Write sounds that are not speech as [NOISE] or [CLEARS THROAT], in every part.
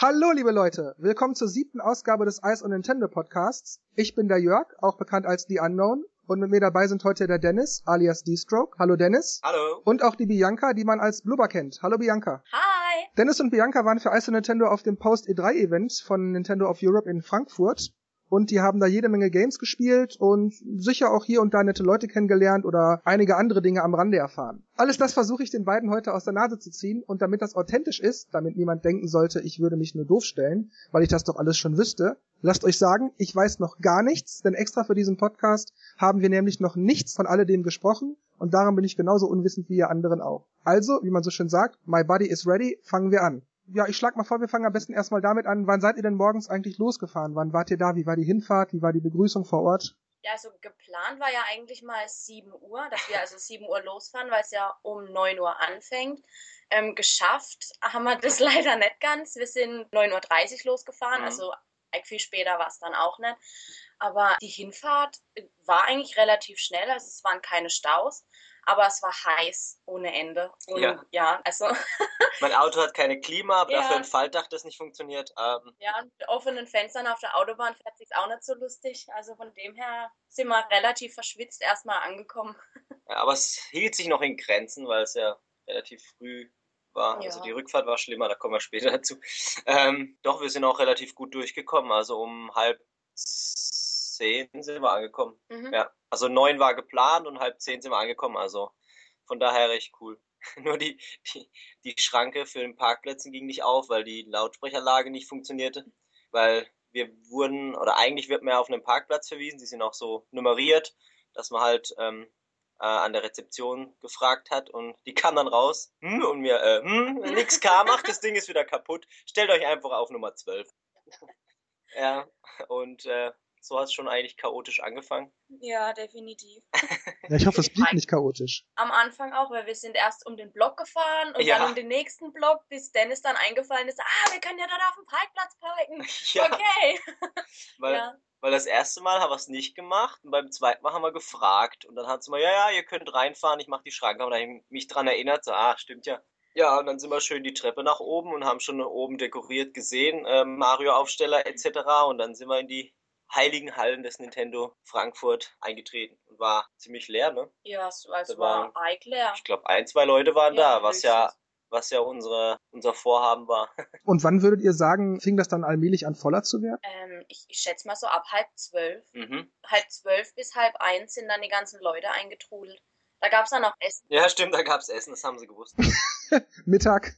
Hallo, liebe Leute. Willkommen zur siebten Ausgabe des Ice on Nintendo Podcasts. Ich bin der Jörg, auch bekannt als The Unknown. Und mit mir dabei sind heute der Dennis, alias D-Stroke. Hallo Dennis. Hallo. Und auch die Bianca, die man als Blubber kennt. Hallo Bianca. Hi. Dennis und Bianca waren für Ice on Nintendo auf dem Post E3 Event von Nintendo of Europe in Frankfurt und die haben da jede Menge Games gespielt und sicher auch hier und da nette Leute kennengelernt oder einige andere Dinge am Rande erfahren. Alles das versuche ich den beiden heute aus der Nase zu ziehen und damit das authentisch ist, damit niemand denken sollte, ich würde mich nur doof stellen, weil ich das doch alles schon wüsste, lasst euch sagen, ich weiß noch gar nichts, denn extra für diesen Podcast haben wir nämlich noch nichts von alledem gesprochen und darum bin ich genauso unwissend wie ihr anderen auch. Also, wie man so schön sagt, my body is ready, fangen wir an ja, ich schlag mal vor, wir fangen am besten erstmal damit an. Wann seid ihr denn morgens eigentlich losgefahren? Wann wart ihr da? Wie war die Hinfahrt? Wie war die Begrüßung vor Ort? Ja, also geplant war ja eigentlich mal 7 Uhr, dass wir also 7 Uhr losfahren, weil es ja um 9 Uhr anfängt. Ähm, geschafft haben wir das [LAUGHS] leider nicht ganz. Wir sind 9.30 Uhr losgefahren, mhm. also viel später war es dann auch nicht. Aber die Hinfahrt war eigentlich relativ schnell, also es waren keine Staus aber es war heiß ohne Ende. Und, ja. ja, also. [LAUGHS] mein Auto hat keine Klima, aber ja. dafür ein Faltdach, das nicht funktioniert. Ähm. Ja, mit offenen Fenstern auf der Autobahn fährt sich auch nicht so lustig. Also von dem her sind wir relativ verschwitzt erstmal angekommen. [LAUGHS] Ja, aber es hielt sich noch in Grenzen, weil es ja relativ früh war. Ja. Also die Rückfahrt war schlimmer, da kommen wir später [LAUGHS] dazu. Ähm, doch, wir sind auch relativ gut durchgekommen. Also um halb zehn sind wir angekommen. Mhm. Ja, also neun war geplant und halb zehn sind wir angekommen. Also von daher recht cool. [LAUGHS] Nur die, die, die Schranke für den Parkplätzen ging nicht auf, weil die Lautsprecherlage nicht funktionierte. Weil wir wurden, oder eigentlich wird man ja auf einen Parkplatz verwiesen, die sind auch so nummeriert, dass man halt ähm, äh, an der Rezeption gefragt hat und die kam dann raus hm, und mir, äh, hm, [LAUGHS] nix kam, ach, das Ding ist wieder kaputt, stellt euch einfach auf Nummer 12. [LAUGHS] ja, und äh, so hat es schon eigentlich chaotisch angefangen. Ja, definitiv. ja, ich hoffe, es blieb nicht chaotisch. Am Anfang auch, weil wir sind erst um den Block gefahren und ja. dann um den nächsten Block, bis Dennis dann eingefallen ist, ah, wir können ja dann auf dem Parkplatz parken. [LAUGHS] Ja. Okay. [LAUGHS] weil, ja. weil das erste Mal haben wir es nicht gemacht und beim zweiten Mal haben wir gefragt und dann hat sie mal, ja, ja, ihr könnt reinfahren, ich mache die Schranke. Und dann habe ich mich dran erinnert, so, ah, stimmt ja. Ja, und dann sind wir schön die Treppe nach oben und haben schon oben dekoriert gesehen, äh, Mario-Aufsteller etc. Und dann sind wir in die heiligen Hallen des Nintendo Frankfurt eingetreten und war ziemlich leer, ne? Ja, es, es war arg leer. Ich glaube, ein, zwei Leute waren ja, da, was ja was ja unsere, unser Vorhaben war. [LAUGHS] Und wann würdet ihr sagen, fing das dann allmählich an voller zu werden? Ähm, ich, ich schätze mal so ab halb zwölf. Mhm. Halb zwölf bis halb eins sind dann die ganzen Leute eingetrudelt. Da gab es dann auch Essen. Ja, stimmt, da gab es Essen, das haben sie gewusst. [LAUGHS] Mittag.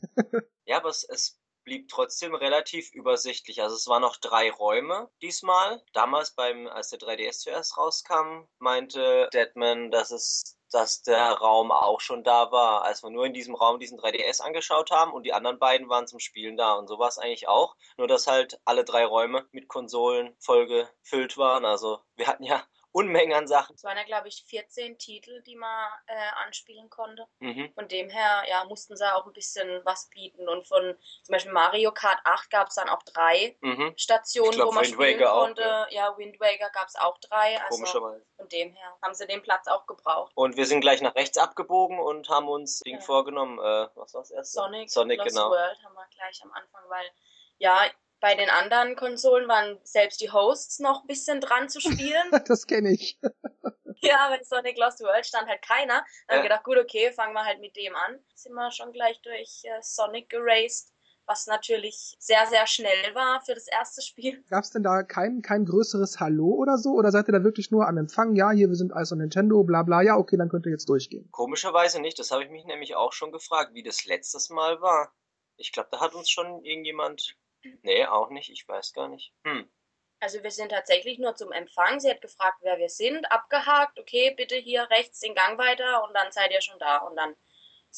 ja, aber es, es blieb trotzdem relativ übersichtlich. Also es waren noch drei Räume diesmal. Damals beim, als der 3DS zuerst rauskam, meinte Deadman, dass es dass der Raum auch schon da war, als wir nur in diesem Raum diesen 3DS angeschaut haben und die anderen beiden waren zum Spielen da. Und so war es eigentlich auch. Nur dass halt alle drei Räume mit Konsolen voll gefüllt waren. Also wir hatten ja Unmengen an Sachen. Es waren ja, glaube ich, 14 Titel, die man äh, anspielen konnte. Mhm. Von dem her, ja, mussten sie auch ein bisschen was bieten. Und von zum Beispiel Mario Kart 8 gab es dann auch drei mhm. Stationen, glaub, wo man Wind spielen Waker konnte. Auch, ja. ja, Wind Waker gab es auch drei. Also Komischerweise. Von dem her haben sie den Platz auch gebraucht. Und wir sind gleich nach rechts abgebogen und haben uns Ding ja. vorgenommen. Äh, was war das erste? Sonic, Sonic Lost genau. World haben wir gleich am Anfang, weil ja, bei den anderen Konsolen waren selbst die Hosts noch ein bisschen dran zu spielen. [LAUGHS] das kenne ich. [LAUGHS] ja, bei Sonic Lost World stand halt keiner. Dann ja. gedacht, gut, okay, fangen wir halt mit dem an. Sind wir schon gleich durch äh, Sonic geraced, was natürlich sehr, sehr schnell war für das erste Spiel. [LAUGHS] Gab es denn da kein, kein größeres Hallo oder so? Oder seid ihr da wirklich nur am Empfang? Ja, hier, wir sind also Nintendo, bla bla. Ja, okay, dann könnt ihr jetzt durchgehen. Komischerweise nicht. Das habe ich mich nämlich auch schon gefragt, wie das letztes Mal war. Ich glaube, da hat uns schon irgendjemand Nee, auch nicht. Ich weiß gar nicht. Hm. Also wir sind tatsächlich nur zum Empfang. Sie hat gefragt, wer wir sind, abgehakt. Okay, bitte hier rechts den Gang weiter und dann seid ihr schon da. Und dann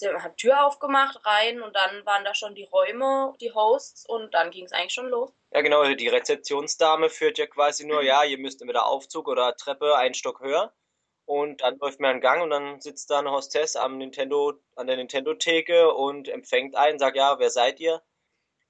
haben wir Tür aufgemacht, rein und dann waren da schon die Räume, die Hosts und dann ging es eigentlich schon los. Ja, genau. Die Rezeptionsdame führt ja quasi nur, mhm. ja, ihr müsst entweder Aufzug oder Treppe einen Stock höher. Und dann läuft man einen Gang und dann sitzt da eine Hostess am Nintendo, an der Nintendo-Theke und empfängt einen, sagt, ja, wer seid ihr?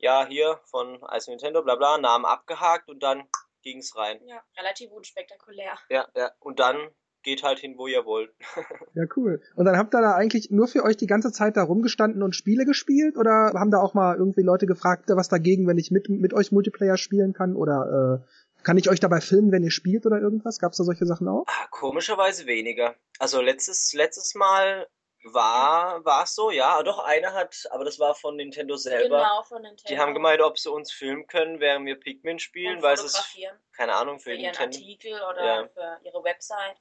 Ja, hier von Ice Nintendo, bla bla, Namen abgehakt und dann ging es rein. Ja, relativ unspektakulär. Ja, ja. Und dann geht halt hin, wo ihr wollt. [LAUGHS] ja, cool. Und dann habt ihr da eigentlich nur für euch die ganze Zeit da rumgestanden und Spiele gespielt oder haben da auch mal irgendwie Leute gefragt, was dagegen, wenn ich mit, mit euch Multiplayer spielen kann oder äh, kann ich euch dabei filmen, wenn ihr spielt oder irgendwas? Gab's da solche Sachen auch? Ah, komischerweise weniger. Also letztes, letztes Mal war, war es so, ja. Doch, einer hat, aber das war von Nintendo selber. Genau, von Nintendo. Die haben gemeint, ob sie uns filmen können, während wir Pikmin spielen, Und weil es ist, keine Ahnung, für, für ihren Nintendo. Artikel oder Ja. für ihre Website.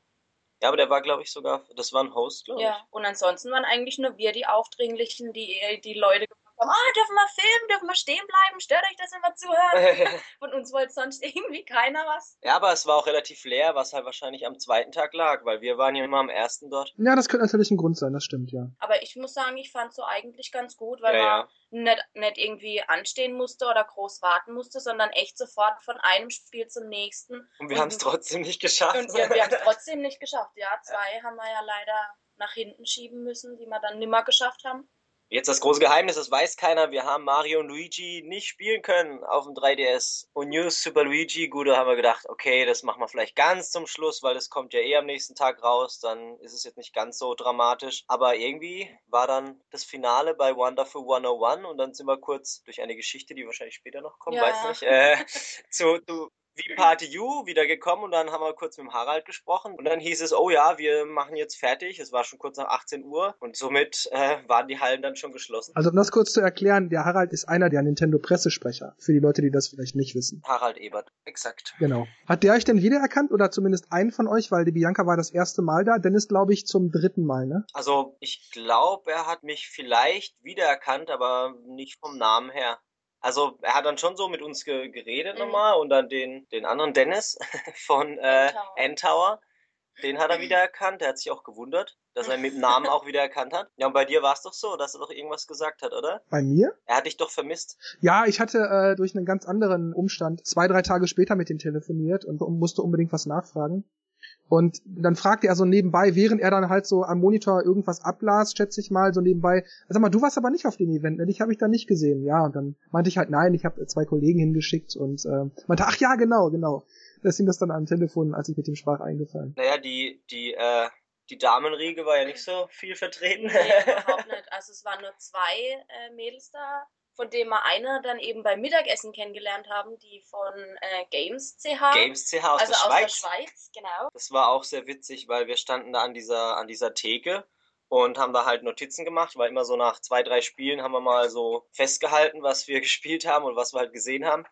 Ja, aber der war, glaube ich, sogar, das war ein Host, glaube Ja, und ansonsten waren eigentlich nur wir die Aufdringlichen, die die Leute haben, ah, dürfen wir filmen, dürfen wir stehen bleiben, stört euch das, wenn wir zuhören? [LAUGHS] Von uns wollte sonst irgendwie keiner was. ja, aber es war auch relativ leer, was halt wahrscheinlich am zweiten Tag lag, weil wir waren ja immer am ersten dort. Ja, das könnte natürlich ein Grund sein, das stimmt, ja. Aber ich muss sagen, ich fand so eigentlich ganz gut, weil Ja, man ja. Nicht, nicht irgendwie anstehen musste oder groß warten musste, sondern echt sofort von einem Spiel zum nächsten. Und wir haben es trotzdem nicht geschafft. Und wir, wir haben es [LAUGHS] trotzdem nicht geschafft. Ja, zwei haben wir ja leider nach hinten schieben müssen, die wir dann nimmer geschafft haben. Jetzt das große Geheimnis, das weiß keiner. Wir haben Mario und Luigi nicht spielen können auf dem 3DS. Und New Super Luigi, gut, da haben wir gedacht, okay, das machen wir vielleicht ganz zum Schluss, weil das kommt ja eh am nächsten Tag raus. Dann ist es jetzt nicht ganz so dramatisch. Aber irgendwie war dann das Finale bei Wonderful 101 und dann sind wir kurz durch eine Geschichte, die wahrscheinlich später noch kommt, Ja. weiß nicht, äh, [LAUGHS] zu, zu wie Party U wieder gekommen und dann haben wir kurz mit dem Harald gesprochen und dann hieß es, oh ja, wir machen jetzt fertig. Es war schon kurz nach 18 Uhr und somit äh, waren die Hallen dann schon geschlossen. Also um das kurz zu erklären, der Harald ist einer der Nintendo-Pressesprecher, für die Leute, die das vielleicht nicht wissen. Harald Ebert, exakt. Genau. Hat der euch denn wiedererkannt oder zumindest einen von euch, weil die Bianca war das erste Mal da, Dennis glaube ich zum dritten Mal, ne? Also ich glaube, er hat mich vielleicht wiedererkannt, aber nicht vom Namen her. Also er hat dann schon so mit uns ge geredet Mhm. nochmal und dann den, den anderen Dennis [LAUGHS] von äh, N-Tower. Den hat er wiedererkannt. Der hat sich auch gewundert, dass er ihn mit dem [LAUGHS] Namen auch wiedererkannt hat. Ja, und bei dir war es doch so, dass er doch irgendwas gesagt hat, oder? Bei mir? Er hat dich doch vermisst. Ja, ich hatte äh, durch einen ganz anderen Umstand zwei, drei Tage später mit ihm telefoniert und musste unbedingt was nachfragen. Und dann fragte er so nebenbei, während er dann halt so am Monitor irgendwas ablas, schätze ich mal, so nebenbei, sag mal, du warst aber nicht auf dem Event, ne? dich habe ich da nicht gesehen. Ja, und dann meinte ich halt, nein, ich habe zwei Kollegen hingeschickt und äh, meinte, ach ja, genau, genau. Das ihm das dann am Telefon, als ich mit ihm sprach, eingefallen. Naja, die, die, äh, die Damenriege war ja nicht so viel vertreten. Nee, überhaupt [LAUGHS] nicht. Also es waren nur zwei äh, Mädels da, von denen wir eine dann eben beim Mittagessen kennengelernt haben, die von äh, Games CH. Games CH aus also der aus Schweiz. der Schweiz, genau. Das war auch sehr witzig, weil wir standen da an dieser, an dieser Theke und haben da halt Notizen gemacht, weil immer so nach zwei, drei Spielen haben wir mal so festgehalten, was wir [LAUGHS] gespielt haben und was wir halt gesehen haben.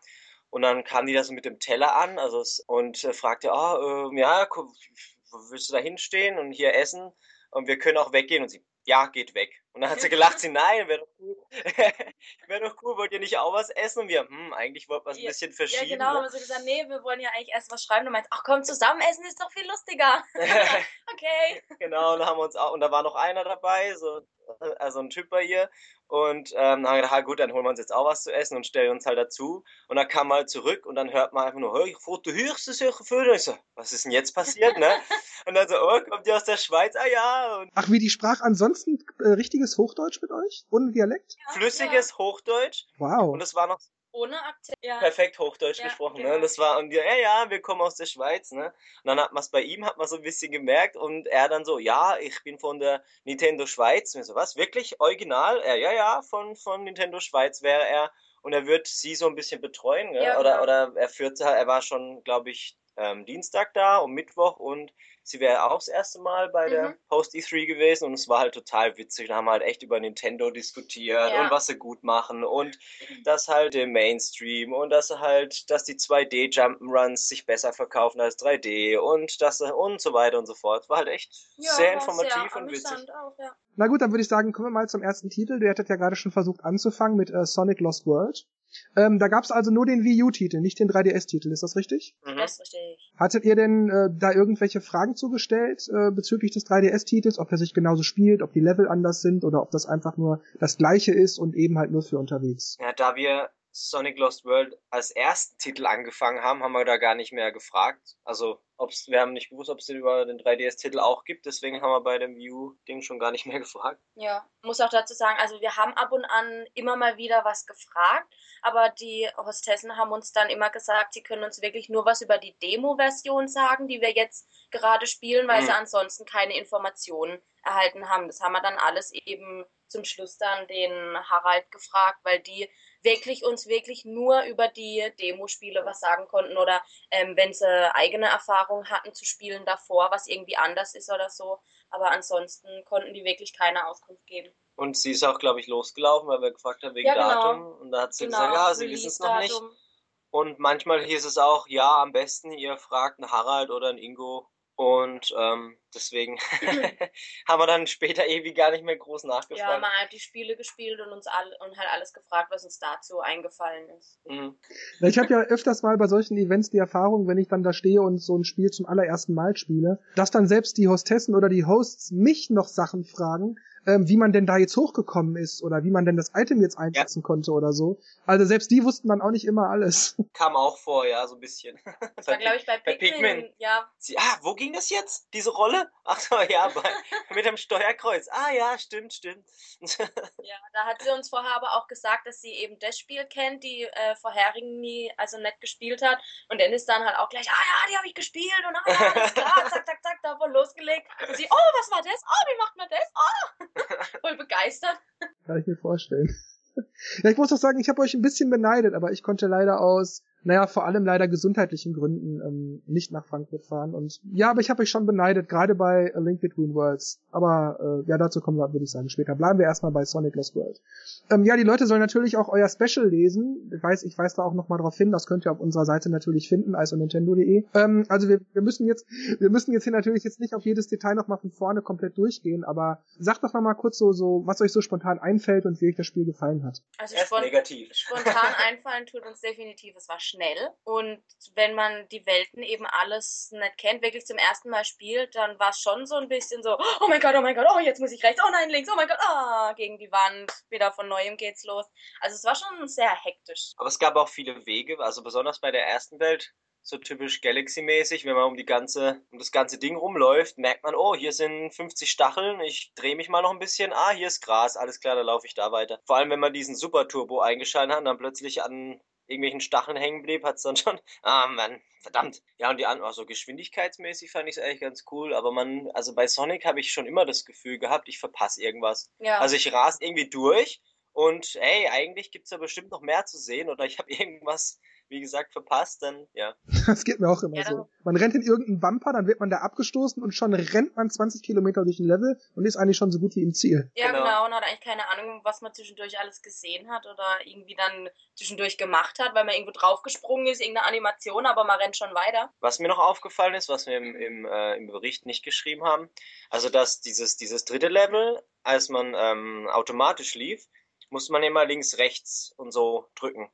Und dann kam die da so mit dem Teller an also und äh, fragte, ah, ähm, ja, willst du da hinstehen und hier essen? Und wir können auch weggehen. Und sie, ja, geht weg. Und dann hat sie gelacht, sie, nein, wäre doch cool. [LAUGHS] wäre doch cool, wollt ihr nicht auch was essen? Und wir, hm, eigentlich wollten wir es ein Ja, bisschen Ja, verschieben. genau, haben ne? wir so gesagt, nee, wir wollen ja eigentlich erst was schreiben. Du meinst, ach komm, zusammen essen ist doch viel lustiger. [LAUGHS] [LAUGHS] okay. Genau, und da haben wir uns auch, und da war noch einer dabei, so, also ein Typ bei ihr. Und ähm, dann haben wir gedacht, ah, gut, dann holen wir uns jetzt auch was zu essen und stellen uns halt dazu. Und dann kam mal zurück und dann hört man einfach nur, hey, ich foto höchste solche Vögel. Ich so, was ist denn jetzt passiert, ne? [LAUGHS] Und dann so, oh, kommt ihr aus der Schweiz? Ah ja, und Ach, wie die sprach ansonsten äh, richtiges Hochdeutsch mit euch? Ohne Dialekt? Ja, flüssiges Hochdeutsch. Wow. Und es war noch Ja. Ohne Akzent. Ja. perfekt Hochdeutsch Ja, gesprochen, ne? genau. Und das war, und ja, ja, wir kommen aus der Schweiz, ne? Und dann hat man es bei ihm, hat man so ein bisschen gemerkt und er dann so, ja, ich bin von der Nintendo Schweiz. Und so, was, wirklich? Original? Er, ja, ja, von, von Nintendo Schweiz wäre er. Und er wird sie so ein bisschen betreuen, ne? Ja, oder, genau. oder er führt er war schon, glaube ich, ähm, Dienstag da und Mittwoch und sie wäre auch das erste Mal bei der Mhm. Post E3 gewesen und es war halt total witzig. Da haben wir halt echt über Nintendo diskutiert Ja. und was sie gut machen und dass halt im Mainstream und dass halt, dass die 2D Jump'n'Runs sich besser verkaufen als 3D und dass und so weiter und so fort. War halt echt Ja, sehr informativ sehr und witzig. Auch, ja. Na gut, dann würde ich sagen, kommen wir mal zum ersten Titel. Du hattet ja gerade schon versucht anzufangen mit äh, Sonic Lost World. Ähm, da gab's also nur den Wii U-Titel, nicht den 3DS-Titel, ist das richtig? Mhm. Das ist richtig. Hattet ihr denn äh, da irgendwelche Fragen zugestellt äh, bezüglich des 3DS-Titels, ob er sich genauso spielt, ob die Level anders sind oder ob das einfach nur das gleiche ist und eben halt nur für unterwegs? Ja, da wir Sonic Lost World als ersten Titel angefangen haben, haben wir da gar nicht mehr gefragt. Also ob's, wir haben nicht gewusst, ob es den über den 3DS-Titel auch gibt, deswegen haben wir bei dem View-Ding schon gar nicht [LAUGHS] mehr gefragt. Ja, muss auch dazu sagen, also wir haben ab und an immer mal wieder was gefragt, aber die Hostessen haben uns dann immer gesagt, sie können uns wirklich nur was über die Demo-Version sagen, die wir jetzt gerade spielen, weil mhm. sie ansonsten keine Informationen erhalten haben. Das haben wir dann alles eben zum Schluss dann den Harald gefragt, weil die wirklich uns wirklich nur über die Demospiele was sagen konnten oder ähm, wenn sie eigene Erfahrungen hatten zu spielen davor, was irgendwie anders ist oder so. Aber ansonsten konnten die wirklich keine Auskunft geben. Und sie ist auch, glaube ich, losgelaufen, weil wir gefragt haben wegen ja, genau. Datum. Und da hat sie genau, gesagt, ja, sie wissen es noch nicht. Und manchmal hieß es auch, ja, am besten ihr fragt einen Harald oder einen Ingo und ähm, deswegen [LAUGHS] haben wir dann später ewig gar nicht mehr groß nachgefragt. Ja, man hat die Spiele gespielt und uns all, und halt alles gefragt, was uns dazu eingefallen ist. Mhm. Ich habe ja öfters mal bei solchen Events die Erfahrung, wenn ich dann da stehe und so ein Spiel zum allerersten Mal spiele, dass dann selbst die Hostessen oder die Hosts mich noch Sachen fragen, ähm, wie man denn da jetzt hochgekommen ist oder wie man denn das Item jetzt einsetzen ja. konnte oder so. Also selbst die wussten dann auch nicht immer alles. [LAUGHS] Kam auch vor, ja, so ein bisschen. Das war, glaube ich, bei Pikmin. Bei Pikmin. Ja. Sie, ah, wo ging das jetzt? Diese Rolle? Ach so, ja, bei, [LAUGHS] mit dem Steuerkreuz. Ah ja, stimmt, stimmt. [LAUGHS] ja, da hat sie uns vorher aber auch gesagt, dass sie eben das Spiel kennt, die äh, vorherigen nie, also nicht gespielt hat. Und dann ist dann halt auch gleich, ah ja, die habe ich gespielt und ah ja, alles klar, zack, zack, zack, da wohl losgelegt. Und sie, oh, was war das? Oh, wie macht man das? Oh. [LAUGHS] Voll begeistert. Kann ich mir vorstellen. [LAUGHS] Ja, ich muss doch sagen, ich habe euch ein bisschen beneidet, aber ich konnte leider aus naja, vor allem leider gesundheitlichen Gründen ähm, nicht nach Frankfurt fahren. Und ja, aber ich habe euch schon beneidet, gerade bei A Link Between Worlds. Aber äh, ja, dazu kommen wir, würde ich sagen, später. Bleiben wir erstmal bei Sonic Lost World. Ähm, ja, die Leute sollen natürlich auch euer Special lesen. Ich weiß, ich weiß da auch noch mal drauf hin. Das könnt ihr auf unserer Seite natürlich finden, also nintendo.de. Ähm, also wir, wir müssen jetzt, wir müssen jetzt hier natürlich jetzt nicht auf jedes Detail noch mal von vorne komplett durchgehen. Aber sagt doch mal kurz so, so, was euch so spontan einfällt und wie euch das Spiel gefallen hat. Also spont negativ. spontan [LAUGHS] einfallen tut uns definitiv, es war schnell. Und wenn man die Welten eben alles nicht kennt, wirklich zum ersten Mal spielt, dann war es schon so ein bisschen so, oh mein Gott, oh mein Gott, oh jetzt muss ich rechts, oh nein, links, oh mein Gott, ah, gegen die Wand, wieder von neuem geht's los. Also es war schon sehr hektisch. Aber es gab auch viele Wege, also besonders bei der ersten Welt so typisch Galaxy-mäßig, wenn man um die ganze, um das ganze Ding rumläuft, merkt man, oh, hier sind 50 Stacheln, ich drehe mich mal noch ein bisschen, ah, hier ist Gras, alles klar, da laufe ich da weiter. Vor allem, wenn man diesen Super Turbo eingeschaltet hat und dann plötzlich an irgendwelchen Stacheln hängen blieb, hat es dann schon, [LAUGHS] ah Mann, verdammt. Ja, und die anderen, also geschwindigkeitsmäßig fand ich es eigentlich ganz cool, aber man, also bei Sonic habe ich schon immer das Gefühl gehabt, ich verpasse irgendwas. Ja. Also ich ras irgendwie durch und hey, eigentlich gibt es da bestimmt noch mehr zu sehen oder ich habe [LAUGHS] irgendwas wie gesagt, verpasst, dann ja. [LAUGHS] Das geht mir auch immer ja, so. Man rennt in irgendeinen Bumper, dann wird man da abgestoßen und schon rennt man 20 Kilometer durch ein Level und ist eigentlich schon so gut wie im Ziel. Ja, genau. genau, und hat eigentlich keine Ahnung, was man zwischendurch alles gesehen hat oder irgendwie dann zwischendurch gemacht hat, weil man irgendwo draufgesprungen ist, irgendeine Animation, aber man rennt schon weiter. Was mir noch aufgefallen ist, was wir im, im, äh, im Bericht nicht geschrieben haben, also dass dieses, dieses dritte Level, als man ähm, automatisch lief, musste man immer links, rechts und so drücken.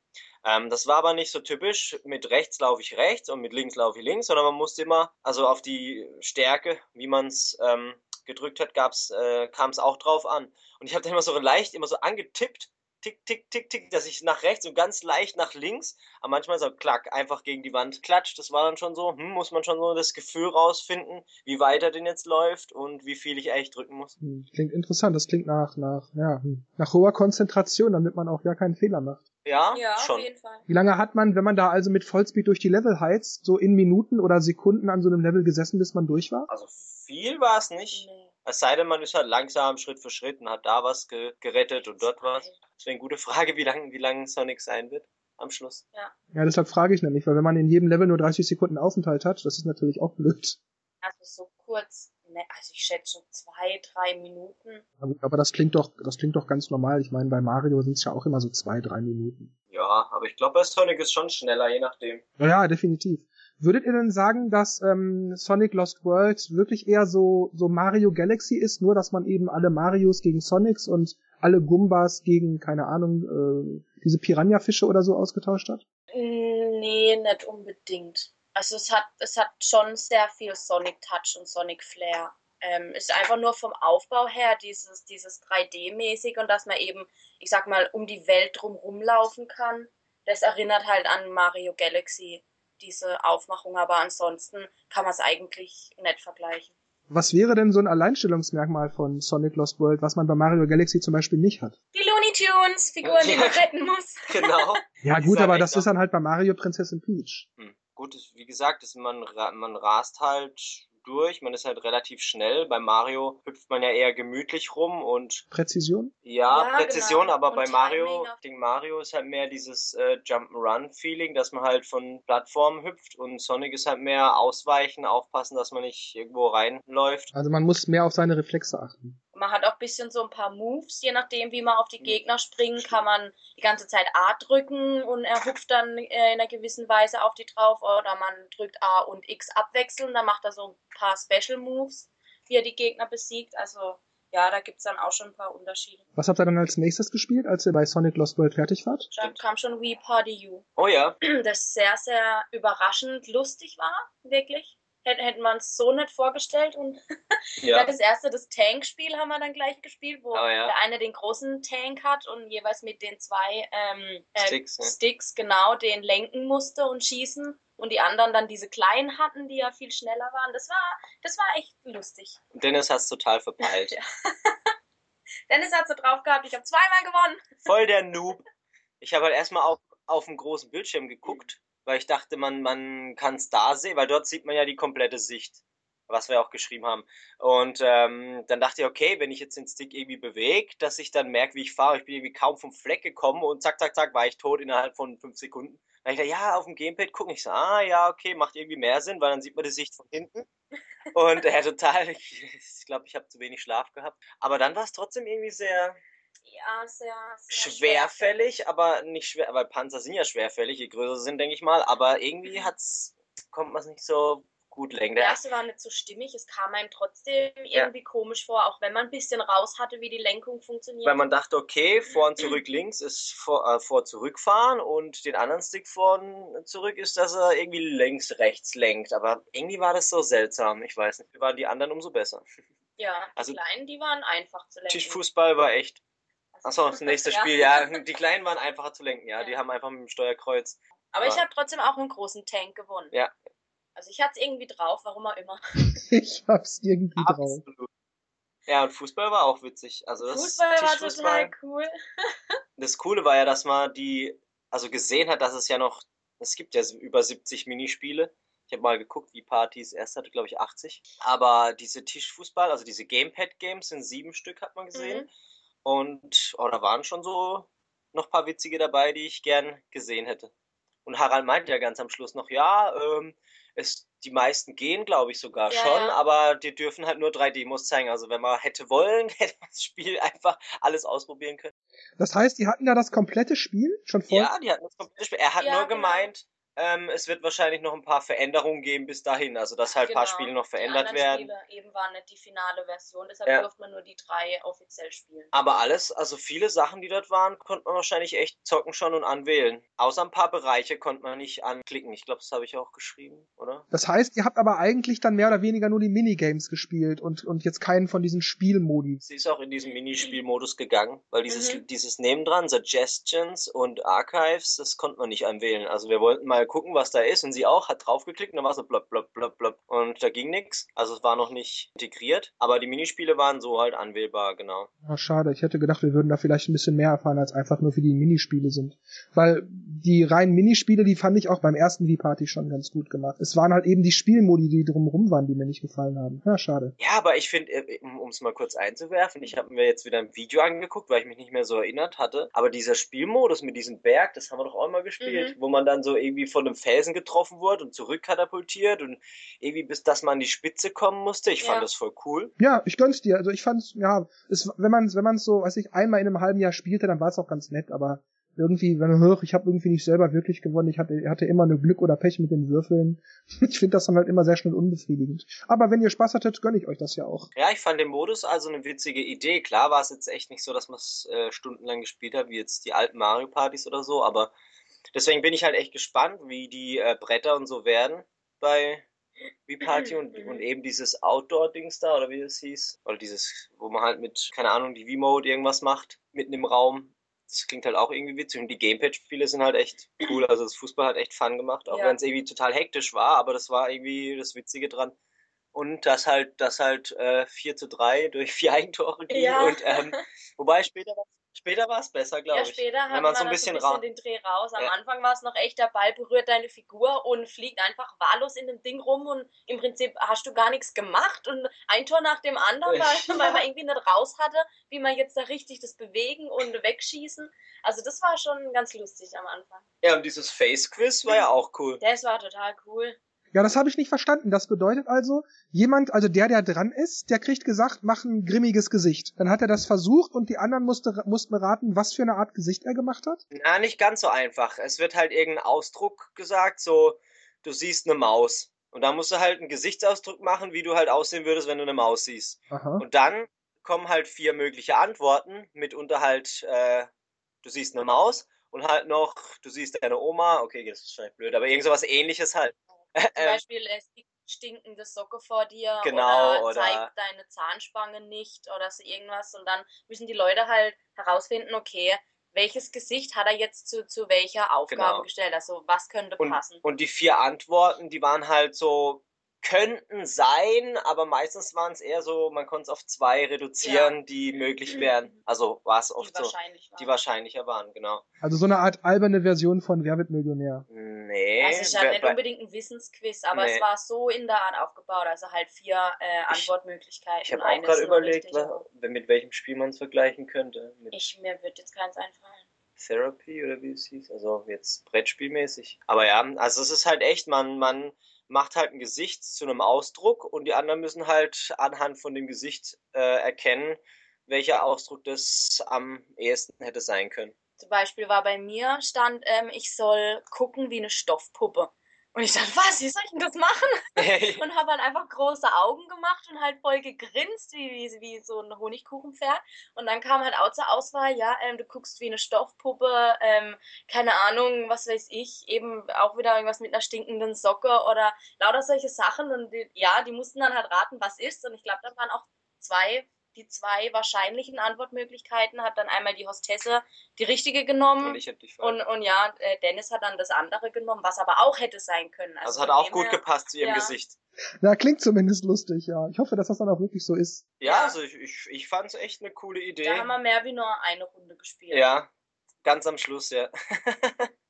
Ähm, das war aber nicht so typisch, mit rechts laufe ich rechts und mit links laufe ich links, sondern man musste immer, also auf die Stärke, wie man es ähm, gedrückt hat, äh, kam es auch drauf an. Und ich habe dann immer so leicht, immer so angetippt tick, tick, tick, tick, dass ich nach rechts und ganz leicht nach links, aber manchmal so klack, einfach gegen die Wand klatscht. Das war dann schon so, hm, muss man schon so das Gefühl rausfinden, wie weit er denn jetzt läuft und wie viel ich eigentlich drücken muss. Hm, klingt interessant, das klingt nach, nach, ja, hm, nach hoher Konzentration, damit man auch ja keinen Fehler macht. Ja, ja schon. auf jeden Fall. Wie lange hat man, wenn man da also mit Vollspeed durch die Level heizt, so in Minuten oder Sekunden an so einem Level gesessen, bis man durch war? Also viel war es nicht. Nee. Es sei denn, man ist halt langsam Schritt für Schritt und hat da was ge gerettet und dort was. Deswegen eine gute Frage, wie lang, wie lang Sonic sein wird am Schluss. Ja. ja, deshalb frage ich nämlich, weil wenn man in jedem Level nur 30 Sekunden Aufenthalt hat, das ist natürlich auch blöd. Also so kurz, ne, also ich schätze so zwei, drei Minuten. Aber das klingt doch, das klingt doch ganz normal. Ich meine, bei Mario sind es ja auch immer so zwei, drei Minuten. Ja, aber ich glaube, bei Sonic ist schon schneller, je nachdem. Ja, ja definitiv. Würdet ihr denn sagen, dass ähm, Sonic Lost World wirklich eher so, so Mario Galaxy ist, nur dass man eben alle Marios gegen Sonics und alle Gumbas gegen, keine Ahnung, äh, diese Piranha-Fische oder so ausgetauscht hat? Nee, nicht unbedingt. Also es hat, es hat schon sehr viel Sonic Touch und Sonic Flair. Ähm, ist einfach nur vom Aufbau her dieses, dieses 3D-mäßig und dass man eben, ich sag mal, um die Welt drumherum laufen kann das erinnert halt an Mario Galaxy, diese Aufmachung, aber ansonsten kann man es eigentlich nicht vergleichen. Was wäre denn so ein Alleinstellungsmerkmal von Sonic Lost World, was man bei Mario Galaxy zum Beispiel nicht hat? Die Looney Tunes, Figuren, ja, die man retten muss. [LAUGHS] Genau. ja gut, aber das ist dann halt bei Mario Prinzessin Peach. Hm. Gut, wie gesagt, man, man rast halt durch. Man ist halt relativ schnell. Bei Mario hüpft man ja eher gemütlich rum und. Präzision? Ja, ja Präzision, genau. aber und bei Mario, Ding Mario ist halt mehr dieses äh, Jump'n'Run-Feeling, dass man halt von Plattformen hüpft und Sonic ist halt mehr ausweichen, aufpassen, dass man nicht irgendwo reinläuft. Also man muss mehr auf seine Reflexe achten. Man hat auch ein bisschen so ein paar Moves, je nachdem, wie man auf die Gegner springen, kann man die ganze Zeit A drücken und er hüpft dann äh, in einer gewissen Weise auf die drauf oder man drückt A und X abwechselnd, dann macht er so ein paar Special Moves, wie er die Gegner besiegt. Also ja, da gibt es dann auch schon ein paar Unterschiede. Was habt ihr dann als nächstes gespielt, als ihr bei Sonic Lost World fertig wart? Dann kam schon Wii Party U. Oh ja. Das sehr, sehr überraschend lustig war, wirklich hätte, hätte man es so nicht vorgestellt. Und [LAUGHS] ja. das erste, das Tank-Spiel haben wir dann gleich gespielt, wo oh, ja. der eine den großen Tank hat und jeweils mit den zwei ähm, äh, Sticks, Sticks genau den lenken musste und schießen. Und die anderen dann diese kleinen hatten, die ja viel schneller waren. Das war, das war echt lustig. Dennis hat es total verpeilt. [LAUGHS] Dennis hat so drauf gehabt, ich habe zweimal gewonnen. Voll der Noob. Ich habe halt erstmal auf, auf dem großen Bildschirm geguckt weil ich dachte, man, man kann es da sehen, weil dort sieht man ja die komplette Sicht, was wir auch geschrieben haben. Und ähm, dann dachte ich, okay, wenn ich jetzt den Stick irgendwie bewege, dass ich dann merke, wie ich fahre. Ich bin irgendwie kaum vom Fleck gekommen und zack, zack, zack, war ich tot innerhalb von fünf Sekunden. Dann ich dachte, ja, auf dem Gamepad gucken. Ich so, ah, ja, okay, macht irgendwie mehr Sinn, weil dann sieht man die Sicht von hinten. Und er äh, [LAUGHS] total, ich, ich glaube, ich habe zu wenig Schlaf gehabt. Aber dann war es trotzdem irgendwie sehr, ja, sehr, sehr schwerfällig, aber nicht schwer, weil Panzer sind ja schwerfällig, je größer sie sind, denke ich mal, aber irgendwie mhm. hat's, kommt man es nicht so gut lenken. Der erste war nicht so stimmig, es kam einem trotzdem irgendwie ja. komisch vor, auch wenn man ein bisschen raus hatte, wie die Lenkung funktioniert. Weil man dachte, okay, vor und zurück [CLEARS THROAT] links ist vor, äh, vor zurückfahren und den anderen Stick vor und zurück ist, dass er irgendwie längs rechts lenkt. Aber irgendwie war das so seltsam, ich weiß nicht. Waren die anderen umso besser. Ja, die also, kleinen, die waren einfach zu lenken. Tischfußball war echt Achso, das nächste Spiel, ja. Die kleinen waren einfacher zu lenken, ja. ja. Die haben einfach mit dem Steuerkreuz. Aber, aber ich habe trotzdem auch einen großen Tank gewonnen. Ja. Also ich hatte es irgendwie drauf, warum auch immer. [LAUGHS] ich hab's irgendwie Absolut. drauf. Ja, und Fußball war auch witzig. Also das Fußball war total cool. [LAUGHS] das Coole war ja, dass man die, also gesehen hat, dass es ja noch, es gibt ja über 70 Minispiele. Ich habe mal geguckt, wie Partys erst hatte, glaube ich 80. Aber diese Tischfußball, also diese Gamepad-Games sind sieben Stück, hat man gesehen. Mhm. Und oh, da waren schon so noch ein paar witzige dabei, die ich gern gesehen hätte. Und Harald meinte ja ganz am Schluss noch, ja, ähm, es, die meisten gehen, glaube ich, sogar ja, schon, ja. aber die dürfen halt nur drei Demos zeigen. Also wenn man hätte wollen, [LAUGHS] hätte man das Spiel einfach alles ausprobieren können. Das heißt, die hatten da das komplette Spiel schon vor? Ja, die hatten das komplette Spiel. Er hat ja, nur genau. gemeint, ähm, es wird wahrscheinlich noch ein paar Veränderungen geben bis dahin, also dass halt ein genau. paar Spiele noch verändert die werden. Spiele eben war nicht die finale Version, deshalb ja. durfte man nur die drei offiziell spielen. Aber alles, also viele Sachen, die dort waren, konnte man wahrscheinlich echt zocken schon und anwählen. Außer ein paar Bereiche konnte man nicht anklicken. Ich glaube, das habe ich auch geschrieben, oder? Das heißt, ihr habt aber eigentlich dann mehr oder weniger nur die Minigames gespielt und, und jetzt keinen von diesen Spielmodi. Sie ist auch in diesen Minispielmodus gegangen, weil dieses, mhm. dieses Nebendran, Suggestions und Archives, das konnte man nicht anwählen. Also wir wollten mal gucken, was da ist. Und sie auch, hat draufgeklickt und dann war so blub, blub, blub, blub. Und da ging nichts. Also es war noch nicht integriert. Aber die Minispiele waren so halt anwählbar, genau. Ah, schade. Ich hätte gedacht, wir würden da vielleicht ein bisschen mehr erfahren, als einfach nur für die Minispiele sind. Weil die reinen Minispiele, die fand ich auch beim ersten V-Party schon ganz gut gemacht. Es waren halt eben die Spielmodi, die drumherum waren, die mir nicht gefallen haben. Ja, schade. Ja, aber ich finde, äh, um es mal kurz einzuwerfen, ich habe mir jetzt wieder ein Video angeguckt, weil ich mich nicht mehr so erinnert hatte. Aber dieser Spielmodus mit diesem Berg, das haben wir doch auch mal gespielt, mhm. wo man dann so irgendwie von einem Felsen getroffen wurde und zurückkatapultiert und irgendwie bis dass man an die Spitze kommen musste. Ich ja. fand das voll cool. Ja, ich gönn's dir. Also ich fand's, ja, es, wenn man wenn man so, weiß ich, einmal in einem halben Jahr spielte, dann war es auch ganz nett, aber irgendwie, wenn man hört, ich habe irgendwie nicht selber wirklich gewonnen, ich hatte, hatte immer nur Glück oder Pech mit den Würfeln. [LAUGHS] Ich finde das dann halt immer sehr schnell unbefriedigend. Aber wenn ihr Spaß hattet, gönne ich euch das ja auch. Ja, ich fand den Modus also eine witzige Idee. Klar war es jetzt echt nicht so, dass man es äh, stundenlang gespielt hat, wie jetzt die alten Mario Partys oder so, aber deswegen bin ich halt echt gespannt, wie die äh, Bretter und so werden bei Wii Party und, und eben dieses Outdoor-Dings da, oder wie das hieß. Oder dieses, wo man halt mit, keine Ahnung, die Wii-Mode irgendwas macht, mitten im Raum. das klingt halt auch irgendwie witzig und die Gamepad-Spiele sind halt echt cool. Also das Fußball hat echt Fun gemacht, auch ja. wenn es irgendwie total hektisch war, aber das war irgendwie das Witzige dran. Und das halt, das halt äh, 4 zu 3 durch vier Eigentore ging. Ja. Und ähm, [LAUGHS] wobei später war Später war es besser, glaube ich. Ja, später hat man so ein bisschen, bisschen den Dreh raus. Am ja. Anfang war es noch echt, der Ball berührt deine Figur und fliegt einfach wahllos in dem Ding rum und im Prinzip hast du gar nichts gemacht und ein Tor nach dem anderen, weil, weil man irgendwie nicht raus hatte, wie man jetzt da richtig das bewegen und wegschießen. Also das war schon ganz lustig am Anfang. Ja, und dieses Face-Quiz war ja auch cool. Das war total cool. Ja, das habe ich nicht verstanden. Das bedeutet also, jemand, also der, der dran ist, der kriegt gesagt, mach ein grimmiges Gesicht. Dann hat er das versucht und die anderen musste, mussten raten, was für eine Art Gesicht er gemacht hat? Na, nicht ganz so einfach. Es wird halt irgendein Ausdruck gesagt, so, du siehst eine Maus. Und da musst du halt einen Gesichtsausdruck machen, wie du halt aussehen würdest, wenn du eine Maus siehst. Aha. Und dann kommen halt vier mögliche Antworten, mitunter halt, äh, du siehst eine Maus und halt noch, du siehst deine Oma, okay, das ist wahrscheinlich blöd, aber irgend sowas ähnliches halt. Zum ähm, Beispiel, es liegt stinkende Socke vor dir genau, oder, oder zeig deine Zahnspange nicht oder so irgendwas und dann müssen die Leute halt herausfinden, okay, welches Gesicht hat er jetzt zu, zu welcher Aufgabe genau. gestellt? Also was könnte und, passen? Und die vier Antworten, die waren halt so könnten sein, aber meistens waren es eher so, man konnte es auf zwei reduzieren, ja. die möglich mhm. wären. Also war es oft die so, die wahrscheinlicher waren, genau. Also so eine Art alberne Version von Wer wird Millionär? Nee. Also es ist ja nicht unbedingt ein Wissensquiz, aber nee. es war so in der Art aufgebaut, also halt vier äh, Antwortmöglichkeiten. Ich, ich habe auch gerade überlegt, was, mit welchem Spiel man es vergleichen könnte. Mit ich, mir wird jetzt keins einfallen. Therapy oder wie es hieß, also jetzt Brettspielmäßig. Aber ja, also es ist halt echt, man, man macht halt ein Gesicht zu einem Ausdruck und die anderen müssen halt anhand von dem Gesicht äh, erkennen, welcher Ausdruck das am ehesten hätte sein können. Zum Beispiel war bei mir stand, ähm, ich soll gucken wie eine Stoffpuppe. Und ich dachte, was, wie soll ich denn das machen? [LAUGHS] und habe halt einfach große Augen gemacht und halt voll gegrinst, wie, wie, wie so ein Honigkuchenpferd. Und dann kam halt auch zur Auswahl, ja, ähm, du guckst wie eine Stoffpuppe, ähm, keine Ahnung, was weiß ich, eben auch wieder irgendwas mit einer stinkenden Socke oder lauter solche Sachen. Und die, ja, die mussten dann halt raten, was ist. Und ich glaube, da waren auch zwei die zwei wahrscheinlichen Antwortmöglichkeiten hat dann einmal die Hostesse die richtige genommen. Und, ich hätte dich und, und ja, äh, Dennis hat dann das andere genommen, was aber auch hätte sein können. Also, also hat auch gut her, gepasst zu ihrem ja. Gesicht. Ja, klingt zumindest lustig, ja. Ich hoffe, dass das dann auch wirklich so ist. Ja, ja. also ich, ich, ich fand es echt eine coole Idee. Da haben wir mehr wie nur eine Runde gespielt. Ja, ganz am Schluss, ja. [LAUGHS]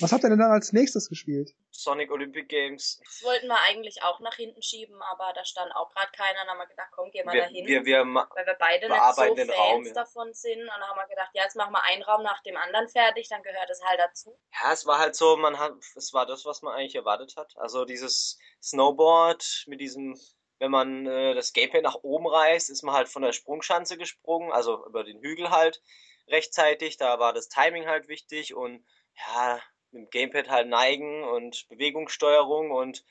Was habt ihr denn dann als nächstes gespielt? Sonic Olympic Games. Das wollten wir eigentlich auch nach hinten schieben, aber da stand auch gerade keiner. Dann haben wir gedacht, komm, geh mal wir, dahin. Wir, wir weil wir beide nicht so Fans Raum, ja. davon sind. Und dann haben wir gedacht, ja, jetzt machen wir einen Raum nach dem anderen fertig, dann gehört es halt dazu. Ja, es war halt so, man hat, es war das, was man eigentlich erwartet hat. Also dieses Snowboard mit diesem wenn man äh, das Gamepad nach oben reißt, ist man halt von der Sprungschanze gesprungen, also über den Hügel halt rechtzeitig. Da war das Timing halt wichtig und ja, mit dem Gamepad halt neigen und Bewegungssteuerung und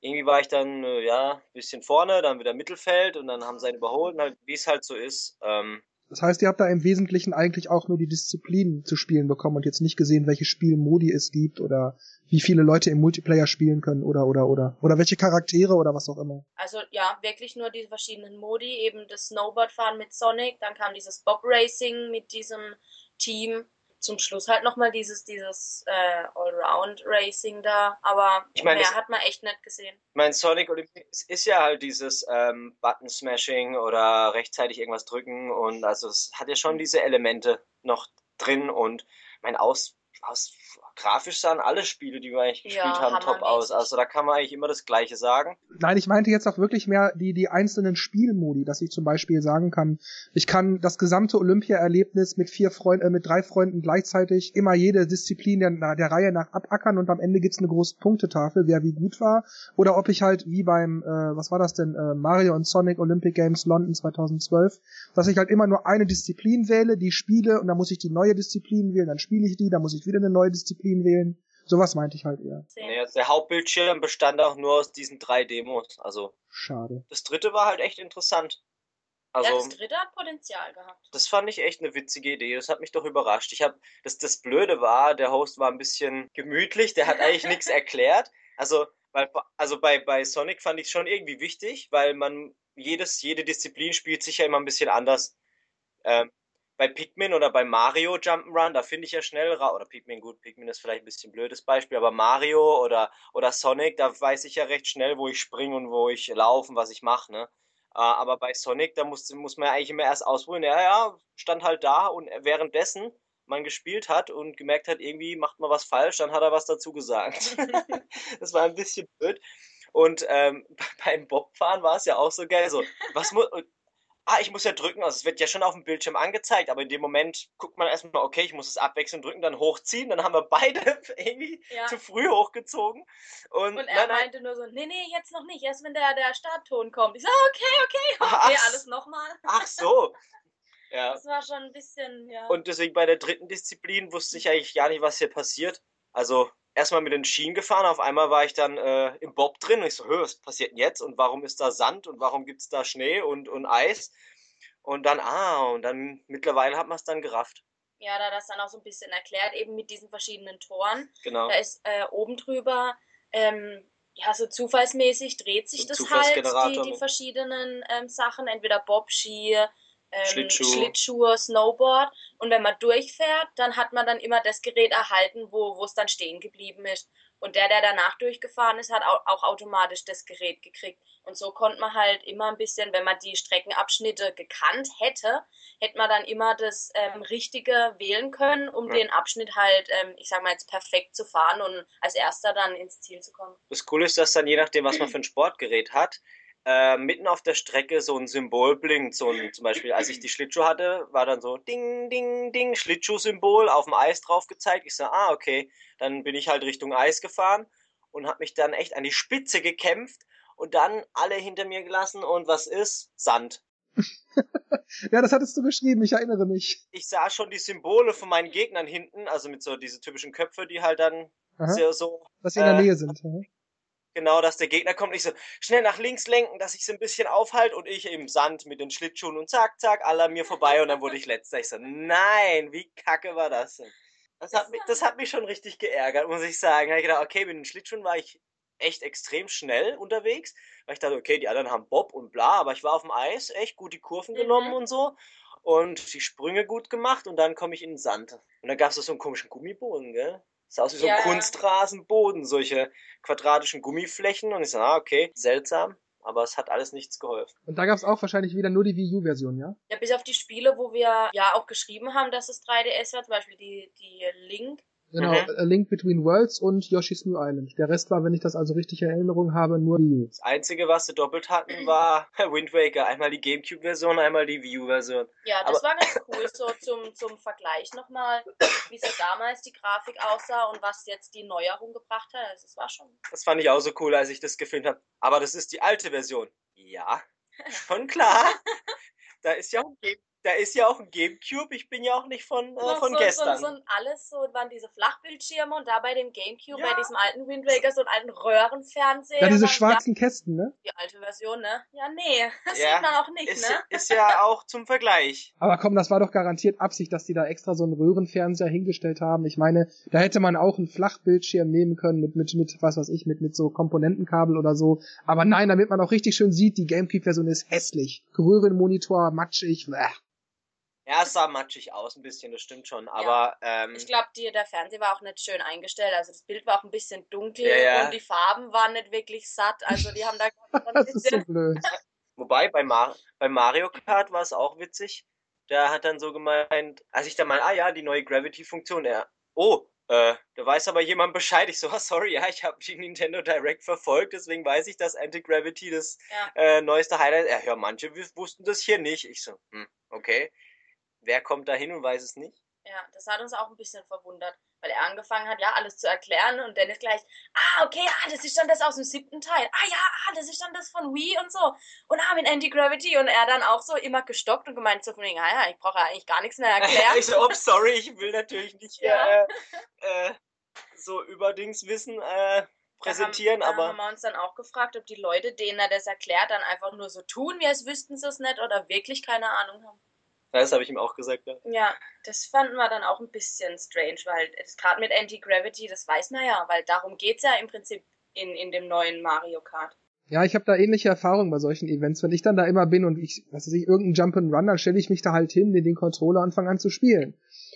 irgendwie war ich dann, äh, ja, ein bisschen vorne, dann wieder Mittelfeld und dann haben sie einen überholt, und halt, wie es halt so ist. Ähm, das heißt, ihr habt da im Wesentlichen eigentlich auch nur die Disziplinen zu spielen bekommen und jetzt nicht gesehen, welche Spielmodi es gibt oder wie viele Leute im Multiplayer spielen können oder oder oder oder welche Charaktere oder was auch immer. Also ja, wirklich nur die verschiedenen Modi, eben das Snowboardfahren mit Sonic, dann kam dieses Bob Racing mit diesem Team zum Schluss halt nochmal dieses, dieses äh, Allround-Racing da, aber ich mein, mehr hat man echt nicht gesehen. Mein Sonic Olympics ist ja halt dieses ähm, Button-Smashing oder rechtzeitig irgendwas drücken und also es hat ja schon mhm. diese Elemente noch drin und mein Aus, aus grafisch sahen alle Spiele, die wir eigentlich gespielt ja, haben, top aus. Also da kann man eigentlich immer das Gleiche sagen. Nein, ich meinte jetzt auch wirklich mehr die, die einzelnen Spielmodi, dass ich zum Beispiel sagen kann, ich kann das gesamte Olympia-Erlebnis mit vier Freunden, äh, mit drei Freunden gleichzeitig immer jede Disziplin der, der Reihe nach abackern und am Ende gibt's eine große Punktetafel, wer wie gut war. Oder ob ich halt wie beim, äh, was war das denn, äh, Mario und Sonic Olympic Games London 2012, dass ich halt immer nur eine Disziplin wähle, die spiele und dann muss ich die neue Disziplin wählen, dann spiele ich die, dann muss ich wieder eine neue Disziplin Disziplin wählen. Sowas meinte ich halt eher. Naja, der Hauptbildschirm bestand auch nur aus diesen drei Demos. Also. Schade. Das dritte war halt echt interessant. Also, ja, das dritte hat Potenzial gehabt. Das fand ich echt eine witzige Idee. Das hat mich doch überrascht. Ich habe, das, das Blöde war, der Host war ein bisschen gemütlich. Der hat eigentlich nichts [LAUGHS] erklärt. Also, weil, also bei, bei Sonic fand ich es schon irgendwie wichtig, weil man jedes, jede Disziplin spielt sich ja immer ein bisschen anders. Ähm, bei Pikmin oder bei Mario Jump'n'Run, da finde ich ja schnell raus, oder Pikmin, gut, Pikmin ist vielleicht ein bisschen blödes Beispiel, aber Mario oder, oder Sonic, da weiß ich ja recht schnell, wo ich springe und wo ich laufe und was ich mache, ne? Äh, aber bei Sonic, da muss, muss man ja eigentlich immer erst ausprobieren. Ja, ja, stand halt da und währenddessen man gespielt hat und gemerkt hat, irgendwie macht man was falsch, dann hat er was dazu gesagt. [LAUGHS] das war ein bisschen blöd. Und ähm, [LAUGHS] beim Bobfahren war es ja auch so geil. So, was muss, ah, ich muss ja drücken, also es wird ja schon auf dem Bildschirm angezeigt, aber in dem Moment guckt man erstmal, okay, ich muss es abwechselnd drücken, dann hochziehen, dann haben wir beide [LAUGHS] irgendwie ja. zu früh hochgezogen. Und, und er nein, meinte nur so, nee, nee, jetzt noch nicht, erst wenn der, der Startton kommt. Ich so, okay, okay, okay, [LAUGHS] ach, alles nochmal. Ach so. [LAUGHS] Ja. Das war schon ein bisschen, ja. Und deswegen bei der dritten Disziplin wusste ich eigentlich gar nicht, was hier passiert. Also erstmal mit den Schienen gefahren, auf einmal war ich dann äh, im Bob drin und ich so, was passiert denn jetzt und warum ist da Sand und warum gibt es da Schnee und, und Eis? Und dann, ah, und dann mittlerweile hat man es dann gerafft. Ja, da das dann auch so ein bisschen erklärt, eben mit diesen verschiedenen Toren. Genau. Da ist äh, oben drüber, ähm, ja, so zufallsmäßig dreht sich so das halt, die, die verschiedenen ähm, Sachen, entweder Bob, Ski, ähm, Schlittschuh. Schlittschuhe, Snowboard. Und wenn man durchfährt, dann hat man dann immer das Gerät erhalten, wo es dann stehen geblieben ist. Und der, der danach durchgefahren ist, hat auch, auch automatisch das Gerät gekriegt. Und so konnte man halt immer ein bisschen, wenn man die Streckenabschnitte gekannt hätte, hätte man dann immer das ähm, Richtige wählen können, um ja. den Abschnitt halt, ähm, ich sag mal jetzt perfekt zu fahren und als erster dann ins Ziel zu kommen. Das Coole ist, dass dann je nachdem, was man [CLEARS THROAT] für ein Sportgerät hat, äh, mitten auf der Strecke so ein Symbol blinkt. So ein, zum Beispiel, als ich die Schlittschuhe hatte, war dann so Ding, Ding, Ding, Schlittschuhsymbol auf dem Eis drauf gezeigt. Ich so, ah, okay. Dann bin ich halt Richtung Eis gefahren und habe mich dann echt an die Spitze gekämpft und dann alle hinter mir gelassen und was ist? Sand. [LAUGHS] ja, das hattest du geschrieben, ich erinnere mich. Ich sah schon die Symbole von meinen Gegnern hinten, also mit so diese typischen Köpfe, die halt dann Aha. so. Dass sie in der äh, Nähe sind. Genau, dass der Gegner kommt, ich so schnell nach links lenken, dass ich so ein bisschen aufhalte und ich im Sand mit den Schlittschuhen und zack, zack, alle mir vorbei und dann wurde ich letzter. Ich so, nein, wie kacke war das denn? Das hat, mich, das hat mich schon richtig geärgert, muss ich sagen. Da habe ich gedacht, okay, mit den Schlittschuhen war ich echt extrem schnell unterwegs, weil ich dachte, okay, die anderen haben Bob und bla, aber ich war auf dem Eis, echt gut die Kurven mhm. genommen und so und die Sprünge gut gemacht und dann komme ich in den Sand. Und dann gab es so einen komischen Gummiboden, gell? Sah aus wie so ein ja. Kunstrasenboden, solche quadratischen Gummiflächen. Und ich so, ah, okay, seltsam. Aber es hat alles nichts geholfen. Und da gab es auch wahrscheinlich wieder nur die Wii U-Version, ja? Ja, bis auf die Spiele, wo wir ja auch geschrieben haben, dass es 3DS hat, zum Beispiel die, die Link Genau, mhm. A Link Between Worlds und Yoshi's New Island. Der Rest war, wenn ich das also richtig in Erinnerung habe, nur die. Das Einzige, was sie doppelt hatten, war [LAUGHS] Wind Waker. Einmal die Gamecube-Version, einmal die Wii U-Version. Ja, das Aber war ganz cool, so zum, zum Vergleich nochmal, wie so damals die Grafik aussah und was jetzt die Neuerung gebracht hat. Also, das war schon. Das fand ich auch so cool, als ich das gefilmt habe. Aber das ist die alte Version. Ja, [LAUGHS] schon klar. da ist ja auch ein da ist ja auch ein Gamecube. Ich bin ja auch nicht von, äh, von so, gestern. So, so, alles so waren diese Flachbildschirme und da bei dem Gamecube, ja. bei diesem alten Wind Waker, so einen alten Röhrenfernseher. Ja, diese schwarzen ja, Kästen, ne? Die alte Version, ne? Ja, nee, [LAUGHS] das ja, sieht man auch nicht, ist, ne? Ist ja auch zum Vergleich. [LAUGHS] Aber komm, das war doch garantiert Absicht, dass die da extra so einen Röhrenfernseher hingestellt haben. Ich meine, da hätte man auch einen Flachbildschirm nehmen können mit, mit, mit, was weiß ich, mit, mit so Komponentenkabel oder so. Aber nein, damit man auch richtig schön sieht, die Gamecube-Version ist hässlich. Röhrenmonitor, matschig, bleh. Ja, es sah matschig aus ein bisschen, das stimmt schon. Aber ja. ähm, ich glaube, der Fernseher war auch nicht schön eingestellt. Also das Bild war auch ein bisschen dunkel ja, ja. und die Farben waren nicht wirklich satt. Also die haben da [LAUGHS] das ist so blöd. Wobei bei, Mar bei Mario Kart war es auch witzig. Der hat dann so gemeint, als ich da mal, ah ja, die neue Gravity-Funktion, er, oh, äh, da weiß aber jemand Bescheid. Ich so, ah, sorry, ja, ich habe die Nintendo Direct verfolgt, deswegen weiß ich, dass Anti-Gravity das ja. äh, neueste Highlight. Ja, ja, manche wussten das hier nicht. Ich so, hm, okay wer kommt da hin und weiß es nicht? Ja, das hat uns auch ein bisschen verwundert, weil er angefangen hat, ja, alles zu erklären und dann ist gleich, ah, okay, ah, das ist dann das aus dem siebten Teil. Ah ja, ah, das ist dann das von Wii und so. Und ah, mit Anti-Gravity und er dann auch so immer gestockt und gemeint so von wegen, ah ja, ich brauche ja eigentlich gar nichts mehr erklären. [LAUGHS] ich so, oh, sorry, ich will natürlich nicht ja. äh, äh, so überdings Wissen äh, präsentieren, da haben, aber. Da haben wir uns dann auch gefragt, ob die Leute, denen er das erklärt, dann einfach nur so tun, wie als wüssten sie es nicht oder wirklich keine Ahnung haben. Das habe ich ihm auch gesagt, ja. Ja, das fanden wir dann auch ein bisschen strange, weil gerade mit Anti-Gravity, das weiß man ja, weil darum geht es ja im Prinzip in, in dem neuen Mario Kart. Ja, ich habe da ähnliche Erfahrungen bei solchen Events. Wenn ich dann da immer bin und ich, was weiß ich, irgendein Jump and Run, dann stelle ich mich da halt hin, in den Controller und fange an zu spielen.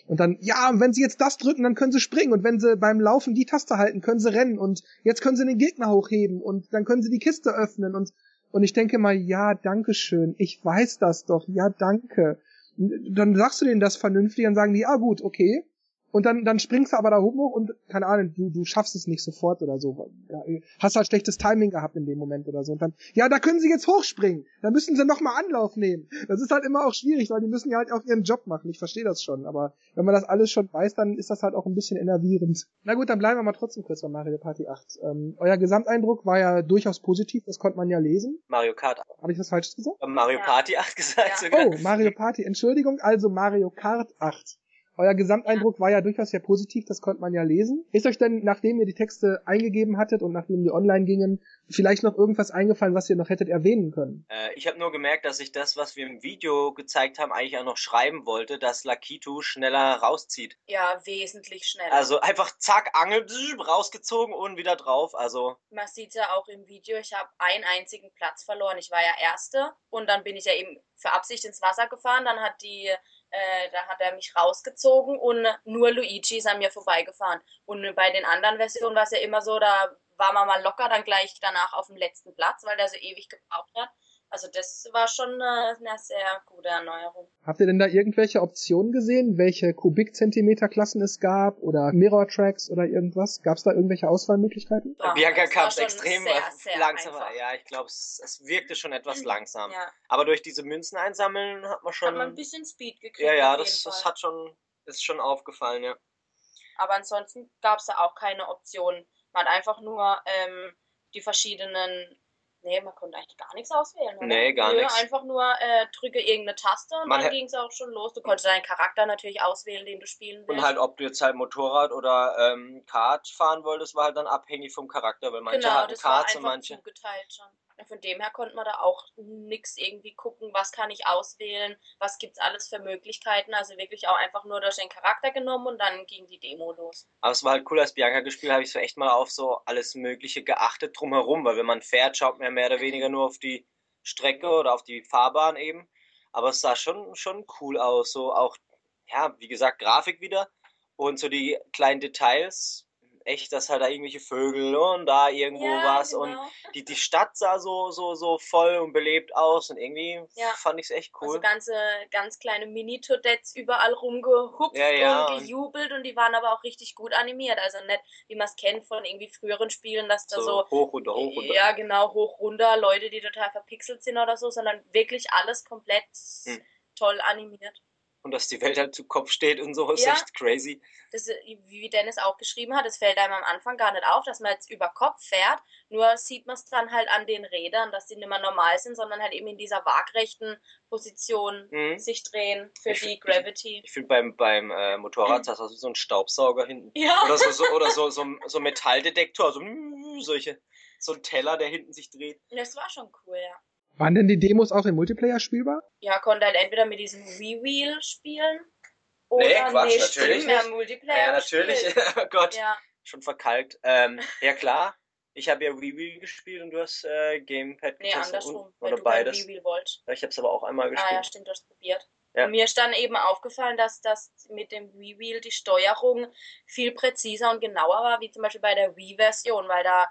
Und dann, ja, wenn sie jetzt das drücken, dann können sie springen. Und wenn sie beim Laufen die Taste halten, können sie rennen. Und jetzt können sie den Gegner hochheben. Und dann können sie die Kiste öffnen. Und, und ich denke mal, ja, danke schön. Ich weiß das doch. Ja, danke. Dann sagst du denen das vernünftig und sagen die, ah gut, okay. Und dann, dann springst du aber da hoch und, keine Ahnung, du, du schaffst es nicht sofort oder so. Ja, hast halt schlechtes Timing gehabt in dem Moment oder so. Und dann, ja, da können sie jetzt hochspringen. Da müssen sie nochmal Anlauf nehmen. Das ist halt immer auch schwierig, weil die müssen ja halt auch ihren Job machen. Ich verstehe das schon. Aber wenn man das alles schon weiß, dann ist das halt auch ein bisschen enervierend. Na gut, dann bleiben wir mal trotzdem kurz bei Mario Party 8. Ähm, euer Gesamteindruck war ja durchaus positiv, das konnte man ja lesen. Mario Kart 8. Habe ich was Falsches gesagt? Mario ja. Party 8 gesagt ja. sogar. Oh, Mario Party, Entschuldigung, also Mario Kart 8. Euer Gesamteindruck war ja durchaus sehr positiv, das konnte man ja lesen. Ist euch denn, nachdem ihr die Texte eingegeben hattet und nachdem die online gingen, vielleicht noch irgendwas eingefallen, was ihr noch hättet erwähnen können? Äh, ich habe nur gemerkt, dass ich das, was wir im Video gezeigt haben, eigentlich auch noch schreiben wollte, dass Lakitu schneller rauszieht. Ja, wesentlich schneller. Also einfach zack, Angel rausgezogen und wieder drauf. Also man sieht ja auch im Video, ich habe einen einzigen Platz verloren. Ich war ja Erste und dann bin ich ja eben für Absicht ins Wasser gefahren. Dann hat die äh, da hat er mich rausgezogen und nur Luigi ist an mir vorbeigefahren. Und bei den anderen Versionen war es ja immer so, da war man mal locker dann gleich danach auf dem letzten Platz, weil der so ewig gebraucht hat. Also das war schon eine, eine, sehr gute Erneuerung. Habt ihr denn da irgendwelche Optionen gesehen, welche Kubikzentimeterklassen es gab oder Mirror Tracks oder irgendwas? Gab es da irgendwelche Auswahlmöglichkeiten? Ja, Bianca kam es extrem sehr, sehr langsamer. Einfach. Ja, ich glaube, es, es, wirkte schon etwas mhm. langsam. Ja. Aber durch diese Münzen einsammeln hat man schon. Hat man ein bisschen Speed gekriegt. Ja, ja, das, das hat schon, ist schon aufgefallen, ja. Aber ansonsten gab es da auch keine Optionen. Man hat einfach nur ähm, die verschiedenen Nee, man konnte eigentlich gar nichts auswählen, oder? Nee, gar nichts. Einfach nur äh, drücke irgendeine Taste und man dann ging es auch schon los. Du konntest deinen Charakter natürlich auswählen, den du spielen willst. Und halt, ob du jetzt halt Motorrad oder ähm, Kart fahren wolltest, war halt dann abhängig vom Charakter, weil manche genau, hatten Karts und manche. Zugeteilt schon. Von dem her konnte man da auch nichts irgendwie gucken, was kann ich auswählen, was gibt es alles für Möglichkeiten. Also wirklich auch einfach nur durch den Charakter genommen und dann ging die Demo los. Aber es war halt cool, als Bianca gespielt habe ich so echt mal auf so alles Mögliche geachtet drumherum, weil wenn man fährt, schaut man ja mehr oder weniger nur auf die Strecke oder auf die Fahrbahn eben. Aber es sah schon, schon cool aus. So auch, ja, wie gesagt, Grafik wieder. Und so die kleinen Details, echt, dass halt da irgendwelche Vögel und da irgendwo ja, was genau. und [LAUGHS] die, die Stadt sah so, so, so voll und belebt aus und irgendwie ja. fand ich es echt cool. Also ganze, ganz kleine Mini-Todettes überall rumgehupft ja, und gejubelt und, und die waren aber auch richtig gut animiert. Also nicht, wie man es kennt von irgendwie früheren Spielen, dass da so, so hoch runter, hoch runter. Ja, genau, hoch runter, Leute, die total verpixelt sind oder so, sondern wirklich alles komplett hm. toll animiert und dass die Welt halt zu Kopf steht und so, ist ja, echt crazy. Das, wie Dennis auch geschrieben hat, es fällt einem am Anfang gar nicht auf, dass man jetzt über Kopf fährt, nur sieht man es dann halt an den Rädern, dass die nicht mehr normal sind, sondern halt eben in dieser waagrechten Position mhm. sich drehen für ich, die Gravity. Ich, ich finde beim, beim äh, Motorrad, [CLEARS THROAT] das ist so ein Staubsauger hinten. Ja. Oder so, so oder so, [LAUGHS] so, so Metalldetektor, so solche, so ein Teller, der hinten sich dreht. Das war schon cool, ja. Waren denn die Demos auch im Multiplayer spielbar? Ja, konnte halt entweder mit diesem Wii-Wheel spielen oder nee, Quatsch, nee, natürlich nicht. Multiplayer. Ja, natürlich. [LAUGHS] oh Gott, ja. schon verkalkt. Ähm, ja klar, ich habe ja Wii-Wheel gespielt und du hast äh, Gamepad Nee, andersrum, und, oder du beides. Wii-Wheel wolltest. Ja, ich habe es aber auch einmal gespielt. Ah ja, stimmt, du hast probiert. Ja. Und mir ist dann eben aufgefallen, dass das mit dem Wii-Wheel die Steuerung viel präziser und genauer war, wie zum Beispiel bei der Wii-Version, weil da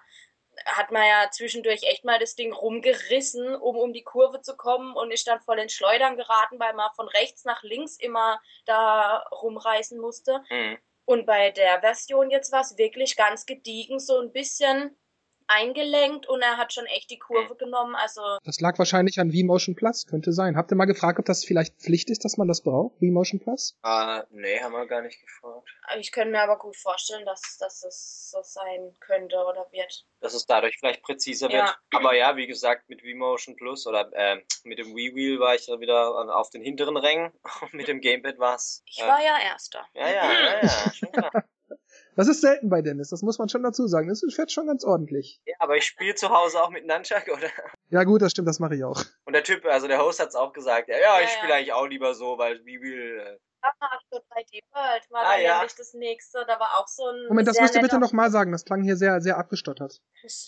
hat man ja zwischendurch echt mal das Ding rumgerissen, um um die Kurve zu kommen und ist dann voll ins Schleudern geraten, weil man von rechts nach links immer da rumreißen musste. Mhm. Und bei der Version jetzt war es wirklich ganz gediegen, so ein bisschen eingelenkt und er hat schon echt die Kurve genommen. Also das lag wahrscheinlich an V-Motion Plus, könnte sein. Habt ihr mal gefragt, ob das vielleicht Pflicht ist, dass man das braucht, V-Motion Plus? Ah, nee, haben wir gar nicht gefragt. Ich könnte mir aber gut vorstellen, dass, dass das so sein könnte oder wird. Dass es dadurch vielleicht präziser ja. wird. Aber ja, wie gesagt, mit V-Motion Plus oder äh, mit dem Wii-Wheel war ich ja wieder auf den hinteren Rängen. [LAUGHS] mit dem Gamepad war es. Ich äh, war ja Erster. Ja, ja, ja, ja, schon klar. [LAUGHS] Das ist selten bei Dennis, das muss man schon dazu sagen. Das fährt schon ganz ordentlich. Ja, aber ich spiele zu Hause auch mit Nunchuck, oder? Ja gut, das stimmt, das mache ich auch. Und der Typ, also der Host hat es auch gesagt, ja, ja, ich spiele ja. eigentlich auch lieber so, weil wie will, Mario 3D World war ah, dann ja. nämlich das nächste. Da war auch so ein. Moment, das musst du bitte nochmal sagen. Das klang hier sehr, sehr abgestottert.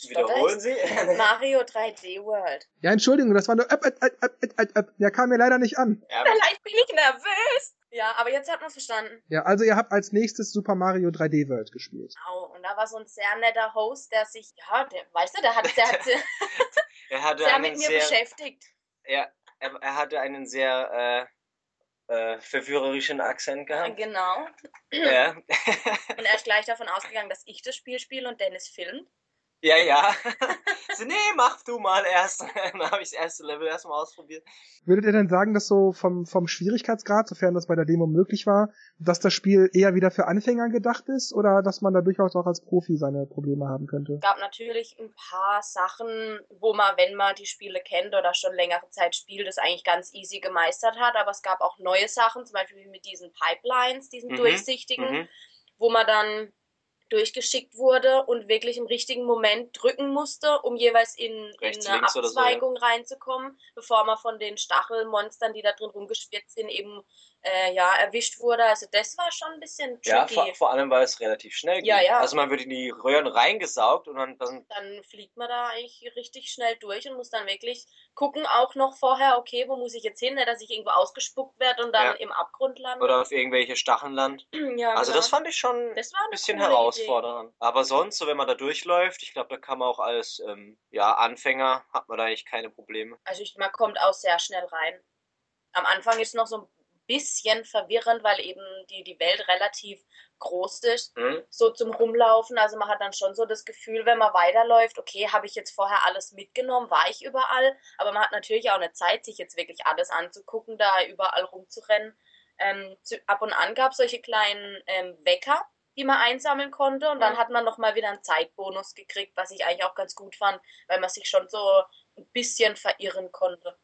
Wiederholen Sie? [LAUGHS] Mario 3D World. Ja, Entschuldigung, das war nur. Öp, öp, öp, öp, öp. Der kam mir leider nicht an. Ja, Vielleicht bin ich nervös. Ja, aber jetzt hat man verstanden. Ja, also ihr habt als nächstes Super Mario 3D World gespielt. Genau, und da war so ein sehr netter Host, der sich, ja, der, weißt du, der hat, der hat, [LAUGHS] er hatte sehr mit mir sehr, beschäftigt. Ja, er, er hatte einen sehr äh, äh, verführerischen Akzent gehabt. Genau. Ja. und er ist gleich davon ausgegangen, dass ich das Spiel spiele und Dennis filmt. Ja, ja. [LAUGHS] so, nee, mach du mal erst. [LAUGHS] Dann habe ich das erste Level erstmal ausprobiert. Würdet ihr denn sagen, dass so vom, vom Schwierigkeitsgrad, sofern das bei der Demo möglich war, dass das Spiel eher wieder für Anfänger gedacht ist oder dass man da durchaus auch als Profi seine Probleme haben könnte? Es gab natürlich ein paar Sachen, wo man, wenn man die Spiele kennt oder schon längere Zeit spielt, das eigentlich ganz easy gemeistert hat, aber es gab auch neue Sachen, zum Beispiel mit diesen Pipelines, diesen mhm. durchsichtigen, mhm. wo man dann durchgeschickt wurde und wirklich im richtigen Moment drücken musste, um jeweils in, in eine Abzweigung so, ja. reinzukommen, bevor man von den Stachelmonstern, die da drin rumgeschwirrt sind, eben äh, ja, erwischt wurde. Also das war schon ein bisschen tricky. Ja, vor, vor allem, weil es relativ schnell ging. Ja. Also man wird in die Röhren reingesaugt und dann, dann... Dann fliegt man da eigentlich richtig schnell durch und muss dann wirklich gucken, auch noch vorher, okay, wo muss ich jetzt hin, ne, dass ich irgendwo ausgespuckt werde und dann ja. im Abgrund lande. Oder auf irgendwelche Stacheln land. [CLEARS THROAT] ja, also genau. das fand ich schon ein bisschen herausfordernd. Aber sonst, so wenn man da durchläuft, ich glaube, da kann man auch als ähm, ja, Anfänger, hat man da eigentlich keine Probleme. Also ich, man kommt auch sehr schnell rein. Am Anfang ist noch so ein bisschen verwirrend, weil eben die, die Welt relativ groß ist, mhm. so zum Rumlaufen. Also man hat dann schon so das Gefühl, wenn man weiterläuft, okay, habe ich jetzt vorher alles mitgenommen, war ich überall, aber man hat natürlich auch eine Zeit, sich jetzt wirklich alles anzugucken, da überall rumzurennen. Ähm, zu, ab und an gab es solche kleinen ähm, Wecker, die man einsammeln konnte und dann mhm. hat man nochmal wieder einen Zeitbonus gekriegt, was ich eigentlich auch ganz gut fand, weil man sich schon so ein bisschen verirren konnte.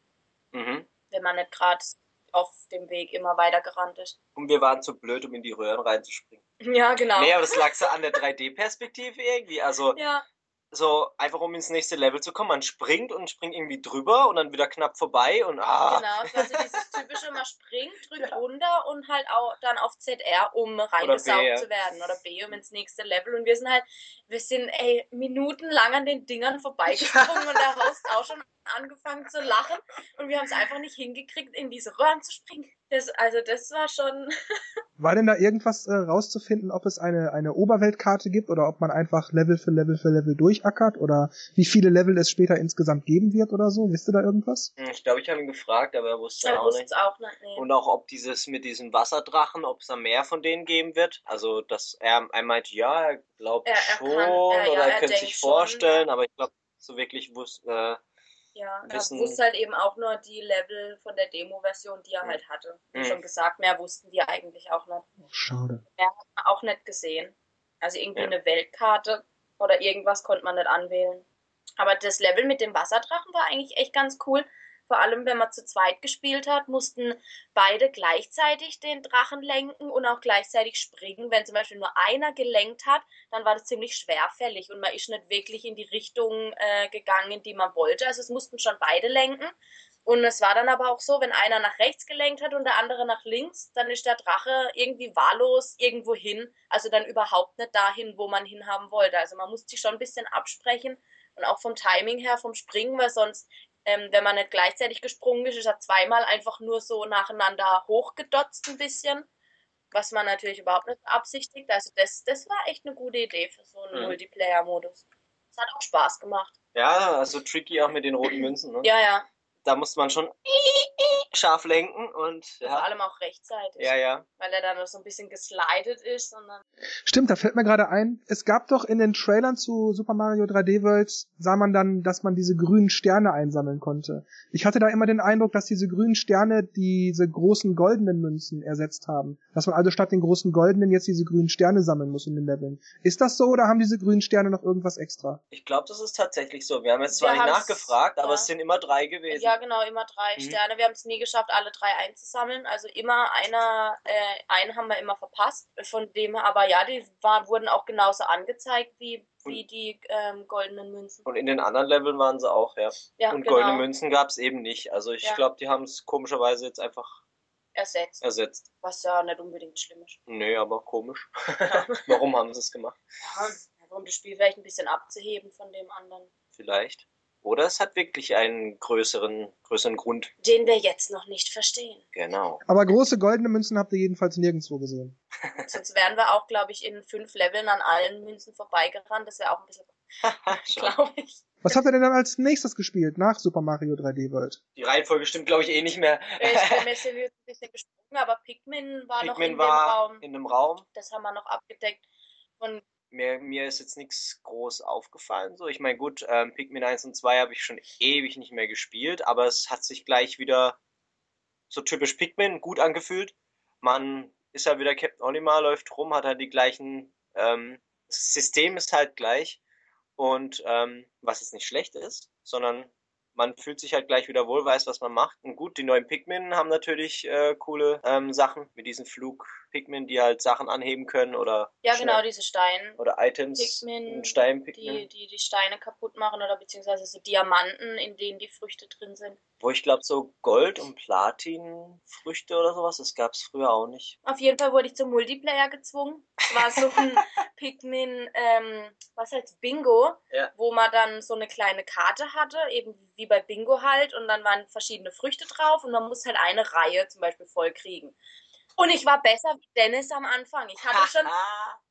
Mhm. Wenn man nicht gerade auf dem Weg immer weiter gerannt ist. Und wir waren zu blöd, um in die Röhren reinzuspringen. Ja, genau. Nee, aber das lag so an der 3D-Perspektive irgendwie. Also, ja. So einfach um ins nächste Level zu kommen. Man springt und springt irgendwie drüber und dann wieder knapp vorbei und ah. Genau, es war so dieses typische, man springt, drückt ja. runter und halt auch dann auf ZR, um reingesaugt B, ja. zu werden. Oder B, um ins nächste Level. Und wir sind halt, wir sind ey, minutenlang an den Dingern vorbeigesprungen ja. [LAUGHS] und der Host auch schon angefangen zu lachen und wir haben es einfach nicht hingekriegt, in diese Röhren zu springen. Das, also das war schon. [LAUGHS] war denn da irgendwas äh, rauszufinden, ob es eine, eine Oberweltkarte gibt oder ob man einfach Level für Level für Level durchackert oder wie viele Level es später insgesamt geben wird oder so? Wisst ihr da irgendwas? Hm, ich glaube, ich habe ihn gefragt, aber er wusste er auch nicht. auch nicht nee. Und auch ob dieses mit diesen Wasserdrachen, ob es da mehr von denen geben wird. Also dass er, er meinte, ja, er glaubt er, er schon kann, er, oder ja, er könnte sich vorstellen, schon, aber ich glaube, so wirklich wusste. Äh, ja, er wusste halt eben auch nur die Level von der Demo-Version, die er mhm. halt hatte. Wie mhm. schon gesagt, mehr wussten die eigentlich auch nicht. Schade. Mehr hat man auch nicht gesehen. Also irgendwie ja. eine Weltkarte oder irgendwas konnte man nicht anwählen. Aber das Level mit dem Wasserdrachen war eigentlich echt ganz cool, vor allem wenn man zu zweit gespielt hat, mussten beide gleichzeitig den Drachen lenken und auch gleichzeitig springen. Wenn zum Beispiel nur einer gelenkt hat, dann war das ziemlich schwerfällig und man ist nicht wirklich in die Richtung äh, gegangen, die man wollte. Also es mussten schon beide lenken. Und es war dann aber auch so, wenn einer nach rechts gelenkt hat und der andere nach links, dann ist der Drache irgendwie wahllos irgendwo hin. Also dann überhaupt nicht dahin, wo man hinhaben wollte. Also man musste sich schon ein bisschen absprechen und auch vom Timing her, vom Springen, weil sonst ähm, wenn man nicht gleichzeitig gesprungen ist, ist er zweimal einfach nur so nacheinander hochgedotzt ein bisschen, was man natürlich überhaupt nicht beabsichtigt. Also das, das war echt eine gute Idee für so einen mhm. Multiplayer-Modus. Es hat auch Spaß gemacht. Ja, also tricky auch mit den roten Münzen. Ne? Ja, ja da musste man schon [LAUGHS] scharf lenken und ja. vor allem auch rechtzeitig. Ja, ja. Weil er dann noch so ein bisschen geslidet ist. Sondern Stimmt, da fällt mir gerade ein, es gab doch in den Trailern zu Super Mario 3D World, sah man dann, dass man diese grünen Sterne einsammeln konnte. Ich hatte da immer den Eindruck, dass diese grünen Sterne diese großen goldenen Münzen ersetzt haben. Dass man also statt den großen goldenen jetzt diese grünen Sterne sammeln muss in den Leveln. Ist das so oder haben diese grünen Sterne noch irgendwas extra? Ich glaube, das ist tatsächlich so. Wir haben jetzt zwar Wir nicht nachgefragt, ja. aber es sind immer drei gewesen. Ja, genau, immer drei mhm. Sterne. Wir haben es nie geschafft, alle drei einzusammeln. Also immer einer, äh, einen haben wir immer verpasst. Von dem aber ja, die waren, wurden auch genauso angezeigt wie, wie die ähm, goldenen Münzen. Und in den anderen Leveln waren sie auch, ja. ja Und genau. goldene Münzen gab es eben nicht. Also ich ja. glaube, die haben es komischerweise jetzt einfach ersetzt. ersetzt. Was ja nicht unbedingt schlimm ist. Nee, aber komisch. [LAUGHS] Warum haben sie es gemacht? Ja, um das Spiel vielleicht ein bisschen abzuheben von dem anderen. Vielleicht. Oder es hat wirklich einen größeren, größeren Grund. Den wir jetzt noch nicht verstehen. Genau. Aber große goldene Münzen habt ihr jedenfalls nirgendwo gesehen. [LAUGHS] [LAUGHS] Sonst wären wir auch, glaube ich, in fünf Leveln an allen Münzen vorbeigerannt. Das wäre auch ein bisschen, [LAUGHS] glaube ich. Was habt ihr denn dann als nächstes gespielt nach Super Mario 3D World? Die Reihenfolge stimmt, glaube ich, eh nicht mehr. Ich bin mir jetzt ein bisschen gesprungen, aber Pikmin war noch Pikmin in war dem Raum. in einem Raum. Das haben wir noch abgedeckt. Und Mir, mir ist jetzt nichts groß aufgefallen. So, ich meine, gut, ähm, Pikmin 1 und 2 habe ich schon ewig nicht mehr gespielt, aber es hat sich gleich wieder so typisch Pikmin gut angefühlt. Man ist halt wieder Captain Olimar, läuft rum, hat halt die gleichen, ähm, das System ist halt gleich und ähm, was jetzt nicht schlecht ist, sondern man fühlt sich halt gleich wieder wohl, weiß, was man macht. Und gut, die neuen Pikmin haben natürlich äh, coole ähm, Sachen mit diesen Flug-Pikmin, die halt Sachen anheben können oder ja, schnell- genau, diese Stein. oder Items, Pikmin, Stein-Pikmin. Die, die die Steine kaputt machen oder beziehungsweise so Diamanten, in denen die Früchte drin sind. Wo ich glaube, so Gold- und Platin-Früchte oder sowas, das gab es früher auch nicht. Auf jeden Fall wurde ich zum Multiplayer gezwungen. Es war so ein [LAUGHS] Pikmin, ähm, was heißt Bingo, Ja. wo man dann so eine kleine Karte hatte, eben wie bei Bingo halt, und dann waren verschiedene Früchte drauf und man muss halt eine Reihe zum Beispiel voll kriegen. Und ich war besser wie Dennis am Anfang. Ich hatte schon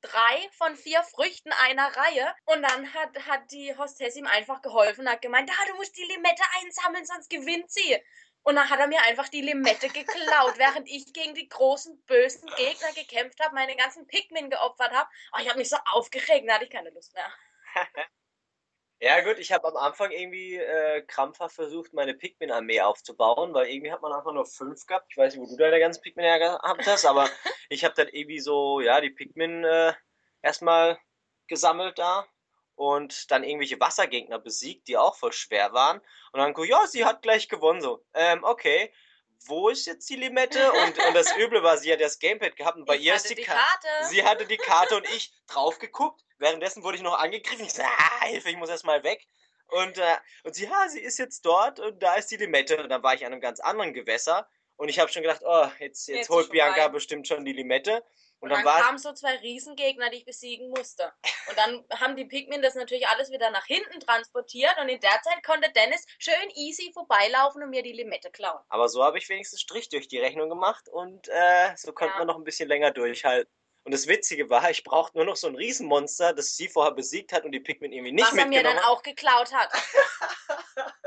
drei von vier Früchten einer Reihe. Und dann hat, hat die Hostess ihm einfach geholfen und hat gemeint, ah, du musst die Limette einsammeln, sonst gewinnt sie. Und dann hat er mir einfach die Limette geklaut, [LAUGHS] während ich gegen die großen, bösen Gegner gekämpft habe, meine ganzen Pikmin geopfert habe. Oh, ich habe mich so aufgeregt, da hatte ich keine Lust mehr. [LAUGHS] Ja gut, ich habe am Anfang irgendwie äh, krampfhaft versucht, meine Pikmin-Armee aufzubauen, weil irgendwie hat man einfach nur fünf gehabt. Ich weiß nicht, wo du deine ganzen Pikmin her gehabt hast, aber [LAUGHS] ich habe dann irgendwie so, ja, die Pikmin äh, erstmal gesammelt da und dann irgendwelche Wassergegner besiegt, die auch voll schwer waren. Und dann, guck, ja, sie hat gleich gewonnen, so, ähm, okay. Wo ist jetzt die Limette? Und, und das [LAUGHS] Üble war, sie hat das Gamepad gehabt und bei ich ihr ist die, die Ka- Karte. Sie hatte die Karte und ich drauf geguckt. Währenddessen wurde ich noch angegriffen. Ich so, ah, Hilfe, ich muss erst mal weg. Und, äh, und sie, ja, sie ist jetzt dort und da ist die Limette. Und dann war ich an einem ganz anderen Gewässer. Und ich habe schon gedacht, oh, jetzt, jetzt, Jetzt holt Bianca vorbei. bestimmt schon die Limette. Und Und, dann, dann kamen so zwei Riesengegner, die ich besiegen musste. Und dann haben die Pikmin das natürlich alles wieder nach hinten transportiert und in der Zeit konnte Dennis schön easy vorbeilaufen und mir die Limette klauen. Aber so habe ich wenigstens Strich durch die Rechnung gemacht und äh, so konnte Ja. man noch ein bisschen länger durchhalten. Und das Witzige war, ich brauchte nur noch so ein Riesenmonster, das sie vorher besiegt hat und die Pikmin irgendwie nicht was er mir mitgenommen dann hat. auch geklaut hat.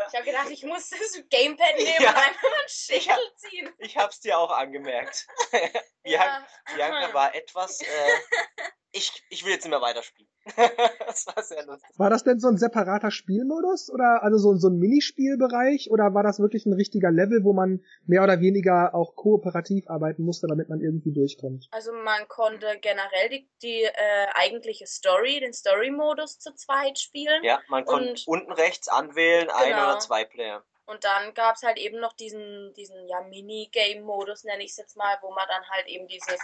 ich habe gedacht, ich muss das Gamepad [LAUGHS] nehmen Ja. und einfach mal einen Schädel ziehen. Ich hab's dir auch angemerkt. [LAUGHS] Bianca, Bianca war etwas. Äh, [LAUGHS] ich, ich will jetzt nicht mehr weiterspielen. [LAUGHS] das war sehr lustig. War das denn so ein separater Spielmodus oder also so, so ein Minispielbereich oder war das wirklich ein richtiger Level, wo man mehr oder weniger auch kooperativ arbeiten musste, damit man irgendwie durchkommt? Also man konnte generell die, die äh, eigentliche Story, den Story-Modus zu zweit spielen. Ja, man konnte unten rechts anwählen, ein Genau. oder zwei Player. Und dann gab es halt eben noch diesen, diesen ja, Minigame-Modus, nenne ich es jetzt mal, wo man dann halt eben dieses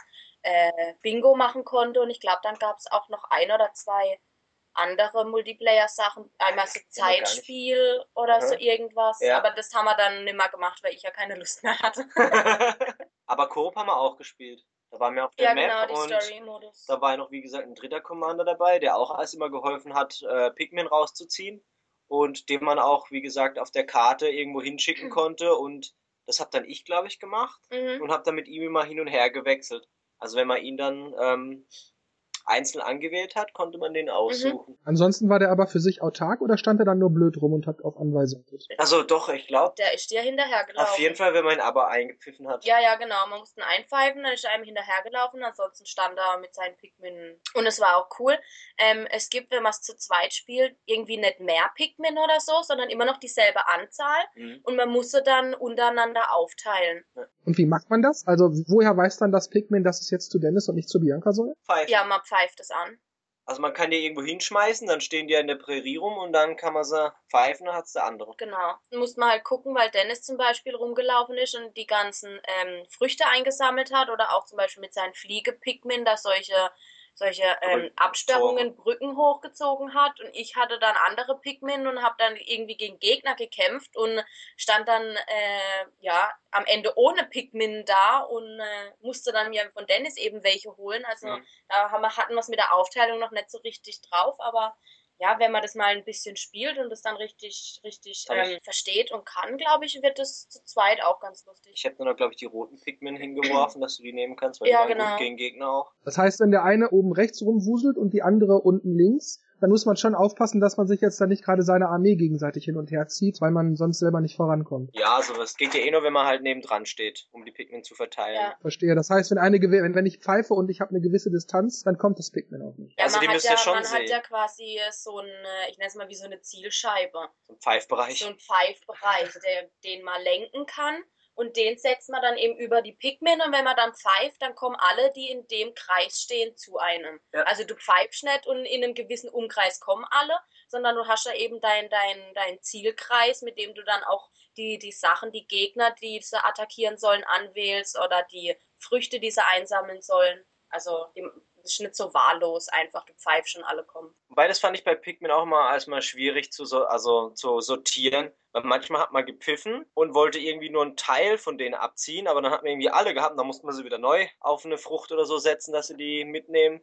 äh, Bingo machen konnte. Und ich glaube, dann gab es auch noch ein oder zwei andere Multiplayer-Sachen. Einmal so. Zeitspiel oder Mhm. so irgendwas. Ja. Aber das haben wir dann nicht mehr gemacht, weil ich ja keine Lust mehr hatte. [LAUGHS] Aber Coop haben wir auch gespielt. Da waren wir auf der ja, Map genau, die und Story-Modus. da war noch, wie gesagt, ein dritter Commander dabei, der auch alles immer geholfen hat, äh, Pikmin rauszuziehen. Und den man auch, wie gesagt, auf der Karte irgendwo hinschicken [CLEARS THROAT] konnte. Und das hab dann ich, glaube ich, gemacht. Mhm. und habe dann mit ihm immer hin und her gewechselt. Also wenn man ihn dann ähm, einzeln angewählt hat, konnte man Mhm. den aussuchen. Ansonsten war der aber für sich autark oder stand er dann nur blöd rum und hat auf Anweisung gedrückt? Also doch, ich glaube, Der ist dir hinterhergelaufen. auf jeden Fall, wenn man ihn aber eingepfiffen hat. Ja, ja, genau. Man musste ihn einpfeifen, dann ist er einem hinterhergelaufen, ansonsten stand er mit seinen Pikmin. Und es war auch cool. Ähm, es gibt, wenn man es zu zweit spielt, irgendwie nicht mehr Pikmin oder so, sondern immer noch dieselbe Anzahl. Mhm. Und man musste dann untereinander aufteilen. Und wie macht man das? Also woher weiß dann das Pikmin, dass es jetzt zu Dennis und nicht zu Bianca soll? Pfeifen. Ja, man pfeift es an. Also man kann die irgendwo hinschmeißen, dann stehen die ja in der Prärie rum und dann kann man sie pfeifen, dann hat's der andere. Genau. Dann musste man halt gucken, weil Dennis zum Beispiel rumgelaufen ist und die ganzen ähm, Früchte eingesammelt hat oder auch zum Beispiel mit seinen Fliege-Pikmin da solche solche ähm, Absperrungen, Brücken hochgezogen hat und ich hatte dann andere Pikmin und habe dann irgendwie gegen Gegner gekämpft und stand dann äh, ja am Ende ohne Pikmin da und äh, musste dann mir von Dennis eben welche holen. Also mhm. da haben wir, hatten wir es mit der Aufteilung noch nicht so richtig drauf, aber ja, wenn man das mal ein bisschen spielt und das dann richtig, richtig ähm, versteht und kann, glaube ich, wird das zu zweit auch ganz lustig. Ich habe nur noch, glaube ich, die roten Pikmin hingeworfen, dass du die nehmen kannst, weil ja, die genau. gut gegen Gegner auch. Das heißt, wenn der eine oben rechts rumwuselt und die andere unten links, dann muss man schon aufpassen, dass man sich jetzt da nicht gerade seine Armee gegenseitig hin und her zieht, weil man sonst selber nicht vorankommt. Ja, also das geht ja eh nur, wenn man halt nebendran steht, um die Pikmin zu verteilen. Ja. Verstehe. Das heißt, wenn eine wenn, wenn ich pfeife und ich habe eine gewisse Distanz, dann kommt das Pikmin auch nicht. Ja, also man, die hat ja, ja schon man sehen. hat ja quasi so ein, ich nenne es mal wie so eine Zielscheibe. So ein Pfeifbereich. So ein Pfeifbereich, der, den man lenken kann und den setzt man dann eben über die Pikmin und wenn man dann pfeift, dann kommen alle, die in dem Kreis stehen, zu einem. Ja. Also du pfeifst nicht und in einem gewissen Umkreis kommen alle, sondern du hast ja eben deinen dein, dein Zielkreis, mit dem du dann auch die, die Sachen, die Gegner, die sie attackieren sollen, anwählst oder die Früchte, die sie einsammeln sollen. Also das ist nicht so wahllos einfach, du pfeifst schon alle kommen. Wobei das fand ich bei Pikmin auch mal erstmal schwierig zu, so, also, zu sortieren, weil manchmal hat man gepfiffen und wollte irgendwie nur einen Teil von denen abziehen, aber dann hat man irgendwie alle gehabt und dann musste man sie wieder neu auf eine Frucht oder so setzen, dass sie die mitnehmen.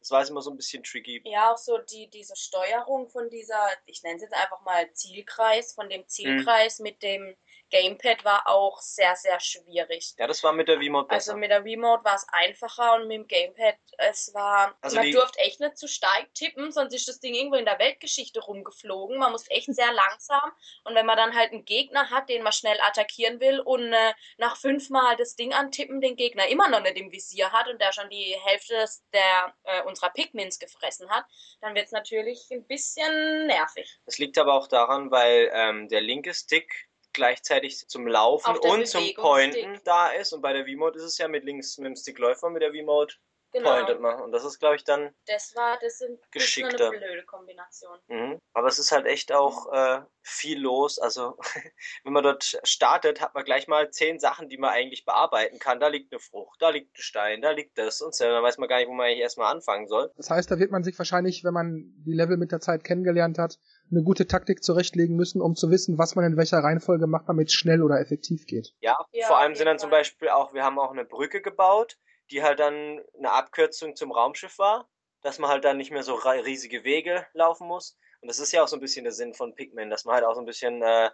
Das war immer so ein bisschen tricky. Ja, auch so die, diese Steuerung von dieser, ich nenne es jetzt einfach mal Zielkreis, von dem Zielkreis mhm. mit dem Gamepad war auch sehr, sehr schwierig. Ja, das war mit der Remote besser. Also mit der Remote war es einfacher und mit dem Gamepad, es war, also man durfte echt nicht zu stark tippen, sonst ist das Ding irgendwo in der Weltgeschichte rumgeflogen. Man muss echt sehr [LAUGHS] langsam und wenn man dann halt einen Gegner hat, den man schnell attackieren will und äh, nach fünfmal das Ding antippen den Gegner immer noch nicht im Visier hat und der schon die Hälfte der, äh, unserer Pikmins gefressen hat, dann wird es natürlich ein bisschen nervig. Das liegt aber auch daran, weil ähm, der linke Stick gleichzeitig zum Laufen und zum Pointen da ist. Und bei der V-Mode ist es ja mit links mit dem Stick läuft man, mit der V-Mode genau. pointet man. Und das ist, glaube ich, dann das war, das sind, geschickter. eine blöde Kombination. Mhm. Aber es ist halt echt auch mhm. äh, viel los. Also [LAUGHS] wenn man dort startet, hat man gleich mal zehn Sachen, die man eigentlich bearbeiten kann. Da liegt eine Frucht, da liegt ein Stein, da liegt das und so. Dann weiß man gar nicht, wo man eigentlich erstmal anfangen soll. Das heißt, da wird man sich wahrscheinlich, wenn man die Level mit der Zeit kennengelernt hat, eine gute Taktik zurechtlegen müssen, um zu wissen, was man in welcher Reihenfolge macht, damit es schnell oder effektiv geht. Ja, ja vor allem sind dann Fall. zum Beispiel auch, wir haben auch eine Brücke gebaut, die halt dann eine Abkürzung zum Raumschiff war, dass man halt dann nicht mehr so riesige Wege laufen muss. Und das ist ja auch so ein bisschen der Sinn von Pikmin, dass man halt auch so ein bisschen äh,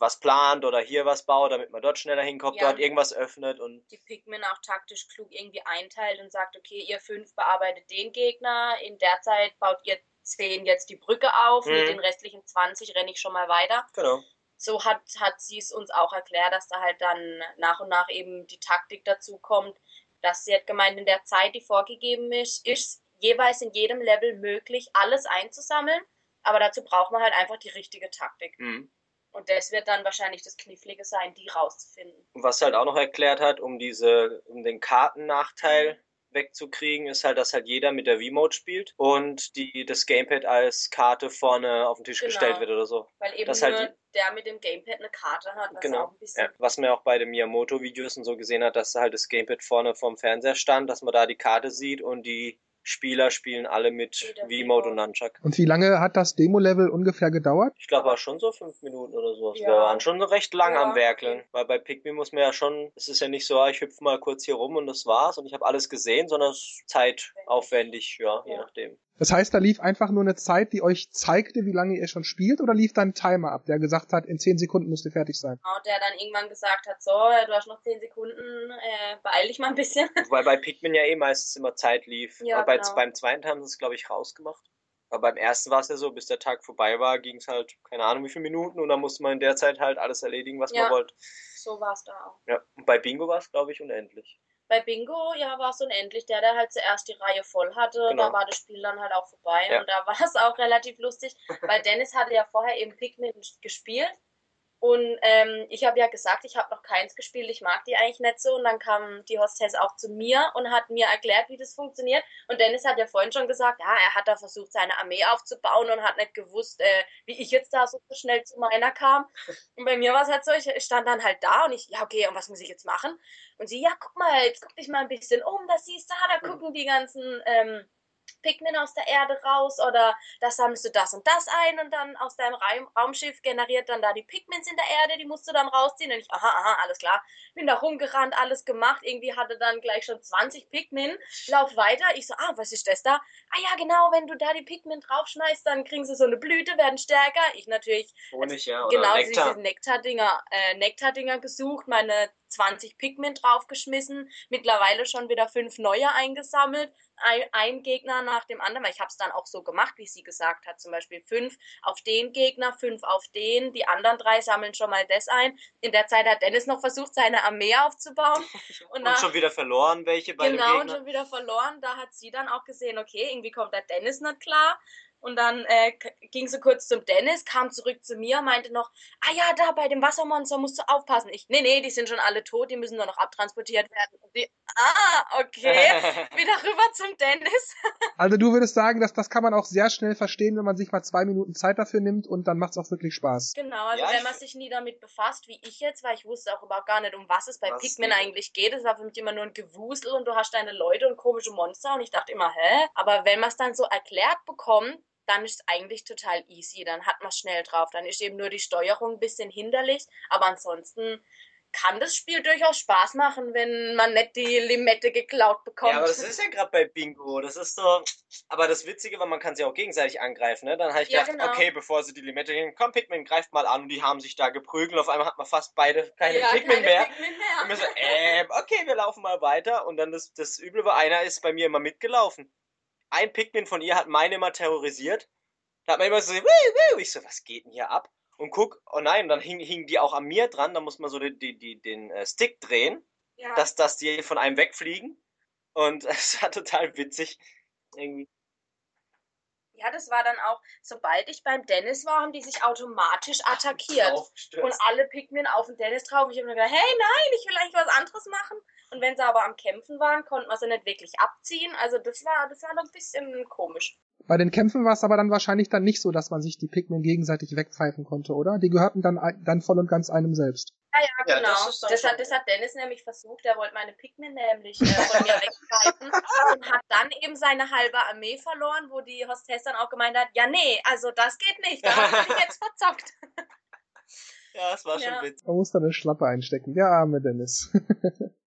was plant oder hier was baut, damit man dort schneller hinkommt, ja, dort irgendwas öffnet und die Pikmin auch taktisch klug irgendwie einteilt und sagt, okay, ihr fünf bearbeitet den Gegner, in der Zeit baut ihr zehn jetzt die Brücke auf, mhm. mit den restlichen 20 renne ich schon mal weiter. Genau. So hat, hat sie es uns auch erklärt, dass da halt dann nach und nach eben die Taktik dazu kommt, dass sie hat gemeint, in der Zeit, die vorgegeben ist, ist jeweils in jedem Level möglich, alles einzusammeln, aber dazu braucht man halt einfach die richtige Taktik. Mhm. Und das wird dann wahrscheinlich das Knifflige sein, die rauszufinden. Was halt auch noch erklärt hat, um diese, um den Kartennachteil mhm wegzukriegen, ist halt, dass halt jeder mit der V-Mode spielt und die, das Gamepad als Karte vorne auf den Tisch genau. gestellt wird oder so. Weil eben das nur halt, der mit dem Gamepad eine Karte hat, was genau. auch ein bisschen... Ja. Was man auch bei den Miyamoto-Videos und so gesehen hat, dass halt das Gamepad vorne vorm Fernseher stand, dass man da die Karte sieht und die Spieler spielen alle mit V-Mode und Nunchuck. Und wie lange hat das Demo-Level ungefähr gedauert? Ich glaube, war schon so fünf Minuten oder so. Ja. Wir waren schon recht lang ja. am Werkeln. Weil bei Pikmin muss man ja schon, es ist ja nicht so, ah, ich hüpfe mal kurz hier rum und das war's und ich habe alles gesehen, sondern es ist zeitaufwendig, ja, ja, je nachdem. Das heißt, da lief einfach nur eine Zeit, die euch zeigte, wie lange ihr schon spielt, oder lief dann ein Timer ab, der gesagt hat, in zehn Sekunden müsst ihr fertig sein? Genau, der dann irgendwann gesagt hat, so, du hast noch zehn Sekunden, äh, beeil dich mal ein bisschen. [LAUGHS] Weil bei Pikmin ja eh meistens immer Zeit lief. Ja, Aber genau. beim zweiten haben sie es, glaube ich, rausgemacht. Aber beim ersten war es ja so, bis der Tag vorbei war, ging es halt, keine Ahnung wie viele Minuten und dann musste man in der Zeit halt alles erledigen, was ja, man wollte. So war es da auch. Ja, und bei Bingo war es, glaube ich, unendlich. Bei Bingo, ja, war es unendlich. Der, der halt zuerst die Reihe voll hatte, genau. da war das Spiel dann halt auch vorbei. Ja. Und da war es auch relativ lustig, [LAUGHS] weil Dennis hatte ja vorher eben Pikmin gespielt und ähm, ich habe ja gesagt, ich habe noch keins gespielt, ich mag die eigentlich nicht so. Und dann kam die Hostess auch zu mir und hat mir erklärt, wie das funktioniert. Und Dennis hat ja vorhin schon gesagt, ja, er hat da versucht, seine Armee aufzubauen und hat nicht gewusst, äh, wie ich jetzt da so schnell zu meiner kam. [LAUGHS] Und bei mir war es halt so, ich stand dann halt da und ich, ja, okay, und was muss ich jetzt machen? Und sie, ja, guck mal, jetzt guck dich mal ein bisschen um, da siehst du, da mhm. gucken die ganzen ähm, Pikmin aus der Erde raus oder da sammelst du das und das ein und dann aus deinem Raum, Raumschiff generiert dann da die Pigments in der Erde, die musst du dann rausziehen. Und ich, aha, aha, alles klar. Bin da rumgerannt, alles gemacht. Irgendwie hatte dann gleich schon 20 Pikmin. Lauf weiter. Ich so, ah, was ist das da? Ah ja, genau, wenn du da die Pigment draufschmeißt, dann kriegen sie so eine Blüte, werden stärker. Ich natürlich. Honig, ja. Oder genau, Nektar. diese Nektardinger, äh, Nektardinger gesucht, meine 20 Pigment draufgeschmissen, mittlerweile schon wieder fünf neue eingesammelt, ein, ein Gegner nach dem anderen, weil ich habe es dann auch so gemacht, wie sie gesagt hat, zum Beispiel fünf auf den Gegner, fünf auf den, die anderen drei sammeln schon mal das ein. In der Zeit hat Dennis noch versucht, seine Armee aufzubauen. [LAUGHS] Und, und da, schon wieder verloren welche bei Genau, und schon wieder verloren. Da hat sie dann auch gesehen, okay, irgendwie kommt der Dennis nicht klar. Und dann äh, ging sie kurz zum Dennis, kam zurück zu mir, meinte noch, ah ja, da bei dem Wassermonster musst du aufpassen. Ich, nee, nee, die sind schon alle tot, die müssen nur noch abtransportiert werden. Und die, ah, okay, [LAUGHS] wieder rüber zum Dennis. [LAUGHS] also du würdest sagen, dass das kann man auch sehr schnell verstehen, wenn man sich mal zwei Minuten Zeit dafür nimmt und dann macht es auch wirklich Spaß. Genau, also ja, wenn man sich nie damit befasst, wie ich jetzt, weil ich wusste auch überhaupt gar nicht, um was es bei was Pikmin eigentlich geht. Es war für mich immer nur ein Gewusel und du hast deine Leute und komische Monster und ich dachte immer, hä? Aber wenn man es dann so erklärt bekommt, dann ist es eigentlich total easy. Dann hat man es schnell drauf. Dann ist eben nur die Steuerung ein bisschen hinderlich. Aber ansonsten kann das Spiel durchaus Spaß machen, wenn man nicht die Limette geklaut bekommt. Ja, aber das ist ja gerade bei Bingo. Das ist so. Aber das Witzige war, man kann sie auch gegenseitig angreifen. Ne? Dann habe ich ja, gedacht, genau. okay, bevor sie die Limette gehen, komm, Pikmin, greift mal an. Und die haben sich da geprügelt. Auf einmal hat man fast beide keine ja, Pikmin keine mehr. Pikmin mehr. Und wir so, äh, okay, wir laufen mal weiter. Und dann das, das Üble war, einer ist bei mir immer mitgelaufen ein Pikmin von ihr hat meine immer terrorisiert. Da hat man immer so, wiu, wiu. ich so, was geht denn hier ab? Und guck, oh nein, dann hingen hing die auch an mir dran, da muss man so die, die, die, den äh, Stick drehen, ja. dass, dass die von einem wegfliegen. Und [LAUGHS] es war total witzig. Irgendwie. Ja, das war dann auch, sobald ich beim Dennis war, haben die sich automatisch attackiert. Und alle Pikmin auf den Dennis drauf. Ich habe mir gedacht, hey, nein, ich will eigentlich was anderes machen. Und wenn sie aber am Kämpfen waren, konnten wir sie nicht wirklich abziehen. Also das war, das war noch ein bisschen komisch. Bei den Kämpfen war es aber dann wahrscheinlich dann nicht so, dass man sich die Pikmin gegenseitig wegpfeifen konnte, oder? Die gehörten dann, dann voll und ganz einem selbst. Ja, ja, genau. Ja, das, das, hat, das, hat, Dennis nämlich versucht. Der wollte meine Pikmin nämlich äh, von mir wegpfeifen [LAUGHS] und hat dann eben seine halbe Armee verloren, wo die Hostess dann auch gemeint hat, ja, nee, also das geht nicht. Da hast du dich jetzt verzockt. Ja, das war schon ja. witzig. Man muss da eine Schlappe einstecken. Der arme Dennis. [LAUGHS]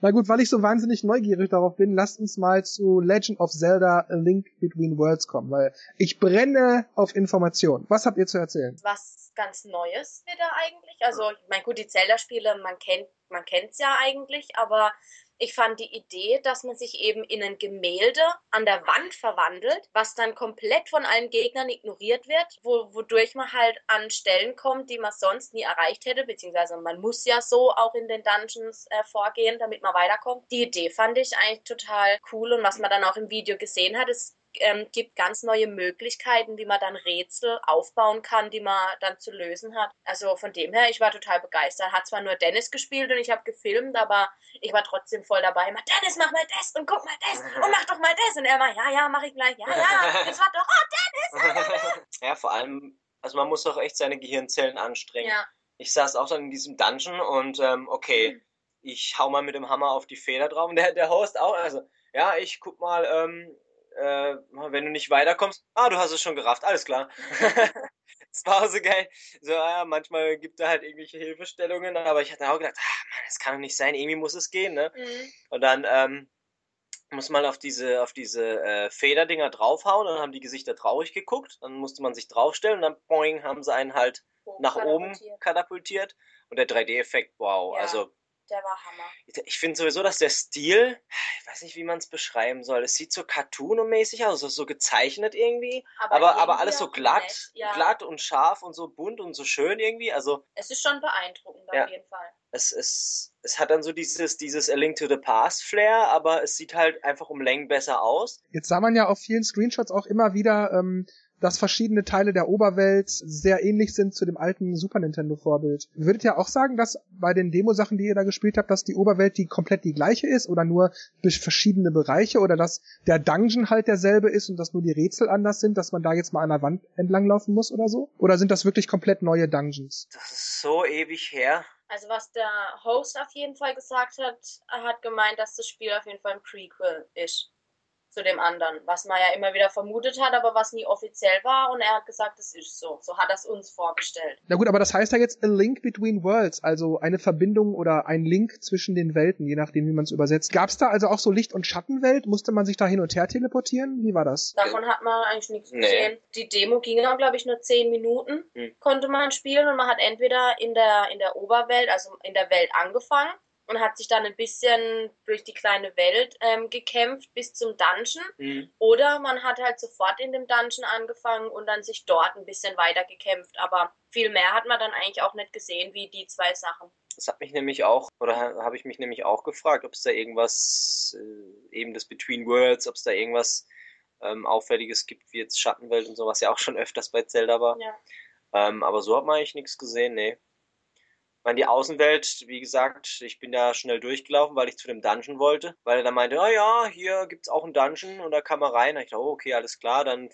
Na gut, weil ich so wahnsinnig neugierig darauf bin, lasst uns mal zu Legend of Zelda A Link Between Worlds kommen, weil ich brenne auf Informationen. Was habt ihr zu erzählen? Was ganz Neues wieder eigentlich. Also, ich meine, gut, die Zelda-Spiele, man kennt man kennt's ja eigentlich, aber ich fand die Idee, dass man sich eben in ein Gemälde an der Wand verwandelt, was dann komplett von allen Gegnern ignoriert wird, wo, wodurch man halt an Stellen kommt, die man sonst nie erreicht hätte, beziehungsweise man muss ja so auch in den Dungeons äh, vorgehen, damit man weiterkommt. Die Idee fand ich eigentlich total cool und was man dann auch im Video gesehen hat, ist ähm, gibt ganz neue Möglichkeiten, wie man dann Rätsel aufbauen kann, die man dann zu lösen hat. Also von dem her, ich war total begeistert. Hat zwar nur Dennis gespielt und ich habe gefilmt, aber ich war trotzdem voll dabei. Immer, Dennis, mach mal das und guck mal das und mach doch mal das. Und er war, ja, ja, mach ich gleich. Ja, ja, das war doch, oh, Dennis. [LAUGHS] ja, vor allem, also man muss auch echt seine Gehirnzellen anstrengen. Ja. Ich saß auch dann in diesem Dungeon und ähm, okay, mhm. ich hau mal mit dem Hammer auf die Feder drauf und der, der Host auch, also ja, ich guck mal, ähm, äh, wenn du nicht weiterkommst, ah, du hast es schon gerafft, alles klar. [LAUGHS] das war auch so geil. So, ja, manchmal gibt er halt irgendwelche Hilfestellungen, aber ich hatte auch gedacht, ah, Mann, das kann doch nicht sein, irgendwie muss es gehen, ne? Mhm. Und dann ähm, muss man auf diese, auf diese äh, Federdinger draufhauen, dann haben die Gesichter traurig geguckt, dann musste man sich draufstellen und dann boing, haben sie einen halt oh, nach oben katapultiert. Und der 3D-Effekt, wow, ja. also der war Hammer. Ich finde sowieso, dass der Stil, ich weiß nicht, wie man es beschreiben soll. Es sieht so cartoon-mäßig aus, so, so gezeichnet irgendwie. Aber, aber, aber alles so glatt, ja. glatt und scharf und so bunt und so schön irgendwie. Also, es ist schon beeindruckend ja. auf jeden Fall. Es, es, es hat dann so dieses, dieses A Link to the Past Flair, aber es sieht halt einfach um Längen besser aus. Jetzt sah man ja auf vielen Screenshots auch immer wieder ähm, dass verschiedene Teile der Oberwelt sehr ähnlich sind zu dem alten Super Nintendo Vorbild. Würdet ihr auch sagen, dass bei den Demo-Sachen, die ihr da gespielt habt, dass die Oberwelt die komplett die gleiche ist oder nur durch verschiedene Bereiche oder dass der Dungeon halt derselbe ist und dass nur die Rätsel anders sind, dass man da jetzt mal an der Wand entlanglaufen muss oder so? Oder sind das wirklich komplett neue Dungeons? Das ist so ewig her. Also was der Host auf jeden Fall gesagt hat, er hat gemeint, dass das Spiel auf jeden Fall ein Prequel ist zu dem anderen, was man ja immer wieder vermutet hat, aber was nie offiziell war und er hat gesagt, es ist so. So hat er es uns vorgestellt. Na gut, aber das heißt ja jetzt a link between worlds, also eine Verbindung oder ein Link zwischen den Welten, je nachdem, wie man es übersetzt. Gab es da also auch so Licht- und Schattenwelt? Musste man sich da hin und her teleportieren? Wie war das? Davon hat man eigentlich nichts nee. gesehen. Die Demo ging dann, glaube ich, nur zehn Minuten, hm. konnte man spielen und man hat entweder in der, in der Oberwelt, also in der Welt angefangen und hat sich dann ein bisschen durch die kleine Welt ähm, gekämpft bis zum Dungeon. Mhm. Oder man hat halt sofort in dem Dungeon angefangen und dann sich dort ein bisschen weiter gekämpft. Aber viel mehr hat man dann eigentlich auch nicht gesehen wie die zwei Sachen. Das hat mich nämlich auch, oder habe ich mich nämlich auch gefragt, ob es da irgendwas, äh, eben das Between Worlds, ob es da irgendwas ähm, Auffälliges gibt, wie jetzt Schattenwelt und so, was ja auch schon öfters bei Zelda war. Ja. Ähm, aber so hat man eigentlich nichts gesehen, nee meine, die Außenwelt, wie gesagt, ich bin da schnell durchgelaufen, weil ich zu dem Dungeon wollte, weil er dann meinte, ah ja, hier gibt's auch einen Dungeon und da kann man rein. Und ich dachte, oh, okay, alles klar, dann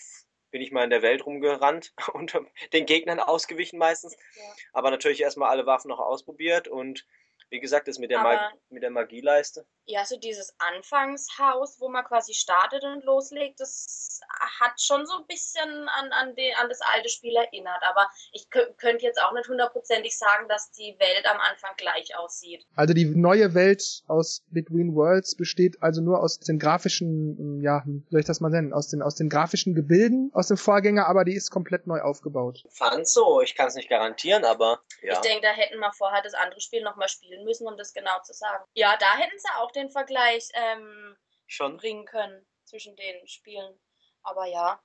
bin ich mal in der Welt rumgerannt [LAUGHS] und den Gegnern ausgewichen meistens. Ja. Aber natürlich erstmal alle Waffen noch ausprobiert und wie gesagt, das mit der, Mag mit der Magieleiste. Ja, so dieses Anfangshaus, wo man quasi startet und loslegt, das hat schon so ein bisschen an, an, den, an das alte Spiel erinnert. Aber ich könnte jetzt auch nicht hundertprozentig sagen, dass die Welt am Anfang gleich aussieht. Also die neue Welt aus Between Worlds besteht also nur aus den grafischen, ja, wie soll ich das mal nennen, aus den, aus den grafischen Gebilden aus dem Vorgänger, aber die ist komplett neu aufgebaut. Fand so, ich kann es nicht garantieren, aber ja. Ich denke, da hätten wir vorher das andere Spiel nochmal spielen müssen, um das genau zu sagen. Ja, da hätten sie auch den Vergleich ähm, schon bringen können zwischen den Spielen. Aber ja,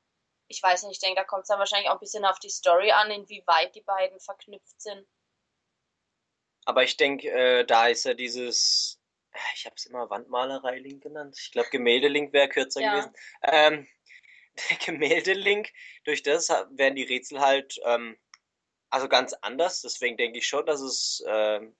ich weiß nicht, ich denke, da kommt es dann wahrscheinlich auch ein bisschen auf die Story an, inwieweit die beiden verknüpft sind. Aber ich denke, äh, da ist ja dieses, ich habe es immer Wandmalerei-Link genannt. Ich glaube, Gemälde-Link wäre kürzer ja. gewesen. Ähm, [LAUGHS] der Gemälde-Link, durch das werden die Rätsel halt ähm, also ganz anders. Deswegen denke ich schon, dass es ähm,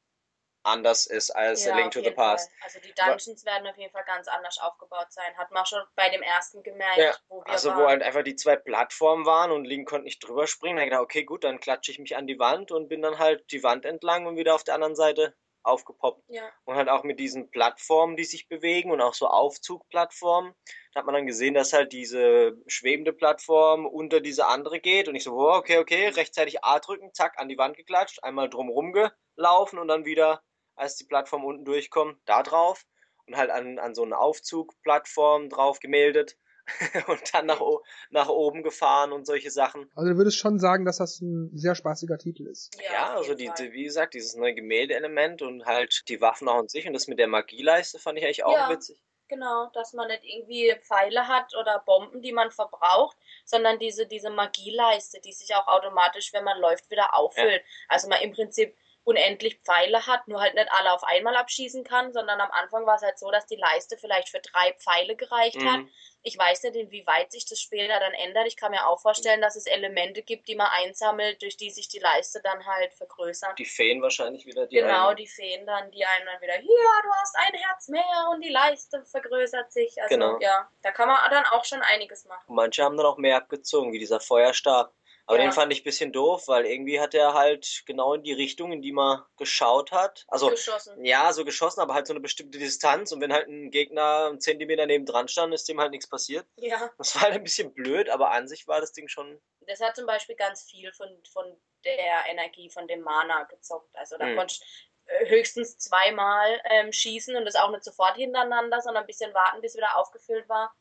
anders ist als ja, Link to the Past. Fall. Also die Dungeons werden auf jeden Fall ganz anders aufgebaut sein. Hat man schon bei dem ersten gemerkt, ja, wo wir Also waren. wo halt einfach die zwei Plattformen waren und Link konnte nicht drüber springen. Da habe ich gedacht, okay, gut, dann klatsche ich mich an die Wand und bin dann halt die Wand entlang und wieder auf der anderen Seite aufgepoppt. Ja. Und halt auch mit diesen Plattformen, die sich bewegen und auch so Aufzugplattformen. Da hat man dann gesehen, dass halt diese schwebende Plattform unter diese andere geht. Und ich so, oh, okay, okay, rechtzeitig A drücken, zack, an die Wand geklatscht, einmal drumrum gelaufen und dann wieder als die Plattform unten durchkommt, da drauf und halt an, an so eine Aufzugplattform drauf gemeldet [LAUGHS] und dann nach, nach oben gefahren und solche Sachen. Also du würdest schon sagen, dass das ein sehr spaßiger Titel ist. Ja, ja also die, wie gesagt, dieses neue Gemäldeelement und halt die Waffen auch in sich und das mit der Magieleiste fand ich eigentlich auch ja. witzig. Genau, dass man nicht irgendwie Pfeile hat oder Bomben, die man verbraucht, sondern diese, diese Magieleiste, die sich auch automatisch, wenn man läuft, wieder auffüllt. Ja. Also man im Prinzip unendlich Pfeile hat, nur halt nicht alle auf einmal abschießen kann, sondern am Anfang war es halt so, dass die Leiste vielleicht für drei Pfeile gereicht mhm. hat. Ich weiß nicht, inwieweit sich das später dann ändert. Ich kann mir auch vorstellen, dass es Elemente gibt, die man einsammelt, durch die sich die Leiste dann halt vergrößert. Die Feen wahrscheinlich wieder. Die genau, einen... die Feen dann, die einem dann wieder, hier, du hast ein Herz mehr und die Leiste vergrößert sich. Also genau. ja, da kann man dann auch schon einiges machen. Manche haben dann auch mehr abgezogen, wie dieser Feuerstab. Aber ja. den fand ich ein bisschen doof, weil irgendwie hat er halt genau in die Richtung, in die man geschaut hat. Also, geschossen. Ja, so geschossen, aber halt so eine bestimmte Distanz. Und wenn halt ein Gegner einen Zentimeter neben dran stand, ist dem halt nichts passiert. Ja. Das war halt ein bisschen blöd, aber an sich war das Ding schon. Das hat zum Beispiel ganz viel von, von der Energie, von dem Mana gezockt. Also da hm. konntest äh, höchstens zweimal ähm, schießen und das auch nicht sofort hintereinander, sondern ein bisschen warten, bis wieder aufgefüllt war.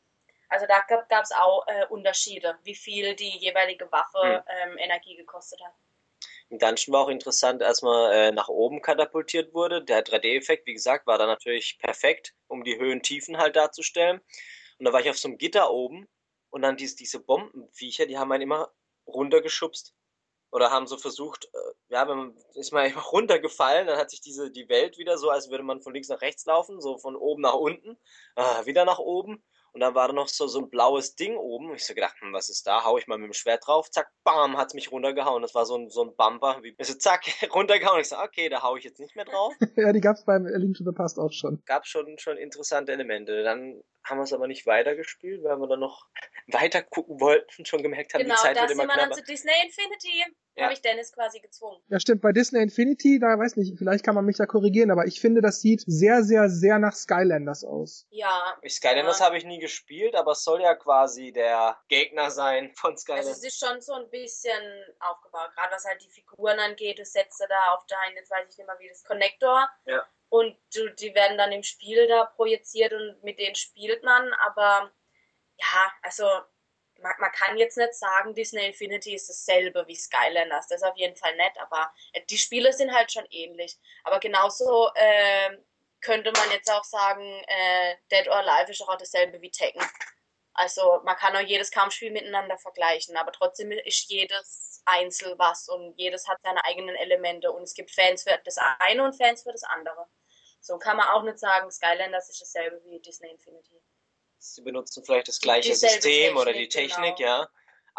Also da gab es auch äh, Unterschiede, wie viel die jeweilige Waffe hm. ähm, Energie gekostet hat. Im Dungeon war auch interessant, als man äh, nach oben katapultiert wurde. Der 3D-Effekt, wie gesagt, war da natürlich perfekt, um die Höhen Tiefen halt darzustellen. Und da war ich auf so einem Gitter oben und dann diese, diese Bombenviecher, die haben einen immer runtergeschubst. Oder haben so versucht, äh, ja, wenn man ist mal [LAUGHS] einfach runtergefallen, dann hat sich diese die Welt wieder so, als würde man von links nach rechts laufen, so von oben nach unten, äh, wieder nach oben. Und dann war da noch so, so ein blaues Ding oben. Ich so gedacht, hm, was ist da? Hau ich mal mit dem Schwert drauf. Zack, bam, hat's mich runtergehauen. Das war so ein, so ein Bumper. Wie, also zack, [LAUGHS] runtergehauen. Ich so, okay, da hau ich jetzt nicht mehr drauf. [LAUGHS] ja, die gab's beim Link to the Past auch schon. Gab schon, schon interessante Elemente. Dann haben wir es aber nicht weitergespielt, weil wir dann noch [LAUGHS] weiter gucken wollten und schon gemerkt haben, genau, die Zeit wird immer knapper. Genau, da sind wir dann zu Disney Infinity ja. habe ich Dennis quasi gezwungen. Ja, stimmt. Bei Disney Infinity, da weiß nicht, vielleicht kann man mich da korrigieren, aber ich finde, das sieht sehr, sehr, sehr nach Skylanders aus. Ja. Skylanders ja. habe ich nie gespielt, aber es soll ja quasi der Gegner sein von Skylanders. Also es ist schon so ein bisschen aufgebaut, gerade was halt die Figuren angeht. Du setzt da auf deinen, jetzt weiß ich nicht mehr wie das, Connector. Ja. Und die werden dann im Spiel da projiziert und mit denen spielt man, aber ja, also man, man, kann jetzt nicht sagen, Disney Infinity ist dasselbe wie Skylanders. Das ist auf jeden Fall nett, aber äh, die Spiele sind halt schon ähnlich. Aber genauso äh, könnte man jetzt auch sagen, äh, Dead or Alive ist auch dasselbe wie Tekken. Also man kann auch jedes Kampfspiel miteinander vergleichen, aber trotzdem ist jedes einzeln was und jedes hat seine eigenen Elemente und es gibt Fans für das eine und Fans für das andere. So kann man auch nicht sagen, Skylanders ist dasselbe wie Disney Infinity. Sie benutzen vielleicht das gleiche System Technik, oder die Technik, genau. ja.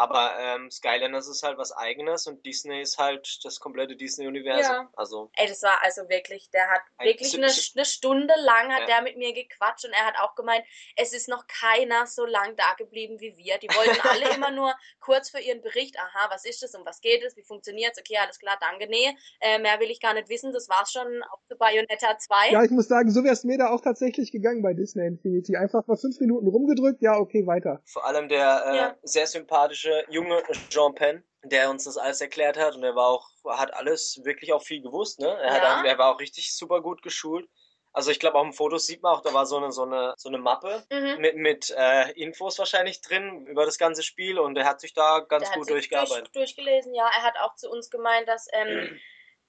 Aber ähm, Skylanders ist halt was eigenes und Disney ist halt das komplette Disney-Universum. Ja. Also, Ey, das war also wirklich, der hat wirklich eine, eine, Stunde lang hat ja. der mit mir gequatscht und er hat auch gemeint, es ist noch keiner so lang da geblieben wie wir. Die wollten alle [LAUGHS] immer nur kurz für ihren Bericht, aha, was ist das, um was geht es, wie funktioniert es, okay, alles klar, danke, nee, äh, mehr will ich gar nicht wissen, das war's schon auf zu Bayonetta 2. Ja, ich muss sagen, so wäre es mir da auch tatsächlich gegangen bei Disney Infinity. Einfach mal fünf Minuten rumgedrückt, ja, okay, weiter. Vor allem der äh, ja. sehr sympathische sympathische junge Jean Penn, der uns das alles erklärt hat und er war auch, hat alles wirklich auch viel gewusst, ne? Er, ja. hat, er war auch richtig super gut geschult. Also ich glaube, auf dem Foto sieht man auch, da war so eine, so eine, so eine Mappe mhm. mit, mit äh, Infos wahrscheinlich drin über das ganze Spiel und er hat sich da ganz der gut durchgearbeitet. Durch, durchgelesen, ja. Er hat auch zu uns gemeint, dass ähm,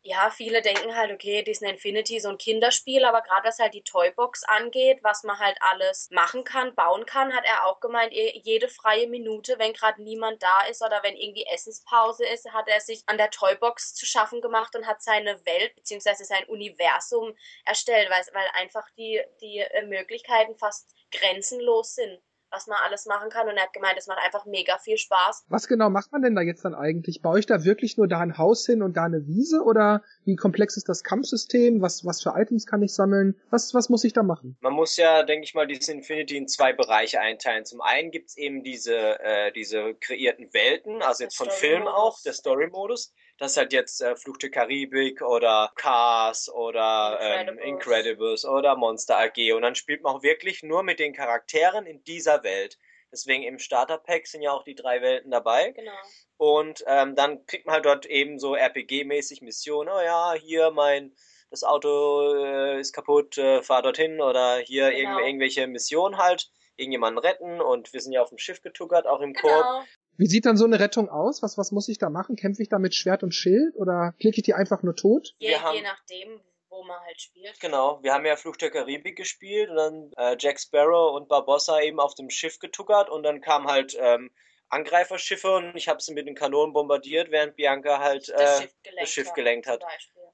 ja, viele denken halt, okay, Disney Infinity so ein Kinderspiel, aber gerade was halt die Toybox angeht, was man halt alles machen kann, bauen kann, hat er auch gemeint, jede freie Minute, wenn gerade niemand da ist oder wenn irgendwie Essenspause ist, hat er sich an der Toybox zu schaffen gemacht und hat seine Welt bzw. sein Universum erstellt, weil, weil einfach die, die äh, Möglichkeiten fast grenzenlos sind was man alles machen kann. Und er hat gemeint, es macht einfach mega viel Spaß. Was genau macht man denn da jetzt dann eigentlich? Baue ich da wirklich nur da ein Haus hin und da eine Wiese? Oder wie komplex ist das Kampfsystem? Was, was für Items kann ich sammeln? Was, was muss ich da machen? Man muss ja, denke ich mal, dieses Infinity in zwei Bereiche einteilen. Zum einen gibt's eben diese, äh, diese kreierten Welten, also jetzt von Film auch, der Story-Modus. Das ist halt jetzt äh, Fluch der Karibik oder Cars oder ähm, Incredibles. Ähm, Incredibles oder Monster AG. Und dann spielt man auch wirklich nur mit den Charakteren in dieser Welt. Deswegen im Starter-Pack sind ja auch die drei Welten dabei. Genau. Und ähm, dann kriegt man halt dort eben so RPG-mäßig Missionen. Oh ja, hier mein, das Auto äh, ist kaputt, äh, fahr dorthin. Oder hier genau. irgendw irgendwelche Missionen halt. Irgendjemanden retten. Und wir sind ja auf dem Schiff getuckert, auch im genau. Korb. Wie sieht dann so eine Rettung aus? Was, was muss ich da machen? Kämpfe ich da mit Schwert und Schild oder klicke ich die einfach nur tot? Je, je nachdem, wo man halt spielt. Genau, wir haben ja Fluch der Karibik gespielt und dann äh, Jack Sparrow und Barbossa eben auf dem Schiff getuckert und dann kam halt ähm, Angreiferschiffe und ich habe sie mit den Kanonen bombardiert, während Bianca halt äh, das Schiff gelenkt, das Schiff gelenkt hat.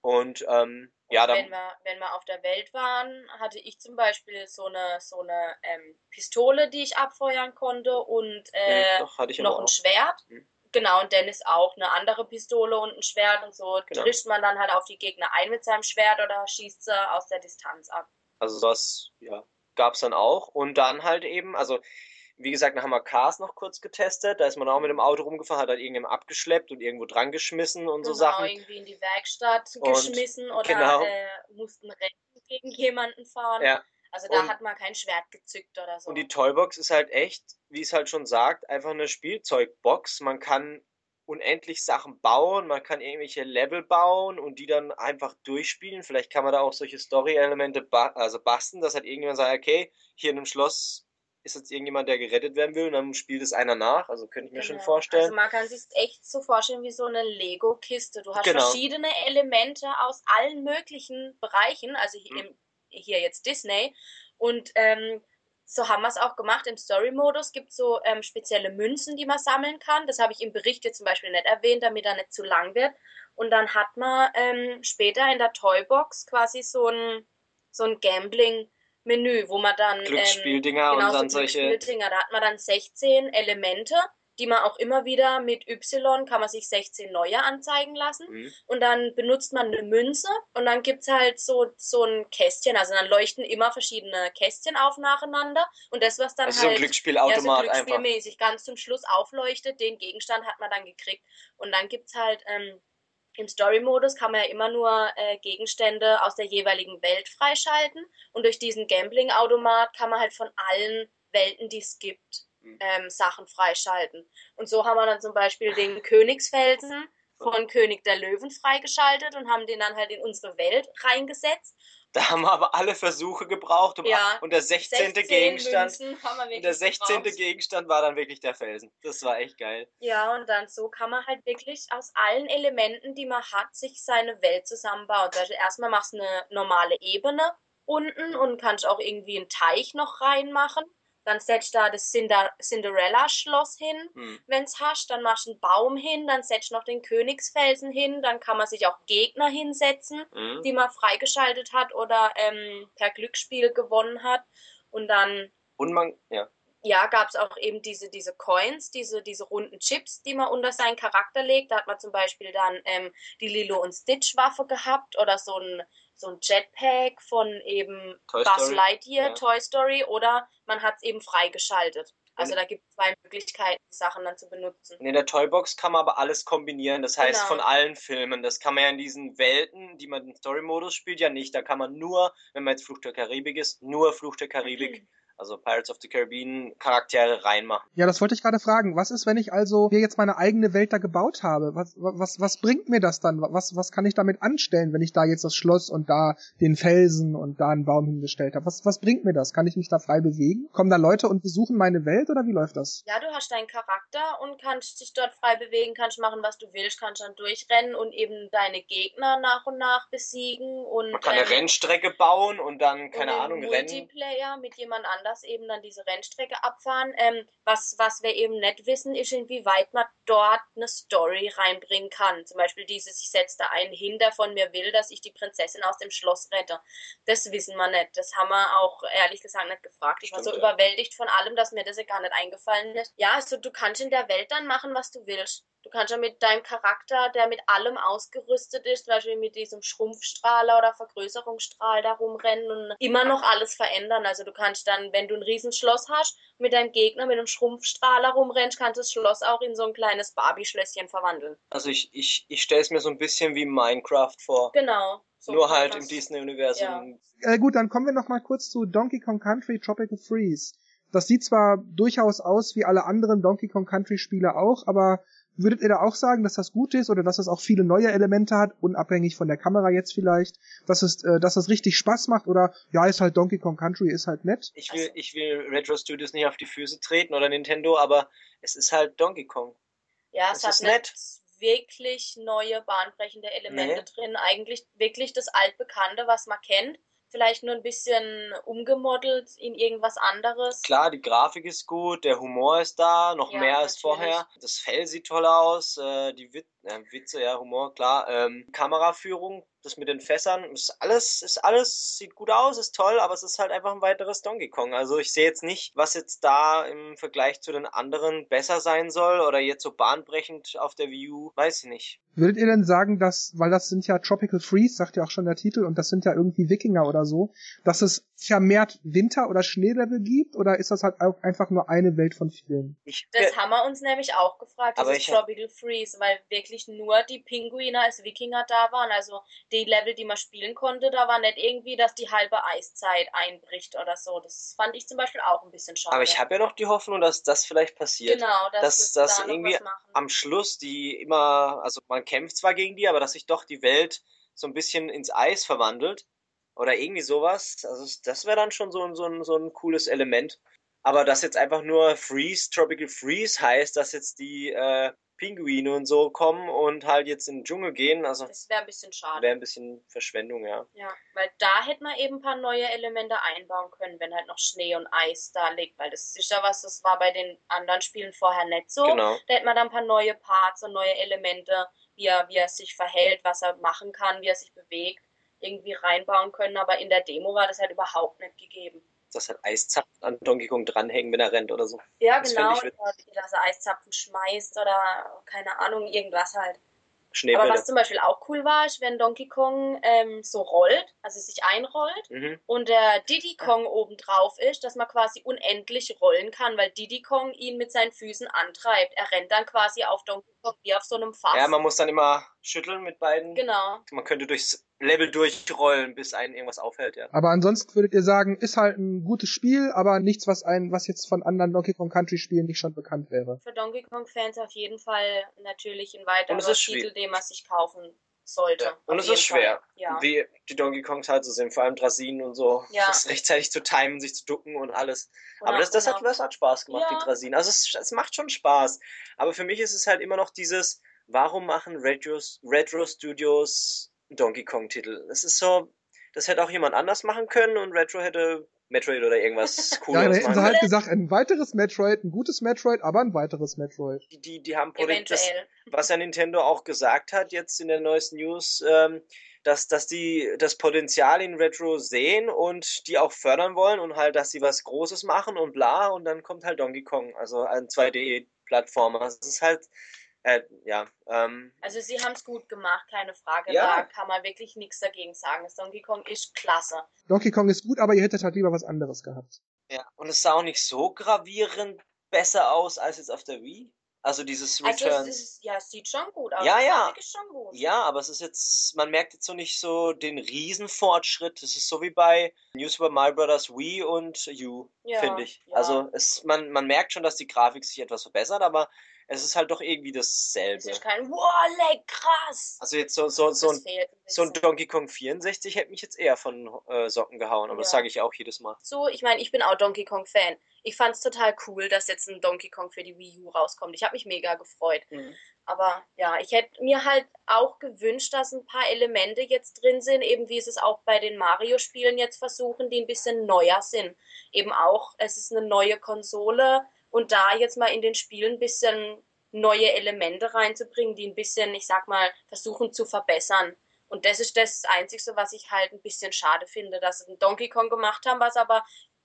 Und ähm, ja, dann, wenn wir, wenn wir auf der Welt waren, hatte ich zum Beispiel so eine, so eine ähm, Pistole, die ich abfeuern konnte und äh, Doch, noch ein Schwert. Hm. Genau, und Dennis auch eine andere Pistole und ein Schwert und so genau. trischt man dann halt auf die Gegner ein mit seinem Schwert oder schießt sie aus der Distanz ab. Also das, ja, gab es dann auch. Und dann halt eben, also wie gesagt, dann haben wir Cars noch kurz getestet. Da ist man auch mit dem Auto rumgefahren, hat halt irgendjemand abgeschleppt und irgendwo dran geschmissen und genau, so Sachen. irgendwie in die Werkstatt und, geschmissen oder genau. äh, mussten rennen gegen jemanden fahren. Ja. Also da und, hat man kein Schwert gezückt oder so. Und die Toybox ist halt echt, wie es halt schon sagt, einfach eine Spielzeugbox. Man kann unendlich Sachen bauen, man kann irgendwelche Level bauen und die dann einfach durchspielen. Vielleicht kann man da auch solche Story-Elemente ba also basteln, dass halt irgendjemand sagt, okay, hier in einem Schloss ist jetzt irgendjemand, der gerettet werden will und dann spielt es einer nach. Also könnte ich mir genau. schon vorstellen. Also man kann sich echt so vorstellen wie so eine Lego-Kiste. Du hast genau. verschiedene Elemente aus allen möglichen Bereichen, also hier, mhm. hier jetzt Disney. Und ähm, so haben wir es auch gemacht. Im Story-Modus gibt es so ähm, spezielle Münzen, die man sammeln kann. Das habe ich im Bericht jetzt zum Beispiel nicht erwähnt, damit er nicht zu lang wird. Und dann hat man ähm, später in der Toybox quasi so ein, so ein Gambling- Menü, wo man dann Glücksspieldinger ähm, und dann so solche. Da hat man dann 16 Elemente, die man auch immer wieder mit Y kann man sich 16 neue anzeigen lassen. Mhm. Und dann benutzt man eine Münze und dann gibt es halt so, so ein Kästchen. Also dann leuchten immer verschiedene Kästchen auf nacheinander. Und das, was dann also halt so ein Glücksspielautomat ja, so Glücksspielmäßig ganz zum Schluss aufleuchtet, den Gegenstand hat man dann gekriegt. Und dann gibt es halt ähm, im Story-Modus kann man ja immer nur äh, Gegenstände aus der jeweiligen Welt freischalten. Und durch diesen Gambling-Automat kann man halt von allen Welten, die es gibt, mhm. ähm, Sachen freischalten. Und so haben wir dann zum Beispiel den [LAUGHS] Königsfelsen von König der Löwen freigeschaltet und haben den dann halt in unsere Welt reingesetzt. Da haben wir aber alle Versuche gebraucht. Um ja, und der 16. 16 Gegenstand. der 16. Gebraucht. Gegenstand war dann wirklich der Felsen. Das war echt geil. Ja, und dann so kann man halt wirklich aus allen Elementen, die man hat, sich seine Welt zusammenbauen. Also erstmal machst du eine normale Ebene unten und kannst auch irgendwie einen Teich noch reinmachen. Dann setzt da das Cinderella-Schloss hin, hm. wenn es hast. Dann machst du einen Baum hin, dann setzt noch den Königsfelsen hin. Dann kann man sich auch Gegner hinsetzen, hm. die man freigeschaltet hat oder ähm, per Glücksspiel gewonnen hat. Und dann. Und man, ja. Ja, gab es auch eben diese, diese Coins, diese, diese runden Chips, die man unter seinen Charakter legt. Da hat man zum Beispiel dann ähm, die Lilo und Stitch Waffe gehabt oder so ein so ein Jetpack von eben Toy Buzz Story. Lightyear, ja. Toy Story, oder man hat es eben freigeschaltet. Also da gibt es zwei Möglichkeiten, die Sachen dann zu benutzen. In der Toybox kann man aber alles kombinieren. Das heißt genau. von allen Filmen. Das kann man ja in diesen Welten, die man im Story-Modus spielt, ja nicht. Da kann man nur, wenn man jetzt Fluch der Karibik ist, nur Fluch der Karibik mhm also Pirates of the Caribbean Charaktere reinmachen. Ja, das wollte ich gerade fragen. Was ist, wenn ich also hier jetzt meine eigene Welt da gebaut habe? Was, was, was bringt mir das dann? Was, was kann ich damit anstellen, wenn ich da jetzt das Schloss und da den Felsen und da einen Baum hingestellt habe? Was, was bringt mir das? Kann ich mich da frei bewegen? Kommen da Leute und besuchen meine Welt oder wie läuft das? Ja, du hast deinen Charakter und kannst dich dort frei bewegen, kannst machen, was du willst, kannst dann durchrennen und eben deine Gegner nach und nach besiegen und man kann eine Rennstrecke bauen und dann keine und Ahnung Multiplayer rennen. Multiplayer mit jemand anderem anders eben dann diese Rennstrecke abfahren. Ähm, was, was wir eben nicht wissen, ist, inwieweit man dort eine Story reinbringen kann. Zum Beispiel dieses, ich setze da einen hin, der von mir will, dass ich die Prinzessin aus dem Schloss rette. Das wissen wir nicht. Das haben wir auch ehrlich gesagt nicht gefragt. Ich war so ja. überwältigt von allem, dass mir das ja gar nicht eingefallen ist. Ja, also du kannst in der Welt dann machen, was du willst. Du kannst ja mit deinem Charakter, der mit allem ausgerüstet ist, zum Beispiel mit diesem Schrumpfstrahler oder Vergrößerungsstrahl da rumrennen und immer noch alles verändern. Also du kannst dann, wenn du ein Riesenschloss hast, mit deinem Gegner mit einem Schrumpfstrahler rumrennst, kannst du das Schloss auch in so ein kleines Barbie-Schlösschen verwandeln. Also ich, ich, ich stelle es mir so ein bisschen wie Minecraft vor. Genau. So Nur halt im Disney-Universum. Ja. Äh, gut, dann kommen wir noch mal kurz zu Donkey Kong Country Tropical Freeze. Das sieht zwar durchaus aus wie alle anderen Donkey Kong Country Spiele auch, aber Würdet ihr da auch sagen, dass das gut ist oder dass es auch viele neue Elemente hat, unabhängig von der Kamera jetzt vielleicht, dass es, äh, dass es richtig Spaß macht oder ja, ist halt Donkey Kong Country, ist halt nett? Ich will, ich will Retro Studios nicht auf die Füße treten oder Nintendo, aber es ist halt Donkey Kong. Ja, es, es hat nett wirklich neue bahnbrechende Elemente nee. drin. Eigentlich wirklich das altbekannte, was man kennt vielleicht nur ein bisschen umgemodelt in irgendwas anderes. Klar, die Grafik ist gut, der Humor ist da, noch ja, mehr als vorher. Das Fell sieht toll aus, äh, die Wit äh, Witze, ja, Humor, klar. Ähm, Kameraführung das mit den Fässern, ist alles, ist alles, sieht gut aus, ist toll, aber es ist halt einfach ein weiteres Donkey Kong. Also ich sehe jetzt nicht, was jetzt da im Vergleich zu den anderen besser sein soll oder jetzt so bahnbrechend auf der Wii U, weiß ich nicht. Würdet ihr denn sagen, dass, weil das sind ja Tropical Freeze, sagt ja auch schon der Titel, und das sind ja irgendwie Wikinger oder so, dass es vermehrt Winter- oder Schneelevel gibt, oder ist das halt auch einfach nur eine Welt von vielen? Ich, das haben wir uns nämlich auch gefragt, dieses Tropical Freeze, weil wirklich nur die Pinguine als Wikinger da waren, also die Level, die man spielen konnte, da war nicht irgendwie, dass die halbe Eiszeit einbricht oder so. Das fand ich zum Beispiel auch ein bisschen schade. Aber ich habe ja noch die Hoffnung, dass das vielleicht passiert. Genau, dass, dass, dass da irgendwie am Schluss die immer, also man kämpft zwar gegen die, aber dass sich doch die Welt so ein bisschen ins Eis verwandelt oder irgendwie sowas. Also das wäre dann schon so, ein, so, ein, so ein cooles Element. Aber dass jetzt einfach nur Freeze, Tropical Freeze heißt, dass jetzt die äh, Pinguine und so kommen und halt jetzt in den Dschungel gehen. Also das wäre ein bisschen schade. Wäre ein bisschen Verschwendung, ja. Ja, weil da hätte man eben ein paar neue Elemente einbauen können, wenn halt noch Schnee und Eis da liegt, weil das ist ja was, das war bei den anderen Spielen vorher nicht so. Genau. Da hätte man dann ein paar neue Parts und neue Elemente, wie er, wie er sich verhält, was er machen kann, wie er sich bewegt, irgendwie reinbauen können, aber in der Demo war das halt überhaupt nicht gegeben. Dass halt Eiszapfen an Donkey Kong dranhängen, wenn er rennt oder so. Ja, das genau, dass er Eiszapfen schmeißt oder keine Ahnung, irgendwas halt. Aber was zum Beispiel auch cool war, ist, wenn Donkey Kong ähm, so rollt, also sich einrollt mhm. und der Diddy Kong oben drauf ist, dass man quasi unendlich rollen kann, weil Diddy Kong ihn mit seinen Füßen antreibt. Er rennt dann quasi auf Donkey Kong wie auf so einem Fass. Ja, man muss dann immer schütteln mit beiden. Genau. Man könnte durchs Level durchrollen, bis einen irgendwas aufhält, ja. Aber ansonsten würdet ihr sagen, ist halt ein gutes Spiel, aber nichts, was ein, was jetzt von anderen Donkey Kong Country Spielen nicht schon bekannt wäre. Für Donkey Kong Fans auf jeden Fall natürlich ein weiterer Titel, den man sich kaufen sollte. Ja. Und es ist schwer, ja. wie die Donkey Kongs halt so sind, vor allem Drasinen und so, ja. das rechtzeitig zu timen, sich zu ducken und alles. Oder aber das, das, hat, das hat Spaß gemacht, die Drasinen. Also es, es macht schon Spaß. Aber für mich ist es halt immer noch dieses, warum machen Retro, Retro Studios Donkey Kong-Titel. Das ist so, das hätte auch jemand anders machen können und Retro hätte Metroid oder irgendwas [LAUGHS] cooles Ja, hätten sie halt gesagt, ein weiteres Metroid, ein gutes Metroid, aber ein weiteres Metroid. Die, die, die haben das, was ja Nintendo auch gesagt hat jetzt in der neuesten News, ähm, dass, dass die das Potenzial in Retro sehen und die auch fördern wollen und halt, dass sie was Großes machen und bla und dann kommt halt Donkey Kong, also ein 2D-Plattformer. Das ist halt, äh, ja. Ähm, also sie haben es gut gemacht, keine Frage. Ja. Da kann man wirklich nichts dagegen sagen. Das Donkey Kong ist klasse. Donkey Kong ist gut, aber ihr hättet halt lieber was anderes gehabt. Ja, und es sah auch nicht so gravierend besser aus als jetzt auf der Wii. Also dieses Return. Also es ist, ja, es sieht schon gut aus. Ja, ja. Ja, aber es ist jetzt, man merkt jetzt so nicht so den Riesenfortschritt. Es ist so wie bei New Super Mario Bros. Wii und U, ja, finde ich. Ja. Also es, man, man merkt schon, dass die Grafik sich etwas verbessert, aber es ist halt doch irgendwie dasselbe. Es ist kein wow, leck, krass. Also jetzt so, so, so, ein, so ein Donkey Kong 64 hätte mich jetzt eher von äh, Socken gehauen, aber ja. das sage ich auch jedes Mal. So, ich meine, ich bin auch Donkey Kong Fan. Ich fand es total cool, dass jetzt ein Donkey Kong für die Wii U rauskommt. Ich habe mich mega gefreut. Mhm. Aber ja, ich hätte mir halt auch gewünscht, dass ein paar Elemente jetzt drin sind, eben wie sie es auch bei den Mario-Spielen jetzt versuchen, die ein bisschen neuer sind. Eben auch, es ist eine neue Konsole und da jetzt mal in den Spielen ein bisschen neue Elemente reinzubringen, die ein bisschen, ich sag mal, versuchen zu verbessern. Und das ist das Einzige, was ich halt ein bisschen schade finde, dass sie einen Donkey Kong gemacht haben, was aber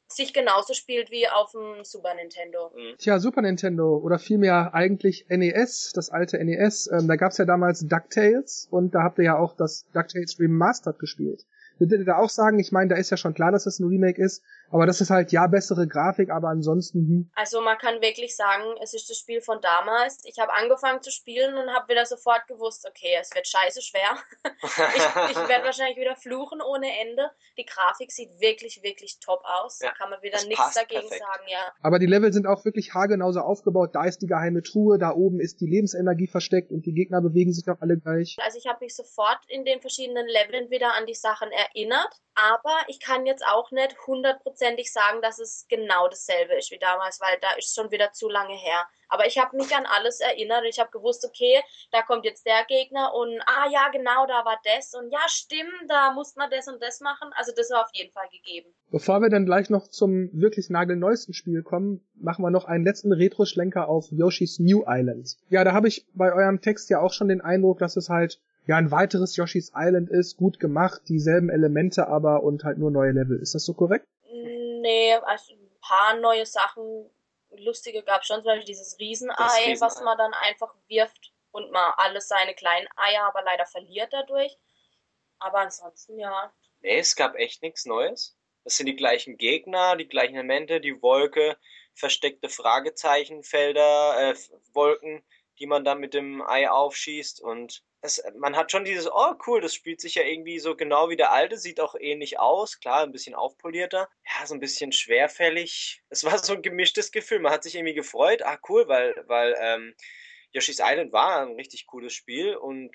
sich genauso spielt wie auf dem Super Nintendo. Mhm. Tja, Super Nintendo oder vielmehr eigentlich NES, das alte NES. Ähm, da gab's ja damals DuckTales und da habt ihr ja auch das DuckTales Remastered gespielt. Würdet ihr da auch sagen, ich meine, da ist ja schon klar, dass das ein Remake ist, aber das ist halt ja bessere Grafik, aber ansonsten. Hm. Also man kann wirklich sagen, es ist das Spiel von damals. Ich habe angefangen zu spielen und habe wieder sofort gewusst, okay, es wird scheiße schwer. [LAUGHS] ich, ich werde wahrscheinlich wieder fluchen ohne Ende. Die Grafik sieht wirklich, wirklich top aus. Ja, da kann man wieder nichts dagegen perfekt. sagen, ja. Aber die Level sind auch wirklich haargenauso aufgebaut. Da ist die geheime Truhe, da oben ist die Lebensenergie versteckt und die Gegner bewegen sich auch alle gleich. Also ich habe mich sofort in den verschiedenen Leveln wieder an die Sachen erinnert, aber ich kann jetzt auch nicht 100% hundertprozentig sagen, dass es genau dasselbe ist wie damals, weil da ist schon wieder zu lange her. Aber ich habe mich an alles erinnert. Ich habe gewusst, okay, da kommt jetzt der Gegner und ah ja, genau, da war das und ja, stimmt, da muss man das und das machen. Also das war auf jeden Fall gegeben. Bevor wir dann gleich noch zum wirklich nagelneuesten Spiel kommen, machen wir noch einen letzten Retro-Schlenker auf Yoshi's New Island. Ja, da habe ich bei eurem Text ja auch schon den Eindruck, dass es halt ja ein weiteres Yoshi's Island ist, gut gemacht, dieselben Elemente aber und halt nur neue Level. Ist das so korrekt? Nee, also ein paar neue Sachen, lustige gab es schon, zum Beispiel dieses Riesenei, Riesenei, was man dann einfach wirft und man alles seine kleinen Eier, aber leider verliert dadurch. Aber ansonsten ja. Nee, es gab echt nichts Neues. Das sind die gleichen Gegner, die gleichen Elemente, die Wolke, versteckte Fragezeichenfelder, äh, Wolken, die man dann mit dem Ei aufschießt und es, man hat schon dieses, oh cool, das spielt sich ja irgendwie so genau wie der alte, sieht auch ähnlich aus, klar, ein bisschen aufpolierter, ja, so ein bisschen schwerfällig. Es war so ein gemischtes Gefühl, man hat sich irgendwie gefreut, ah cool, weil, weil ähm, Yoshi's Island war ein richtig cooles Spiel und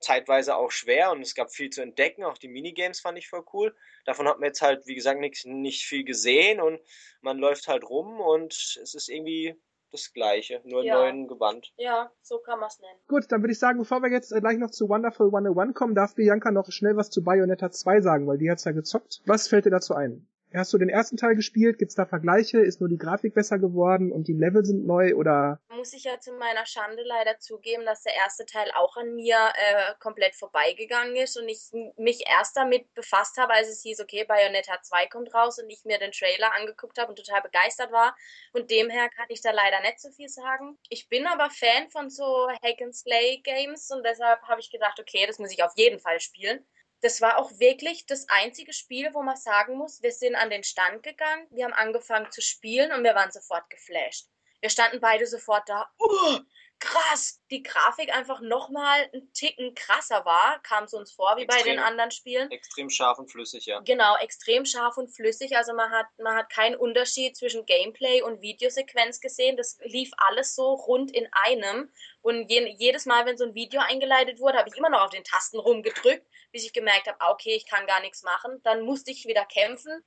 zeitweise auch schwer und es gab viel zu entdecken, auch die Minigames fand ich voll cool. Davon hat man jetzt halt, wie gesagt, nicht, nicht viel gesehen und man läuft halt rum und es ist irgendwie das gleiche, nur ja. neuen Gewand. Ja, so kann man es nennen. Gut, dann würde ich sagen, bevor wir jetzt äh, gleich noch zu Wonderful 101 kommen, darf Bianca noch schnell was zu Bayonetta 2 sagen, weil die hat's ja gezockt. Was fällt dir dazu ein? Hast du den ersten Teil gespielt? Gibt's da Vergleiche? Ist nur die Grafik besser geworden und die Level sind neu oder? Muss ich ja zu meiner Schande leider zugeben, dass der erste Teil auch an mir äh, komplett vorbeigegangen ist und ich mich erst damit befasst habe, als es hieß, okay, Bayonetta 2 kommt raus und ich mir den Trailer angeguckt habe und total begeistert war. Und demher kann ich da leider nicht so viel sagen. Ich bin aber Fan von so Hack and Slay Games und deshalb habe ich gedacht, okay, das muss ich auf jeden Fall spielen das war auch wirklich das einzige Spiel, wo man sagen muss, wir sind an den Stand gegangen, wir haben angefangen zu spielen und wir waren sofort geflasht. Wir standen beide sofort da, uh, krass, die Grafik einfach nochmal einen Ticken krasser war, kam es uns vor, wie extrem, bei den anderen Spielen. Extrem scharf und flüssig, ja. Genau, extrem scharf und flüssig. Also man hat, man hat keinen Unterschied zwischen Gameplay und Videosequenz gesehen. Das lief alles so rund in einem. Und je, jedes Mal, wenn so ein Video eingeleitet wurde, habe ich immer noch auf den Tasten rumgedrückt, bis ich gemerkt habe, ah, okay, ich kann gar nichts machen. Dann musste ich wieder kämpfen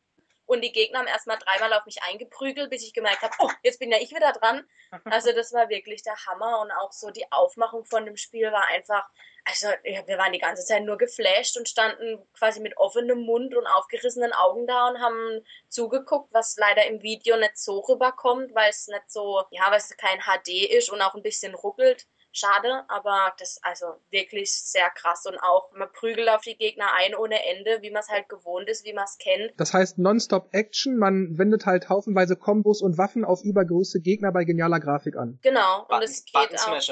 und die Gegner haben erstmal dreimal auf mich eingeprügelt, bis ich gemerkt habe, oh, jetzt bin ja ich wieder dran. [LAUGHS] Also das war wirklich der Hammer und auch so die Aufmachung von dem Spiel war einfach, also wir waren die ganze Zeit nur geflasht und standen quasi mit offenem Mund und aufgerissenen Augen da und haben zugeguckt, was leider im Video nicht so rüberkommt, weil es nicht so, ja, weil es kein HD ist und auch ein bisschen ruckelt schade, aber das also wirklich sehr krass und auch man prügelt auf die Gegner ein ohne Ende, wie man es halt gewohnt ist, wie man es kennt. Das heißt Nonstop Action, man wendet halt haufenweise Kombos und Waffen auf übergroße Gegner bei genialer Grafik an. Genau, und es geht auch Button halt.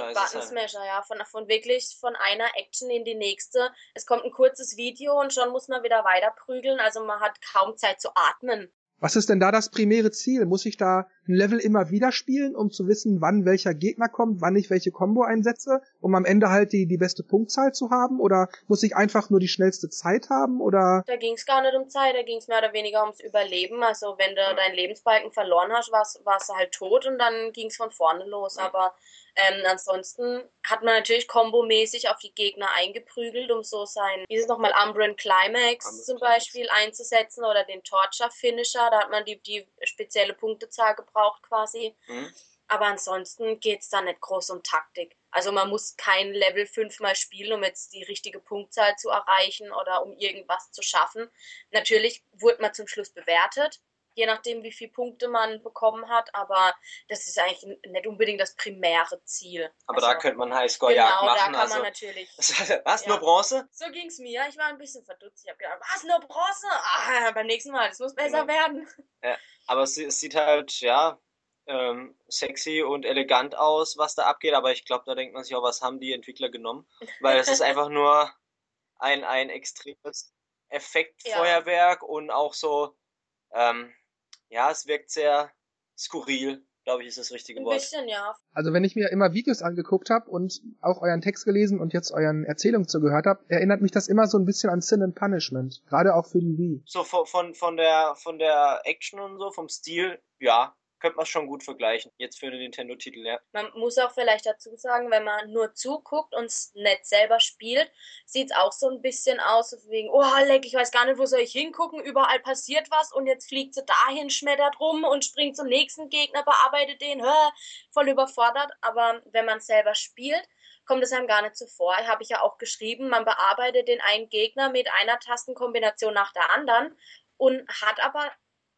Smasher, ja, von, von wirklich von einer Action in die nächste. Es kommt ein kurzes Video und schon muss man wieder weiter prügeln, also man hat kaum Zeit zu atmen. Was ist denn da das primäre Ziel? Muss ich da ein Level immer wieder spielen, um zu wissen, wann welcher Gegner kommt, wann ich welche Combo einsetze, um am Ende halt die, die beste Punktzahl zu haben? Oder muss ich einfach nur die schnellste Zeit haben? Oder? Da ging es gar nicht um Zeit, da ging es mehr oder weniger ums Überleben. Also wenn du deinen Lebensbalken verloren hast, warst du halt tot und dann ging es von vorne los. Aber ähm, ansonsten hat man natürlich kombomäßig auf die Gegner eingeprügelt, um so sein, wie ist es nochmal, Umbran Climax Umbran zum Beispiel Climax. einzusetzen oder den Torture Finisher, da hat man die, die spezielle Punktezahl gebraucht quasi. Mhm. Aber ansonsten geht es da nicht groß um Taktik. Also man muss kein Level fünfmal spielen, um jetzt die richtige Punktzahl zu erreichen oder um irgendwas zu schaffen. Natürlich wurde man zum Schluss bewertet je nachdem, wie viele Punkte man bekommen hat, aber das ist eigentlich nicht unbedingt das primäre Ziel. Aber also, da könnte man Highscore-Jagd genau, machen. Genau, da kann also, man natürlich. [LAUGHS] Was, ja. nur Bronze? So ging es mir. Ich war ein bisschen verdutzt. Ich habe gedacht, was, nur Bronze? Ah, beim nächsten Mal, das muss besser genau. werden. Ja, aber es, es sieht halt, ja, ähm, sexy und elegant aus, was da abgeht, aber ich glaube, da denkt man sich auch, was haben die Entwickler genommen? Weil es ist [LAUGHS] einfach nur ein, ein extremes Effektfeuerwerk ja. und auch so, ähm, ja, es wirkt sehr skurril, glaube ich, ist das richtige Wort. Ein bisschen, ja. Also wenn ich mir immer Videos angeguckt habe und auch euren Text gelesen und jetzt euren Erzählungen zugehört habe, erinnert mich das immer so ein bisschen an Sin and Punishment, gerade auch für die Wii. So von, von, von der von der Action und so, vom Stil, ja, könnte man schon gut vergleichen, jetzt für den Nintendo-Titel, ja. Man muss auch vielleicht dazu sagen, wenn man nur zuguckt und es nicht selber spielt, sieht es auch so ein bisschen aus, wegen, oh, leck, ich weiß gar nicht, wo soll ich hingucken, überall passiert was und jetzt fliegt sie dahin, schmettert rum und springt zum nächsten Gegner, bearbeitet den, hör, voll überfordert. Aber wenn man selber spielt, kommt es einem gar nicht. So Habe ich ja auch geschrieben, man bearbeitet den einen Gegner mit einer Tastenkombination nach der anderen und hat aber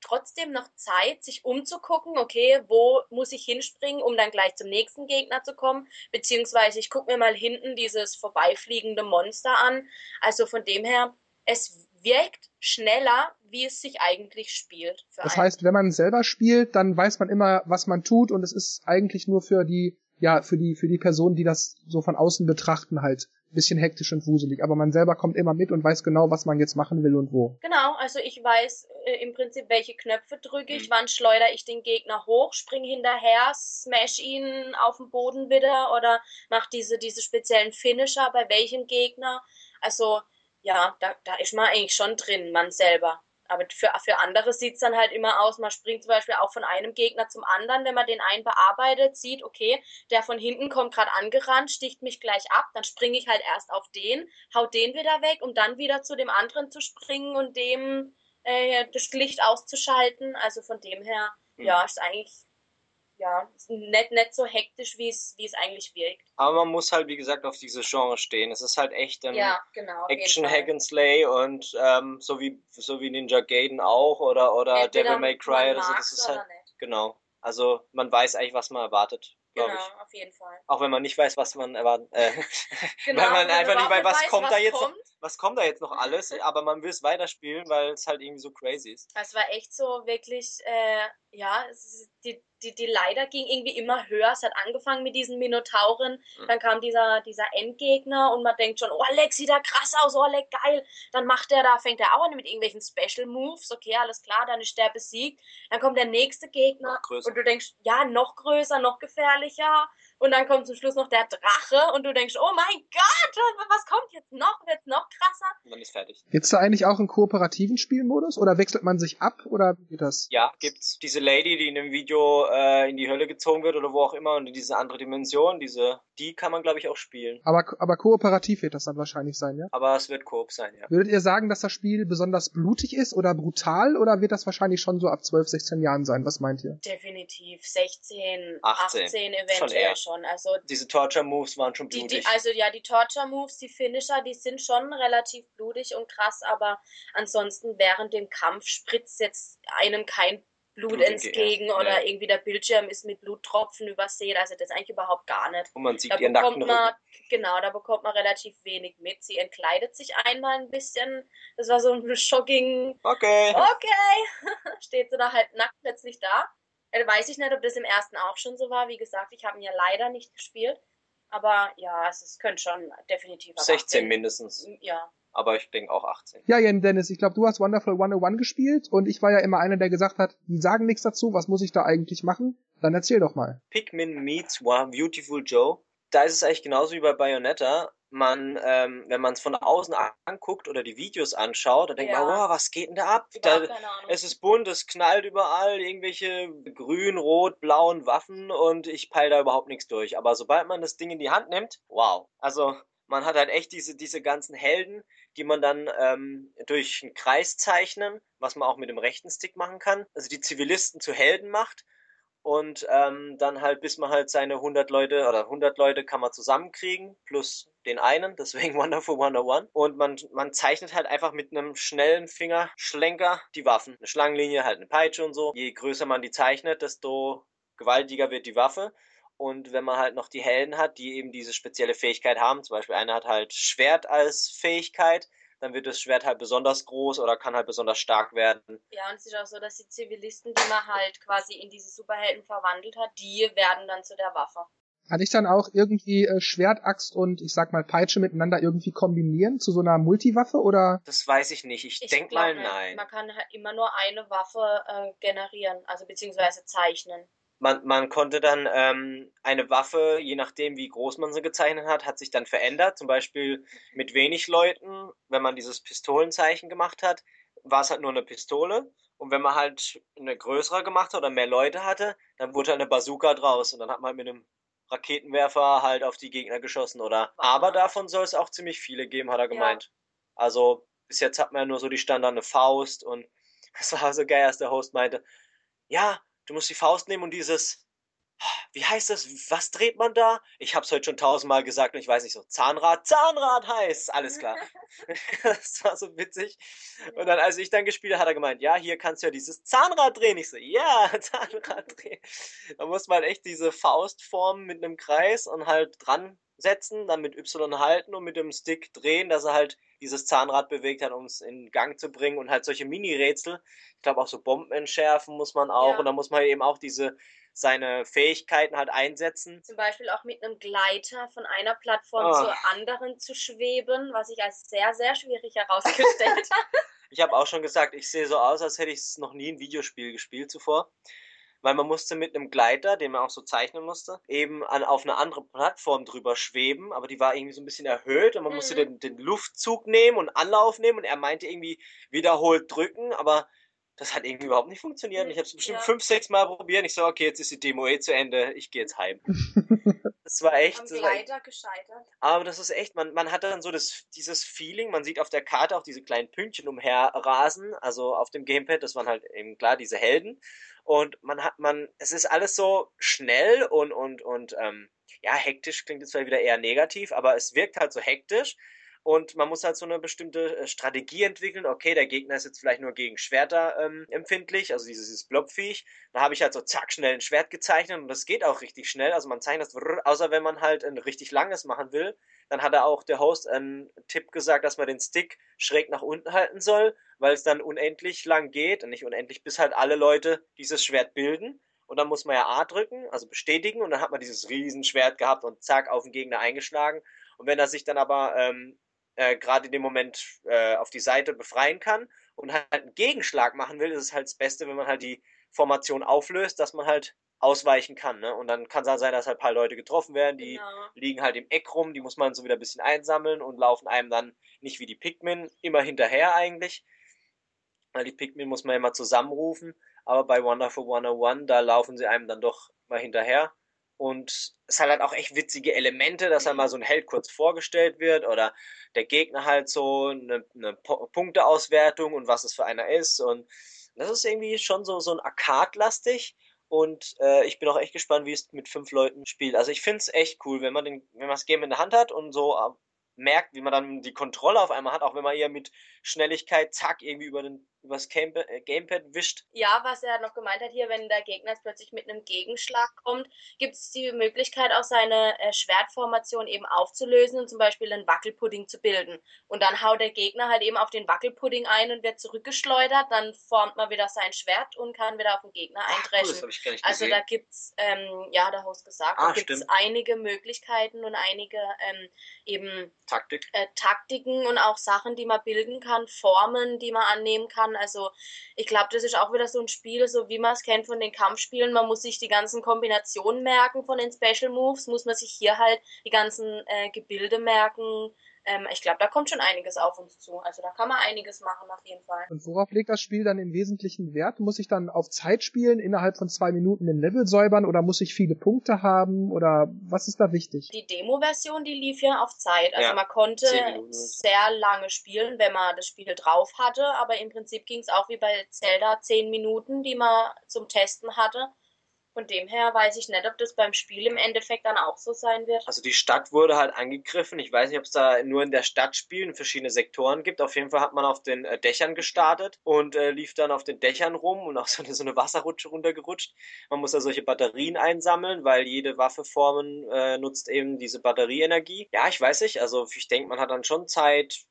trotzdem noch Zeit, sich umzugucken, okay, wo muss ich hinspringen, um dann gleich zum nächsten Gegner zu kommen, beziehungsweise ich gucke mir mal hinten dieses vorbeifliegende Monster an. Also von dem her, es wirkt schneller, wie es sich eigentlich spielt. das einen. heißt, wenn man selber spielt, dann weiß man immer, was man tut und es ist eigentlich nur für die ja, für die, für die Personen, die das so von außen betrachten, halt bisschen hektisch und wuselig. Aber man selber kommt immer mit und weiß genau, was man jetzt machen will und wo. Genau, also ich weiß äh, im Prinzip, welche Knöpfe drücke ich, wann schleudere ich den Gegner hoch, springe hinterher, smash ihn auf den Boden wieder oder mache diese, diese speziellen Finisher bei welchem Gegner. Also ja, da, da ist man eigentlich schon drin, man selber. Aber für, für andere sieht es dann halt immer aus, man springt zum Beispiel auch von einem Gegner zum anderen, wenn man den einen bearbeitet, sieht, okay, der von hinten kommt gerade angerannt, sticht mich gleich ab, dann springe ich halt erst auf den, hau den wieder weg, um dann wieder zu dem anderen zu springen und dem äh, das Licht auszuschalten. Also von dem her, mhm. ja, ist eigentlich ja, nicht, nicht so hektisch, wie es, wie es eigentlich wirkt. Aber man muss halt, wie gesagt, auf diese Genre stehen. Es ist halt echt ein ja, genau, Action Hack and Slay und ähm, so wie so wie Ninja Gaiden auch oder oder Entweder Devil May Cry oder so. Das ist halt genau. Also man weiß eigentlich, was man erwartet. Genau, ich. auf jeden Fall. Auch wenn man nicht weiß, was man erwartet. Äh, [LAUGHS] Genau, weil man wenn einfach nicht weiß, was kommt was da jetzt kommt. Was kommt da jetzt noch alles, aber man will es weiterspielen, weil es halt irgendwie so crazy ist. Es war echt so wirklich, äh, ja, die, die, die Leiter ging irgendwie immer höher. Es hat angefangen mit diesen Minotauren, Mhm. dann kam dieser, dieser Endgegner und man denkt schon, oh, Lex sieht da krass aus, oh, Lex, geil. Dann macht er da, fängt er auch an mit irgendwelchen Special Moves, okay, alles klar, dann ist der besiegt. Dann kommt der nächste Gegner und du denkst, ja, noch größer, noch gefährlicher. Und dann kommt zum Schluss noch der Drache und du denkst, oh mein Gott, was kommt jetzt noch? Wird's noch krasser? Und dann ist fertig. Gibt's da eigentlich auch einen kooperativen Spielmodus oder wechselt man sich ab oder wie geht das? Ja, gibt's diese Lady, die in dem Video äh, in die Hölle gezogen wird oder wo auch immer und in diese andere Dimension, diese, die kann man glaube ich auch spielen. Aber, aber kooperativ wird das dann wahrscheinlich sein, ja? Aber es wird Koop sein, ja. Würdet ihr sagen, dass das Spiel besonders blutig ist oder brutal oder wird das wahrscheinlich schon so ab 12, 16 Jahren sein? Was meint ihr? Definitiv 16, 18, 18, schon eventuell eher. Schon. Also Diese Torture Moves waren schon die, blutig. die, also ja, die Torture Moves, die Finisher, die sind schon relativ blutig und krass, aber ansonsten während dem Kampf spritzt jetzt einem kein Blut, Blut entgegen entgegen, oder nee. irgendwie der Bildschirm ist mit Bluttropfen übersät, also das eigentlich überhaupt gar nicht. und man sieht Da ihren bekommt nackten man, genau, da bekommt man relativ wenig mit. Sie entkleidet sich einmal ein bisschen. Das war so ein [LAUGHS] shocking, Okay. okay, [LAUGHS] steht sie da halt nackt plötzlich da. Äh, Weiß ich nicht, ob das im ersten auch schon so war. Wie gesagt, ich habe ihn ja leider nicht gespielt. Aber ja, es, es könnte schon definitiv. ab 16 18. mindestens. Ja. Aber ich denke auch 18. Ja, Jan Dennis, ich glaube, du hast Wonderful 101 gespielt und ich war ja immer einer, der gesagt hat, die sagen nichts dazu, was muss ich da eigentlich machen? Dann erzähl doch mal. Pikmin meets Wow, Beautiful Joe. Da ist es eigentlich genauso wie bei Bayonetta. Man, ähm, wenn man es von außen anguckt oder die Videos anschaut, dann denkt Ja. man, wow, was geht denn da ab? Da, es ist bunt, es knallt überall, irgendwelche grün, rot, blauen Waffen und ich peil da überhaupt nichts durch. Aber sobald man das Ding in die Hand nimmt, wow. Also man hat halt echt diese, diese ganzen Helden, die man dann ähm, durch einen Kreis zeichnen, was man auch mit dem rechten Stick machen kann. Also die Zivilisten zu Helden macht und ähm, dann halt, bis man halt seine 100 Leute oder 100 Leute kann man zusammenkriegen, plus den einen, [LAUGHS] deswegen Wonderful 101. Und man, man zeichnet halt einfach mit einem schnellen Fingerschlenker die Waffen. Eine Schlangenlinie, halt eine Peitsche und so. Je größer man die zeichnet, desto gewaltiger wird die Waffe. Und wenn man halt noch die Helden hat, die eben diese spezielle Fähigkeit haben, zum Beispiel einer hat halt Schwert als Fähigkeit, dann wird das Schwert halt besonders groß oder kann halt besonders stark werden. Ja, und es ist auch so, dass die Zivilisten, die man halt quasi in diese Superhelden verwandelt hat, die werden dann zu der Waffe. Kann ich dann auch irgendwie äh, Schwert, Axt und ich sag mal Peitsche miteinander irgendwie kombinieren zu so einer Multiwaffe oder? Das weiß ich nicht. Ich, Ich denk mal nein. Man kann halt immer nur eine Waffe äh, generieren, also beziehungsweise zeichnen. Man, man konnte dann ähm, eine Waffe, je nachdem wie groß man sie gezeichnet hat, hat sich dann verändert. Zum Beispiel mit wenig Leuten, wenn man dieses Pistolenzeichen gemacht hat, war es halt nur eine Pistole. Und wenn man halt eine größere gemacht hat oder mehr Leute hatte, dann wurde halt eine Bazooka draus. Und dann hat man halt mit einem Raketenwerfer halt auf die Gegner geschossen. Oder aber davon soll es auch ziemlich viele geben, hat er gemeint. Also bis jetzt hat man ja nur so die Standard eine Faust und [LAUGHS] es war so geil, als der Host meinte, ja, du musst die Faust nehmen und dieses, wie heißt das, was dreht man da? Ich hab's heute schon tausendmal gesagt und ich weiß nicht so, Zahnrad, Zahnrad heißt, alles klar. [LAUGHS] das war so witzig. Und dann, als ich dann gespielt habe, hat er gemeint, ja, hier kannst du ja dieses Zahnrad drehen. Ich so, ja, [LAUGHS] Zahnrad drehen. Da muss man echt diese Faust formen mit einem Kreis und halt dran setzen, dann mit Y halten und mit dem Stick drehen, dass er halt dieses Zahnrad bewegt hat, um es in Gang zu bringen und halt solche Mini-Rätsel. Ich glaube auch so Bomben entschärfen muss man auch Ja. und da muss man eben auch diese seine Fähigkeiten halt einsetzen. Zum Beispiel auch mit einem Gleiter von einer Plattform Ah. zur anderen zu schweben, was ich als sehr, sehr schwierig herausgestellt [LAUGHS] habe. Ich habe auch schon gesagt, ich sehe so aus, als hätte ich es noch nie ein Videospiel gespielt zuvor. Weil man musste mit einem Gleiter, den man auch so zeichnen musste, eben an, auf eine andere Plattform drüber schweben, aber die war irgendwie so ein bisschen erhöht und man musste Mhm. den, den Luftzug nehmen und Anlauf nehmen und er meinte irgendwie wiederholt drücken, aber das hat irgendwie überhaupt nicht funktioniert. Ich habe es bestimmt Ja. fünf, sechs Mal probiert. Ich so, okay, jetzt ist die Demo eh zu Ende, ich gehe jetzt heim. [LAUGHS] Das war echt. Am Gleiter gescheitert. aber das ist echt, man, man hat dann so das, dieses Feeling, man sieht auf der Karte auch diese kleinen Pünktchen umherrasen, also auf dem Gamepad, das waren halt eben klar diese Helden. Und man hat, man, es ist alles so schnell und, und, und, ähm, ja, hektisch klingt jetzt zwar wieder eher negativ, aber es wirkt halt so hektisch. Und man muss halt so eine bestimmte äh, Strategie entwickeln. Okay, der Gegner ist jetzt vielleicht nur gegen Schwerter ähm, empfindlich, also dieses, dieses Blobviech. Da habe ich halt so zack schnell ein Schwert gezeichnet und das geht auch richtig schnell. Also man zeichnet das, außer wenn man halt ein richtig langes machen will. Dann hat er auch der Host einen Tipp gesagt, dass man den Stick schräg nach unten halten soll, weil es dann unendlich lang geht und nicht unendlich, bis halt alle Leute dieses Schwert bilden. Und dann muss man ja A drücken, also bestätigen, und dann hat man dieses Riesenschwert gehabt und zack auf den Gegner eingeschlagen. Und wenn er sich dann aber ähm, äh, gerade in dem Moment äh, auf die Seite befreien kann und halt einen Gegenschlag machen will, ist es halt das Beste, wenn man halt die Formation auflöst, dass man halt ausweichen kann. Ne? Und dann kann es halt sein, dass halt ein paar Leute getroffen werden, die genau. liegen halt im Eck rum, die muss man so wieder ein bisschen einsammeln und laufen einem dann nicht wie die Pikmin immer hinterher eigentlich. Weil die Pikmin muss man immer zusammenrufen, aber bei Wonderful 101, da laufen sie einem dann doch mal hinterher. Und es hat halt auch echt witzige Elemente, dass einmal so ein Held kurz vorgestellt wird oder der Gegner halt so eine, eine Punkteauswertung und was es für einer ist. Und das ist irgendwie schon so, so ein Arcade-lastig. Und äh, ich bin auch echt gespannt, wie es mit fünf Leuten spielt. Also ich finde es echt cool, wenn man den, wenn man das Game in der Hand hat und so merkt, wie man dann die Kontrolle auf einmal hat, auch wenn man eher mit Schnelligkeit, zack, irgendwie über den übers Gamepad, äh, Gamepad wischt. Ja, was er noch gemeint hat hier, wenn der Gegner jetzt plötzlich mit einem Gegenschlag kommt, gibt es die Möglichkeit, auch seine äh, Schwertformation eben aufzulösen und zum Beispiel einen Wackelpudding zu bilden. Und dann haut der Gegner halt eben auf den Wackelpudding ein und wird zurückgeschleudert, dann formt man wieder sein Schwert und kann wieder auf den Gegner eindreschen. Ach, cool, also da gibt's, ähm, ja, der Host gesagt, ah, da gibt es einige Möglichkeiten und einige ähm, eben Taktik. Äh, Taktiken und auch Sachen, die man bilden kann, Formen, die man annehmen kann. Also ich glaube, das ist auch wieder so ein Spiel, so wie man es kennt von den Kampfspielen. Man muss sich die ganzen Kombinationen merken von den Special Moves, muss man sich hier halt die ganzen äh, Gebilde merken, ähm, ich glaube, da kommt schon einiges auf uns zu. Also da kann man einiges machen auf jeden Fall. Und worauf legt das Spiel dann im Wesentlichen Wert? Muss ich dann auf Zeit spielen, innerhalb von zwei Minuten den Level säubern oder muss ich viele Punkte haben oder was ist da wichtig? Die Demo-Version, die lief ja auf Zeit. Also ja, man konnte sehr lange spielen, wenn man das Spiel drauf hatte, aber im Prinzip ging es auch wie bei Zelda zehn Minuten, die man zum Testen hatte. Von dem her weiß ich nicht, ob das beim Spiel im Endeffekt dann auch so sein wird. Also die Stadt wurde halt angegriffen. Ich weiß nicht, ob es da nur in der Stadt Spielen verschiedene Sektoren gibt. Auf jeden Fall hat man auf den äh, Dächern gestartet und äh, lief dann auf den Dächern rum und auch so eine, so eine Wasserrutsche runtergerutscht. Man muss da solche Batterien einsammeln, weil jede Waffeformen äh, nutzt eben diese Batterieenergie. Ja, ich weiß nicht. Also ich denke, man hat dann schon Zeit,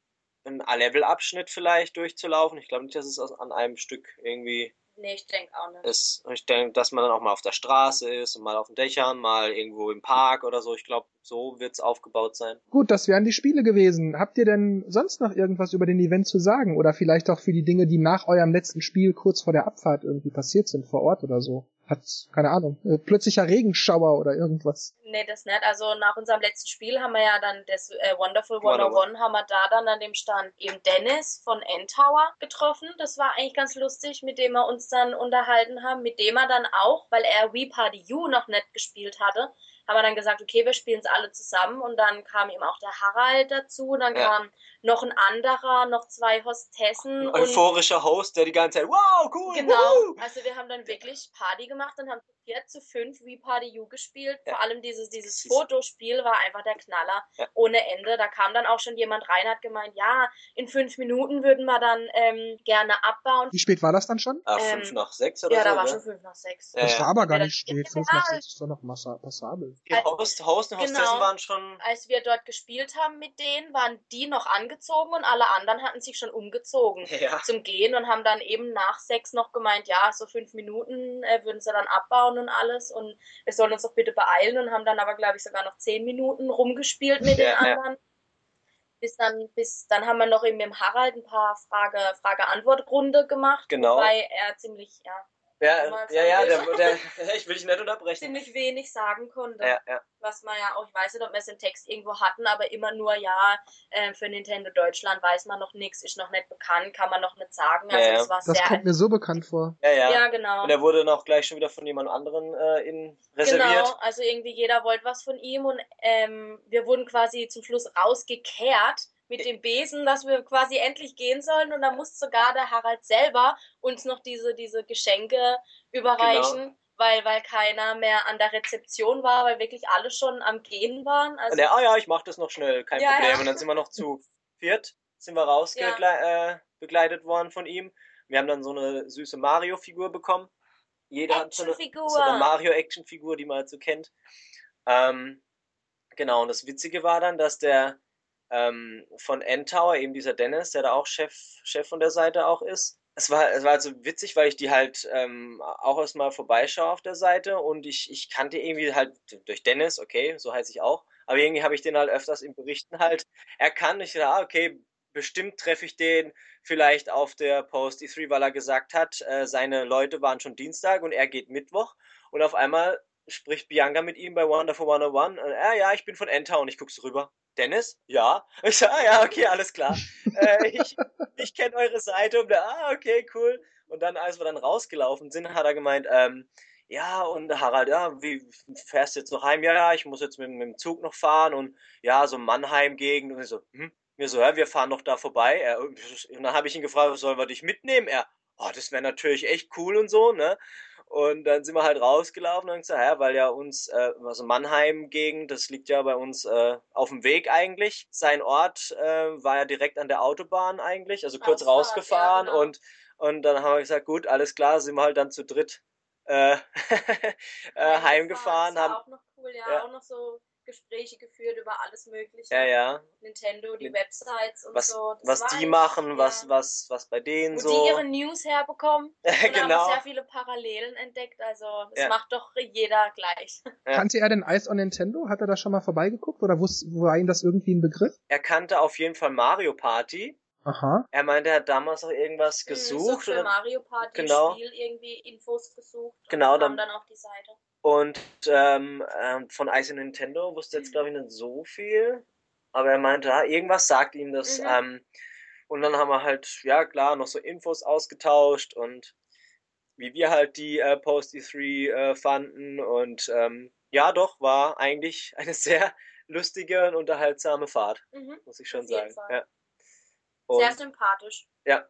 einen A-Level-Abschnitt vielleicht durchzulaufen. Ich glaube nicht, dass es an einem Stück irgendwie Nee, ich denke auch nicht. Ist, ich denke, dass man dann auch mal auf der Straße ist und mal auf den Dächern, mal irgendwo im Park oder so. Ich glaube, so wird's aufgebaut sein. Gut, das wären die Spiele gewesen. Habt ihr denn sonst noch irgendwas über den Event zu sagen? Oder vielleicht auch für die Dinge, die nach eurem letzten Spiel kurz vor der Abfahrt irgendwie passiert sind, vor Ort oder so? Hat, keine Ahnung, äh, plötzlicher Regenschauer oder irgendwas. Nee, das nicht. Also nach unserem letzten Spiel haben wir ja dann das äh, Wonderful 101 haben wir da dann an dem Stand eben Dennis von N-Tower getroffen. Das war eigentlich ganz lustig, mit dem wir uns dann unterhalten haben, mit dem er dann auch, weil er We Party You noch nicht gespielt hatte, haben wir dann gesagt, okay, wir spielen es alle zusammen und dann kam eben auch der Harald dazu, dann ja. kam noch ein anderer, noch zwei Hostessen. Ein euphorischer Host, der die ganze Zeit, wow, cool. Genau, woo! also wir haben dann wirklich Party gemacht und haben 4 zu 5 wie Party U gespielt. Ja. Vor allem dieses, dieses Fotospiel war einfach der Knaller ja. ohne Ende. Da kam dann auch schon jemand rein, hat gemeint, ja, in fünf Minuten würden wir dann ähm, gerne abbauen. Wie spät war das dann schon? Ah, fünf ähm, nach sechs oder ja, so? Ja, da war schon fünf nach sechs. Das war aber gar nicht spät. Fünf nach sechs ist doch noch passabel. Die Host, Host und Hostessen genau, waren schon... Als wir dort gespielt haben mit denen, waren die noch angezogen und alle anderen hatten sich schon umgezogen ja. zum Gehen und haben dann eben nach sechs noch gemeint, ja, so fünf Minuten äh, würden sie dann abbauen und alles und wir sollen uns doch bitte beeilen und haben dann aber, glaube ich, sogar noch zehn Minuten rumgespielt mit ja, den anderen. Ja. Bis dann, bis dann haben wir noch eben mit dem Harald ein paar Frage, Frage-Antwort-Runde gemacht, genau. wobei er ziemlich, ja, ja, ja, ja, der, der, [LAUGHS] [LAUGHS] ich will dich nicht unterbrechen. Ziemlich wenig sagen konnte. Ja, ja. Was man ja auch, ich weiß nicht, ob wir es im Text irgendwo hatten, aber immer nur, ja, äh, für Nintendo Deutschland weiß man noch nichts, ist noch nicht bekannt, kann man noch nicht sagen. Also ja, das, war das sehr kommt mir so bekannt vor. Ja, ja. Ja, genau. Und er wurde noch gleich schon wieder von jemand anderen äh, in, reserviert. Genau, also irgendwie jeder wollte was von ihm und ähm, wir wurden quasi zum Schluss rausgekehrt mit dem Besen, dass wir quasi endlich gehen sollen und dann musste sogar der Harald selber uns noch diese, diese Geschenke überreichen. Genau. Weil, weil keiner mehr an der Rezeption war, weil wirklich alle schon am Gehen waren. Also, ah ja, ich mach das noch schnell, kein ja, Problem. Ja. Und dann sind wir noch zu viert, sind wir rausbegleitet ja. äh, worden von ihm. Wir haben dann so eine süße Mario-Figur bekommen. Jeder hat so eine, so eine Mario-Action-Figur, die man halt so kennt. Ähm, genau, und das Witzige war dann, dass der ähm, von N-Tower, eben dieser Dennis, der da auch Chef, Chef von der Seite auch ist, es war, es war also witzig, weil ich die halt ähm, auch erstmal vorbeischaue auf der Seite und ich, ich kannte irgendwie halt durch Dennis, okay, so heiße ich auch, aber irgendwie habe ich den halt öfters in Berichten halt erkannt. Ich dachte, ah, okay, bestimmt treffe ich den vielleicht auf der Post E3, weil er gesagt hat, äh, seine Leute waren schon Dienstag und er geht Mittwoch und auf einmal spricht Bianca mit ihm bei Wonderful 101 und er, ja, ich bin von N-Town, ich guck's rüber. Dennis? Ja. [LAUGHS] Ich so, ah ja, okay, alles klar. [LAUGHS] äh, ich ich kenne eure Seite und ah, okay, cool. Und dann, als wir dann rausgelaufen sind, hat er gemeint, ähm, ja, und Harald, ja, wie fährst du jetzt noch heim? Ja, ja, ich muss jetzt mit, mit dem Zug noch fahren und ja, so Mannheim-Gegend. Und ich so, hm? Mir so, ja, wir fahren noch da vorbei. Er, und dann habe ich ihn gefragt, sollen wir dich mitnehmen? Er, oh, das wäre natürlich echt cool und so, ne? Und dann sind wir halt rausgelaufen und gesagt, ja, weil ja uns, äh, also Mannheim-Gegend, das liegt ja bei uns äh, auf dem Weg eigentlich. Sein Ort äh, war ja direkt an der Autobahn eigentlich, also kurz Ausfahrt, rausgefahren ja, genau. und, und dann haben wir gesagt, gut, alles klar, sind wir halt dann zu dritt äh, [LAUGHS] äh, heimgefahren. Das war auch noch cool, ja, ja. auch noch so Gespräche geführt über alles Mögliche. Ja, ja. Nintendo, die Websites und was, so. Das was die machen, ja. was, was, was bei denen Wo so. Wo die ihre News herbekommen. [LAUGHS] und genau. haben sehr viele Parallelen entdeckt. Also, das ja. macht doch jeder gleich. [LAUGHS] Ja. Kannte er denn Ice on Nintendo? Hat er da schon mal vorbeigeguckt oder wusste, war ihm das irgendwie ein Begriff? Er kannte auf jeden Fall Mario Party. Aha. Er meinte, er hat damals noch irgendwas gesucht. So für Mario Party genau. Spiel irgendwie Infos gesucht. Genau. Und dann, dann auf die Seite. Und ähm, ähm, von Ice und Nintendo wusste jetzt, glaube ich, nicht so viel. Aber er meinte, ja, irgendwas sagt ihm das. Mhm. Ähm, und dann haben wir halt, ja klar, noch so Infos ausgetauscht und wie wir halt die äh, Post E3 äh, fanden. Und ähm, ja, doch, war eigentlich [LAUGHS] eine sehr lustige und unterhaltsame Fahrt, mhm. muss ich schon sagen. Ja. sehr sympathisch. Ja,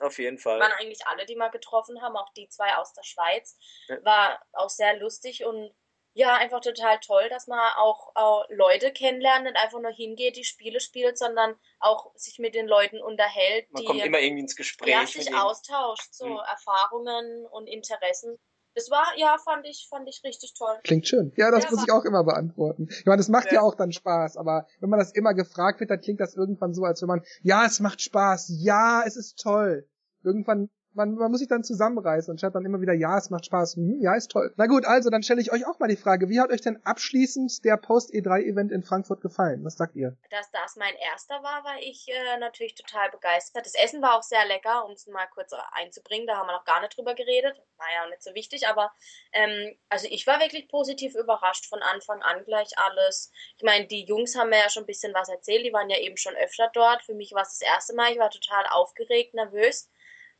auf jeden Fall. Waren eigentlich alle, die wir getroffen haben, auch die zwei aus der Schweiz. Ja. War auch sehr lustig und ja, einfach total toll, dass man auch, auch Leute kennenlernt, nicht einfach nur hingeht, die Spiele spielt, sondern auch sich mit den Leuten unterhält. Man die, kommt immer irgendwie ins Gespräch. Ja, sich austauscht, so mhm. Erfahrungen und Interessen. Das war, ja, fand ich, fand ich richtig toll. Klingt schön. Ja, das ja, muss ich auch immer beantworten. Ich meine, das macht ja. ja auch dann Spaß, aber wenn man das immer gefragt wird, dann klingt das irgendwann so, als wenn man, ja, es macht Spaß, ja, es ist toll. Irgendwann man, man muss sich dann zusammenreißen und schreibt dann immer wieder, ja, es macht Spaß, hm, ja, ist toll. Na gut, also dann stelle ich euch auch mal die Frage, wie hat euch denn abschließend der Post-E3-Event in Frankfurt gefallen? Was sagt ihr? Dass das mein erster war, war ich äh, natürlich total begeistert. Das Essen war auch sehr lecker, um es mal kurz einzubringen, da haben wir noch gar nicht drüber geredet. War ja auch nicht so wichtig, aber ähm, also ich war wirklich positiv überrascht von Anfang an gleich alles. Ich meine, die Jungs haben mir ja schon ein bisschen was erzählt, die waren ja eben schon öfter dort. Für mich war es das erste Mal, ich war total aufgeregt, nervös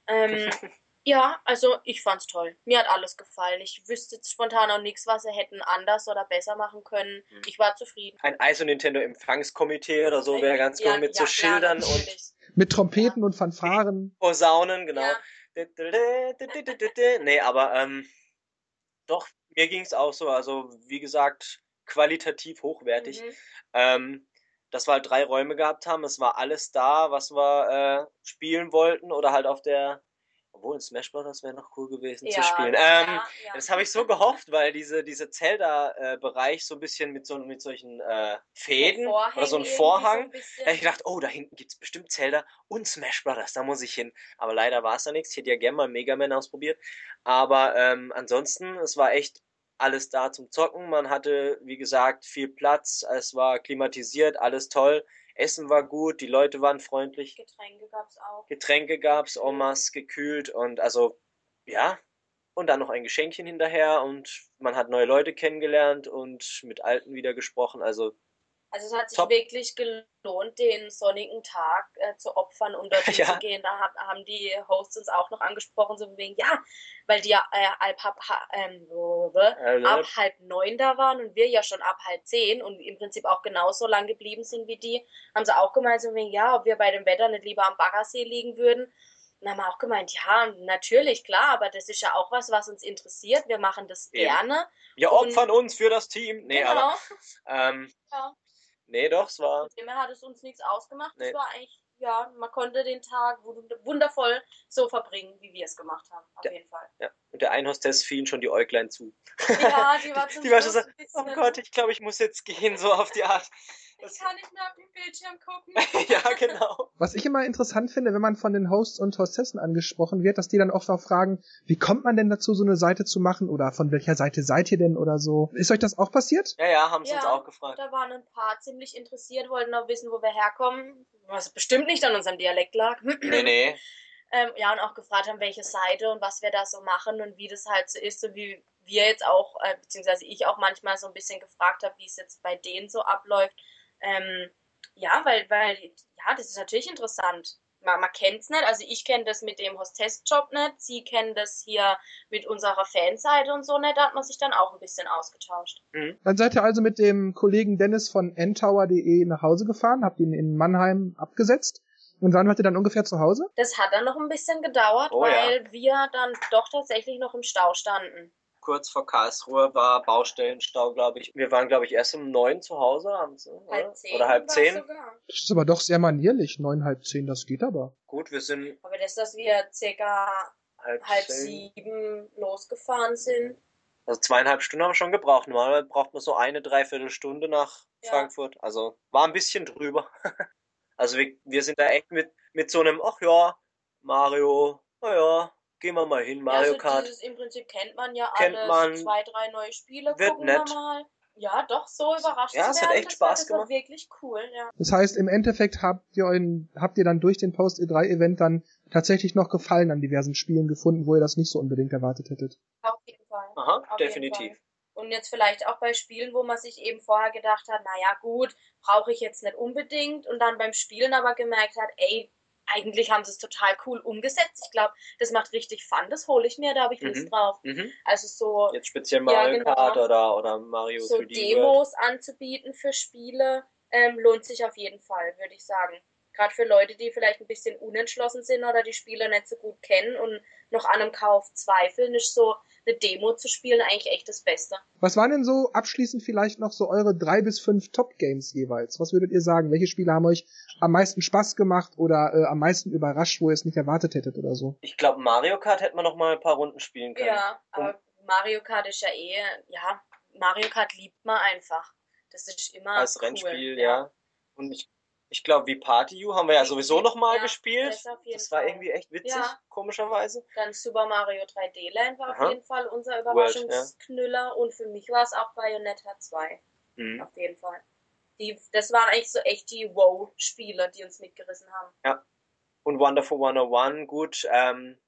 ähm, ja, also ich fand's toll. Mir hat alles gefallen. Ich wüsste jetzt spontan auch nichts, was sie hätten anders oder besser machen können. Mhm. Ich war zufrieden. Ein ISO Nintendo Empfangskomitee oder so wäre ganz ja, cool mit ja, so Schildern klar, und mit Trompeten ja. und Fanfaren. [LAUGHS] Posaunen, genau. Nee, aber ähm, doch, mir ging's auch so. Also, wie gesagt, qualitativ hochwertig. Mhm. Ähm, dass wir halt drei Räume gehabt haben. Es war alles da, was wir äh, spielen wollten oder halt auf der. Obwohl in Smash Bros. wäre noch cool gewesen ja, zu spielen. Ähm, ja. Das habe ich so gehofft, weil diese, diese Zelda-Bereich so ein bisschen mit, so, mit solchen äh, Fäden oder so ein Vorhang. So da ich gedacht, oh, da hinten gibt es bestimmt Zelda und Smash Bros. Da muss ich hin. Aber leider war es da nichts. Ich hätte ja gerne mal Mega Man ausprobiert. Aber ähm, ansonsten, es war echt alles da zum Zocken. Man hatte, wie gesagt, viel Platz. Es war klimatisiert, alles toll. Essen war gut, die Leute waren freundlich. Getränke gab's auch. Getränke gab's, Omas gekühlt und also, ja. Und dann noch ein Geschenkchen hinterher und man hat neue Leute kennengelernt und mit Alten wieder gesprochen. Also, Also es hat sich Top. wirklich gelohnt, den sonnigen Tag äh, zu opfern und dort [LAUGHS] ja. zu gehen. Da hab, haben die Hosts uns auch noch angesprochen, so wegen, ja, weil die ja äh, ab, ab, ähm, ab halb neun da waren und wir ja schon ab halb zehn und im Prinzip auch genauso lang geblieben sind wie die, haben sie auch gemeint, so wegen, ja, ob wir bei dem Wetter nicht lieber am Baggersee liegen würden. Und haben auch gemeint, ja, natürlich, klar, aber das ist ja auch was, was uns interessiert. Wir machen das Eben. gerne. Wir opfern uns für das Team. Nee, genau. aber ähm, ja. Nee, doch, es war. Mit dem hat es uns nichts ausgemacht. Nee. Es war eigentlich, ja, man konnte den Tag wundervoll so verbringen, wie wir es gemacht haben. Auf ja. jeden Fall. Ja. Und der Einhostess fielen schon die Äuglein zu. Ja, die war [LAUGHS] zum Die war schon so, oh Gott, ich glaube, ich muss jetzt gehen, so auf die Art. Ich kann nicht mehr auf den Bildschirm gucken. [LAUGHS] ja, genau. Was ich immer interessant finde, wenn man von den Hosts und Hostessen angesprochen wird, dass die dann oft auch fragen, wie kommt man denn dazu, so eine Seite zu machen oder von welcher Seite seid ihr denn oder so. Ist euch das auch passiert? Ja, ja, haben sie ja, uns auch gefragt. Da waren ein paar ziemlich interessiert, wollten auch wissen, wo wir herkommen, was bestimmt nicht an unserem Dialekt lag. nee, nee. [CLEARS THROAT] Ähm, ja, und auch gefragt haben, welche Seite und was wir da so machen und wie das halt so ist, so wie wir jetzt auch, äh, beziehungsweise ich auch manchmal so ein bisschen gefragt habe, wie es jetzt bei denen so abläuft. Ähm, ja, weil, weil, ja, das ist natürlich interessant. Man, man kennt es nicht, also ich kenne das mit dem Hostess-Job nicht, sie kennen das hier mit unserer Fanseite und so nicht, da hat man sich dann auch ein bisschen ausgetauscht. Mhm. Dann seid ihr also mit dem Kollegen Dennis von ntower.de nach Hause gefahren, habt ihn in Mannheim abgesetzt. Und wann wart ihr dann ungefähr zu Hause? Das hat dann noch ein bisschen gedauert, oh, weil ja. wir dann doch tatsächlich noch im Stau standen kurz vor Karlsruhe war Baustellenstau, glaube ich. Wir waren, glaube ich, erst um neun zu Hause abends, oder? Halb zehn oder halb zehn. Das ist aber doch sehr manierlich, neun, halb zehn, das geht aber. Gut, wir sind. Aber das, dass wir circa halb, halb sieben losgefahren sind. Also zweieinhalb Stunden haben wir schon gebraucht. Normalerweise braucht man so eine, dreiviertel Stunde nach ja. Frankfurt. Also war ein bisschen drüber. [LAUGHS] also wir, wir sind da echt mit, mit so einem, ach ja, Mario, naja, Gehen wir mal hin, Mario ja, also Kart. Dieses, Im Prinzip kennt man ja kennt alles. Man, zwei, drei neue Spiele. Wird gucken nett. wir mal. Ja, doch, so überrascht Ja, es hat echt Spaß das gemacht. Das war wirklich cool, ja. Das heißt, im Endeffekt habt ihr euren, habt ihr dann durch den Post E3-Event dann tatsächlich noch Gefallen an diversen Spielen gefunden, wo ihr das nicht so unbedingt erwartet hättet. Auf jeden Fall. Aha, Auf definitiv. Und jetzt vielleicht auch bei Spielen, wo man sich eben vorher gedacht hat, naja gut, brauche ich jetzt nicht unbedingt und dann beim Spielen aber gemerkt hat, ey, eigentlich haben sie es total cool umgesetzt. Ich glaube, das macht richtig Fun. Das hole ich mir, da habe ich Lust mhm. drauf. Mhm. Also so. Jetzt speziell Mario ja, genau, Kart oder, oder Mario So 3D Demos World. anzubieten für Spiele ähm, lohnt sich auf jeden Fall, würde ich sagen. Gerade für Leute, die vielleicht ein bisschen unentschlossen sind oder die Spiele nicht so gut kennen und noch an einem Kauf zweifeln, ist so eine Demo zu spielen eigentlich echt das Beste. Was waren denn so abschließend vielleicht noch so eure drei bis fünf Top-Games jeweils? Was würdet ihr sagen? Welche Spiele haben euch am meisten Spaß gemacht oder äh, am meisten überrascht, wo ihr es nicht erwartet hättet oder so? Ich glaube, Mario Kart hätte man noch mal ein paar Runden spielen können. Ja, aber um, Mario Kart ist ja eh, ja, Mario Kart liebt man einfach. Das ist immer als cool, Rennspiel, ja. ja. Und ich ich glaube, wie Party You haben wir ja sowieso noch mal ja, gespielt. Das, das war Fall. irgendwie echt witzig, ja. komischerweise. Dann Super Mario 3D Land war Aha. auf jeden Fall unser Überraschungsknüller. Ja. Und für mich war es auch Bayonetta 2. Mhm. Auf jeden Fall. Die, das waren eigentlich so echt die Wow-Spiele, die uns mitgerissen haben. Ja. Und Wonderful 101, gut, ähm,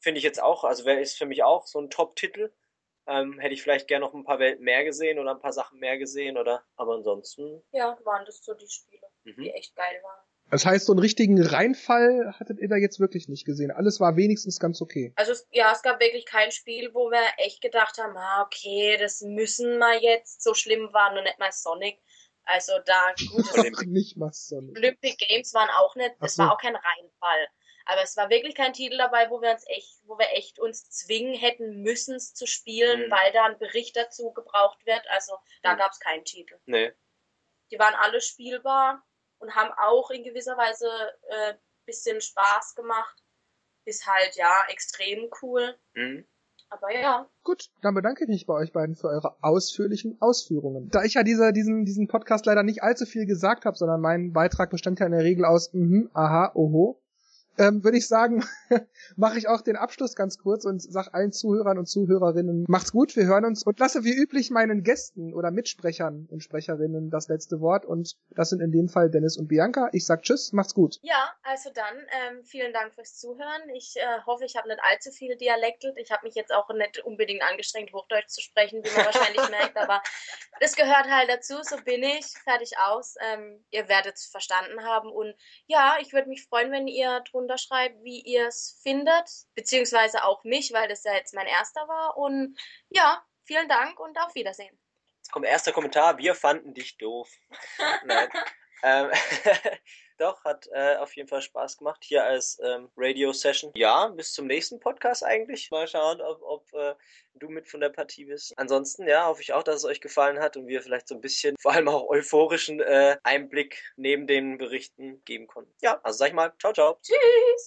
finde ich jetzt auch, also wer ist für mich auch so ein Top-Titel. Ähm, hätte ich vielleicht gerne noch ein paar Welten mehr gesehen oder ein paar Sachen mehr gesehen oder aber ansonsten. Ja, waren das so die Spiele, mhm. die echt geil waren. Das heißt, so einen richtigen Reinfall hattet ihr da jetzt wirklich nicht gesehen. Alles war wenigstens ganz okay. Also ja, es gab wirklich kein Spiel, wo wir echt gedacht haben, ah, okay, das müssen wir jetzt. So schlimm war nur nicht mal Sonic. Also da gut. Nicht mal Sonic. Olympic Games waren auch nicht, es so. war auch kein Reinfall. Aber es war wirklich kein Titel dabei, wo wir uns echt, wo wir echt uns zwingen hätten müssen, es zu spielen, mhm. weil da ein Bericht dazu gebraucht wird. Also da mhm. gab es keinen Titel. Nee. Die waren alle spielbar und haben auch in gewisser Weise äh, bisschen Spaß gemacht. Ist halt ja extrem cool. Mhm. Aber ja. Gut, dann bedanke ich mich bei euch beiden für eure ausführlichen Ausführungen. Da ich ja dieser, diesen, diesen Podcast leider nicht allzu viel gesagt habe, sondern mein Beitrag bestand ja in der Regel aus mhm, aha, oho, ähm, würde ich sagen, [LAUGHS] mache ich auch den Abschluss ganz kurz und sag allen Zuhörern und Zuhörerinnen, macht's gut, wir hören uns und lasse wie üblich meinen Gästen oder Mitsprechern und Sprecherinnen das letzte Wort und das sind in dem Fall Dennis und Bianca. Ich sag Tschüss, macht's gut. Ja, also dann ähm, vielen Dank fürs Zuhören. Ich äh, hoffe, ich habe nicht allzu viele Dialektelt. Ich habe mich jetzt auch nicht unbedingt angestrengt, Hochdeutsch zu sprechen, wie man wahrscheinlich [LAUGHS] merkt, aber das gehört halt dazu. So bin ich, fertig aus. Ähm, ihr werdet es verstanden haben und ja, ich würde mich freuen, wenn ihr drunter schreibt, wie ihr es findet, beziehungsweise auch mich, weil das ja jetzt mein erster war. Und ja, vielen Dank und auf Wiedersehen. Jetzt kommt erster Kommentar. Wir fanden dich doof. [LAUGHS] Nein. ähm, [LAUGHS] doch, hat äh, auf jeden Fall Spaß gemacht hier als ähm, Radio-Session. Ja, bis zum nächsten Podcast eigentlich. Mal schauen, ob, ob äh, du mit von der Partie bist. Ansonsten, ja, hoffe ich auch, dass es euch gefallen hat und wir vielleicht so ein bisschen, vor allem auch euphorischen äh, Einblick neben den Berichten geben konnten. Ja, also sag ich mal, ciao, ciao. Tschüss.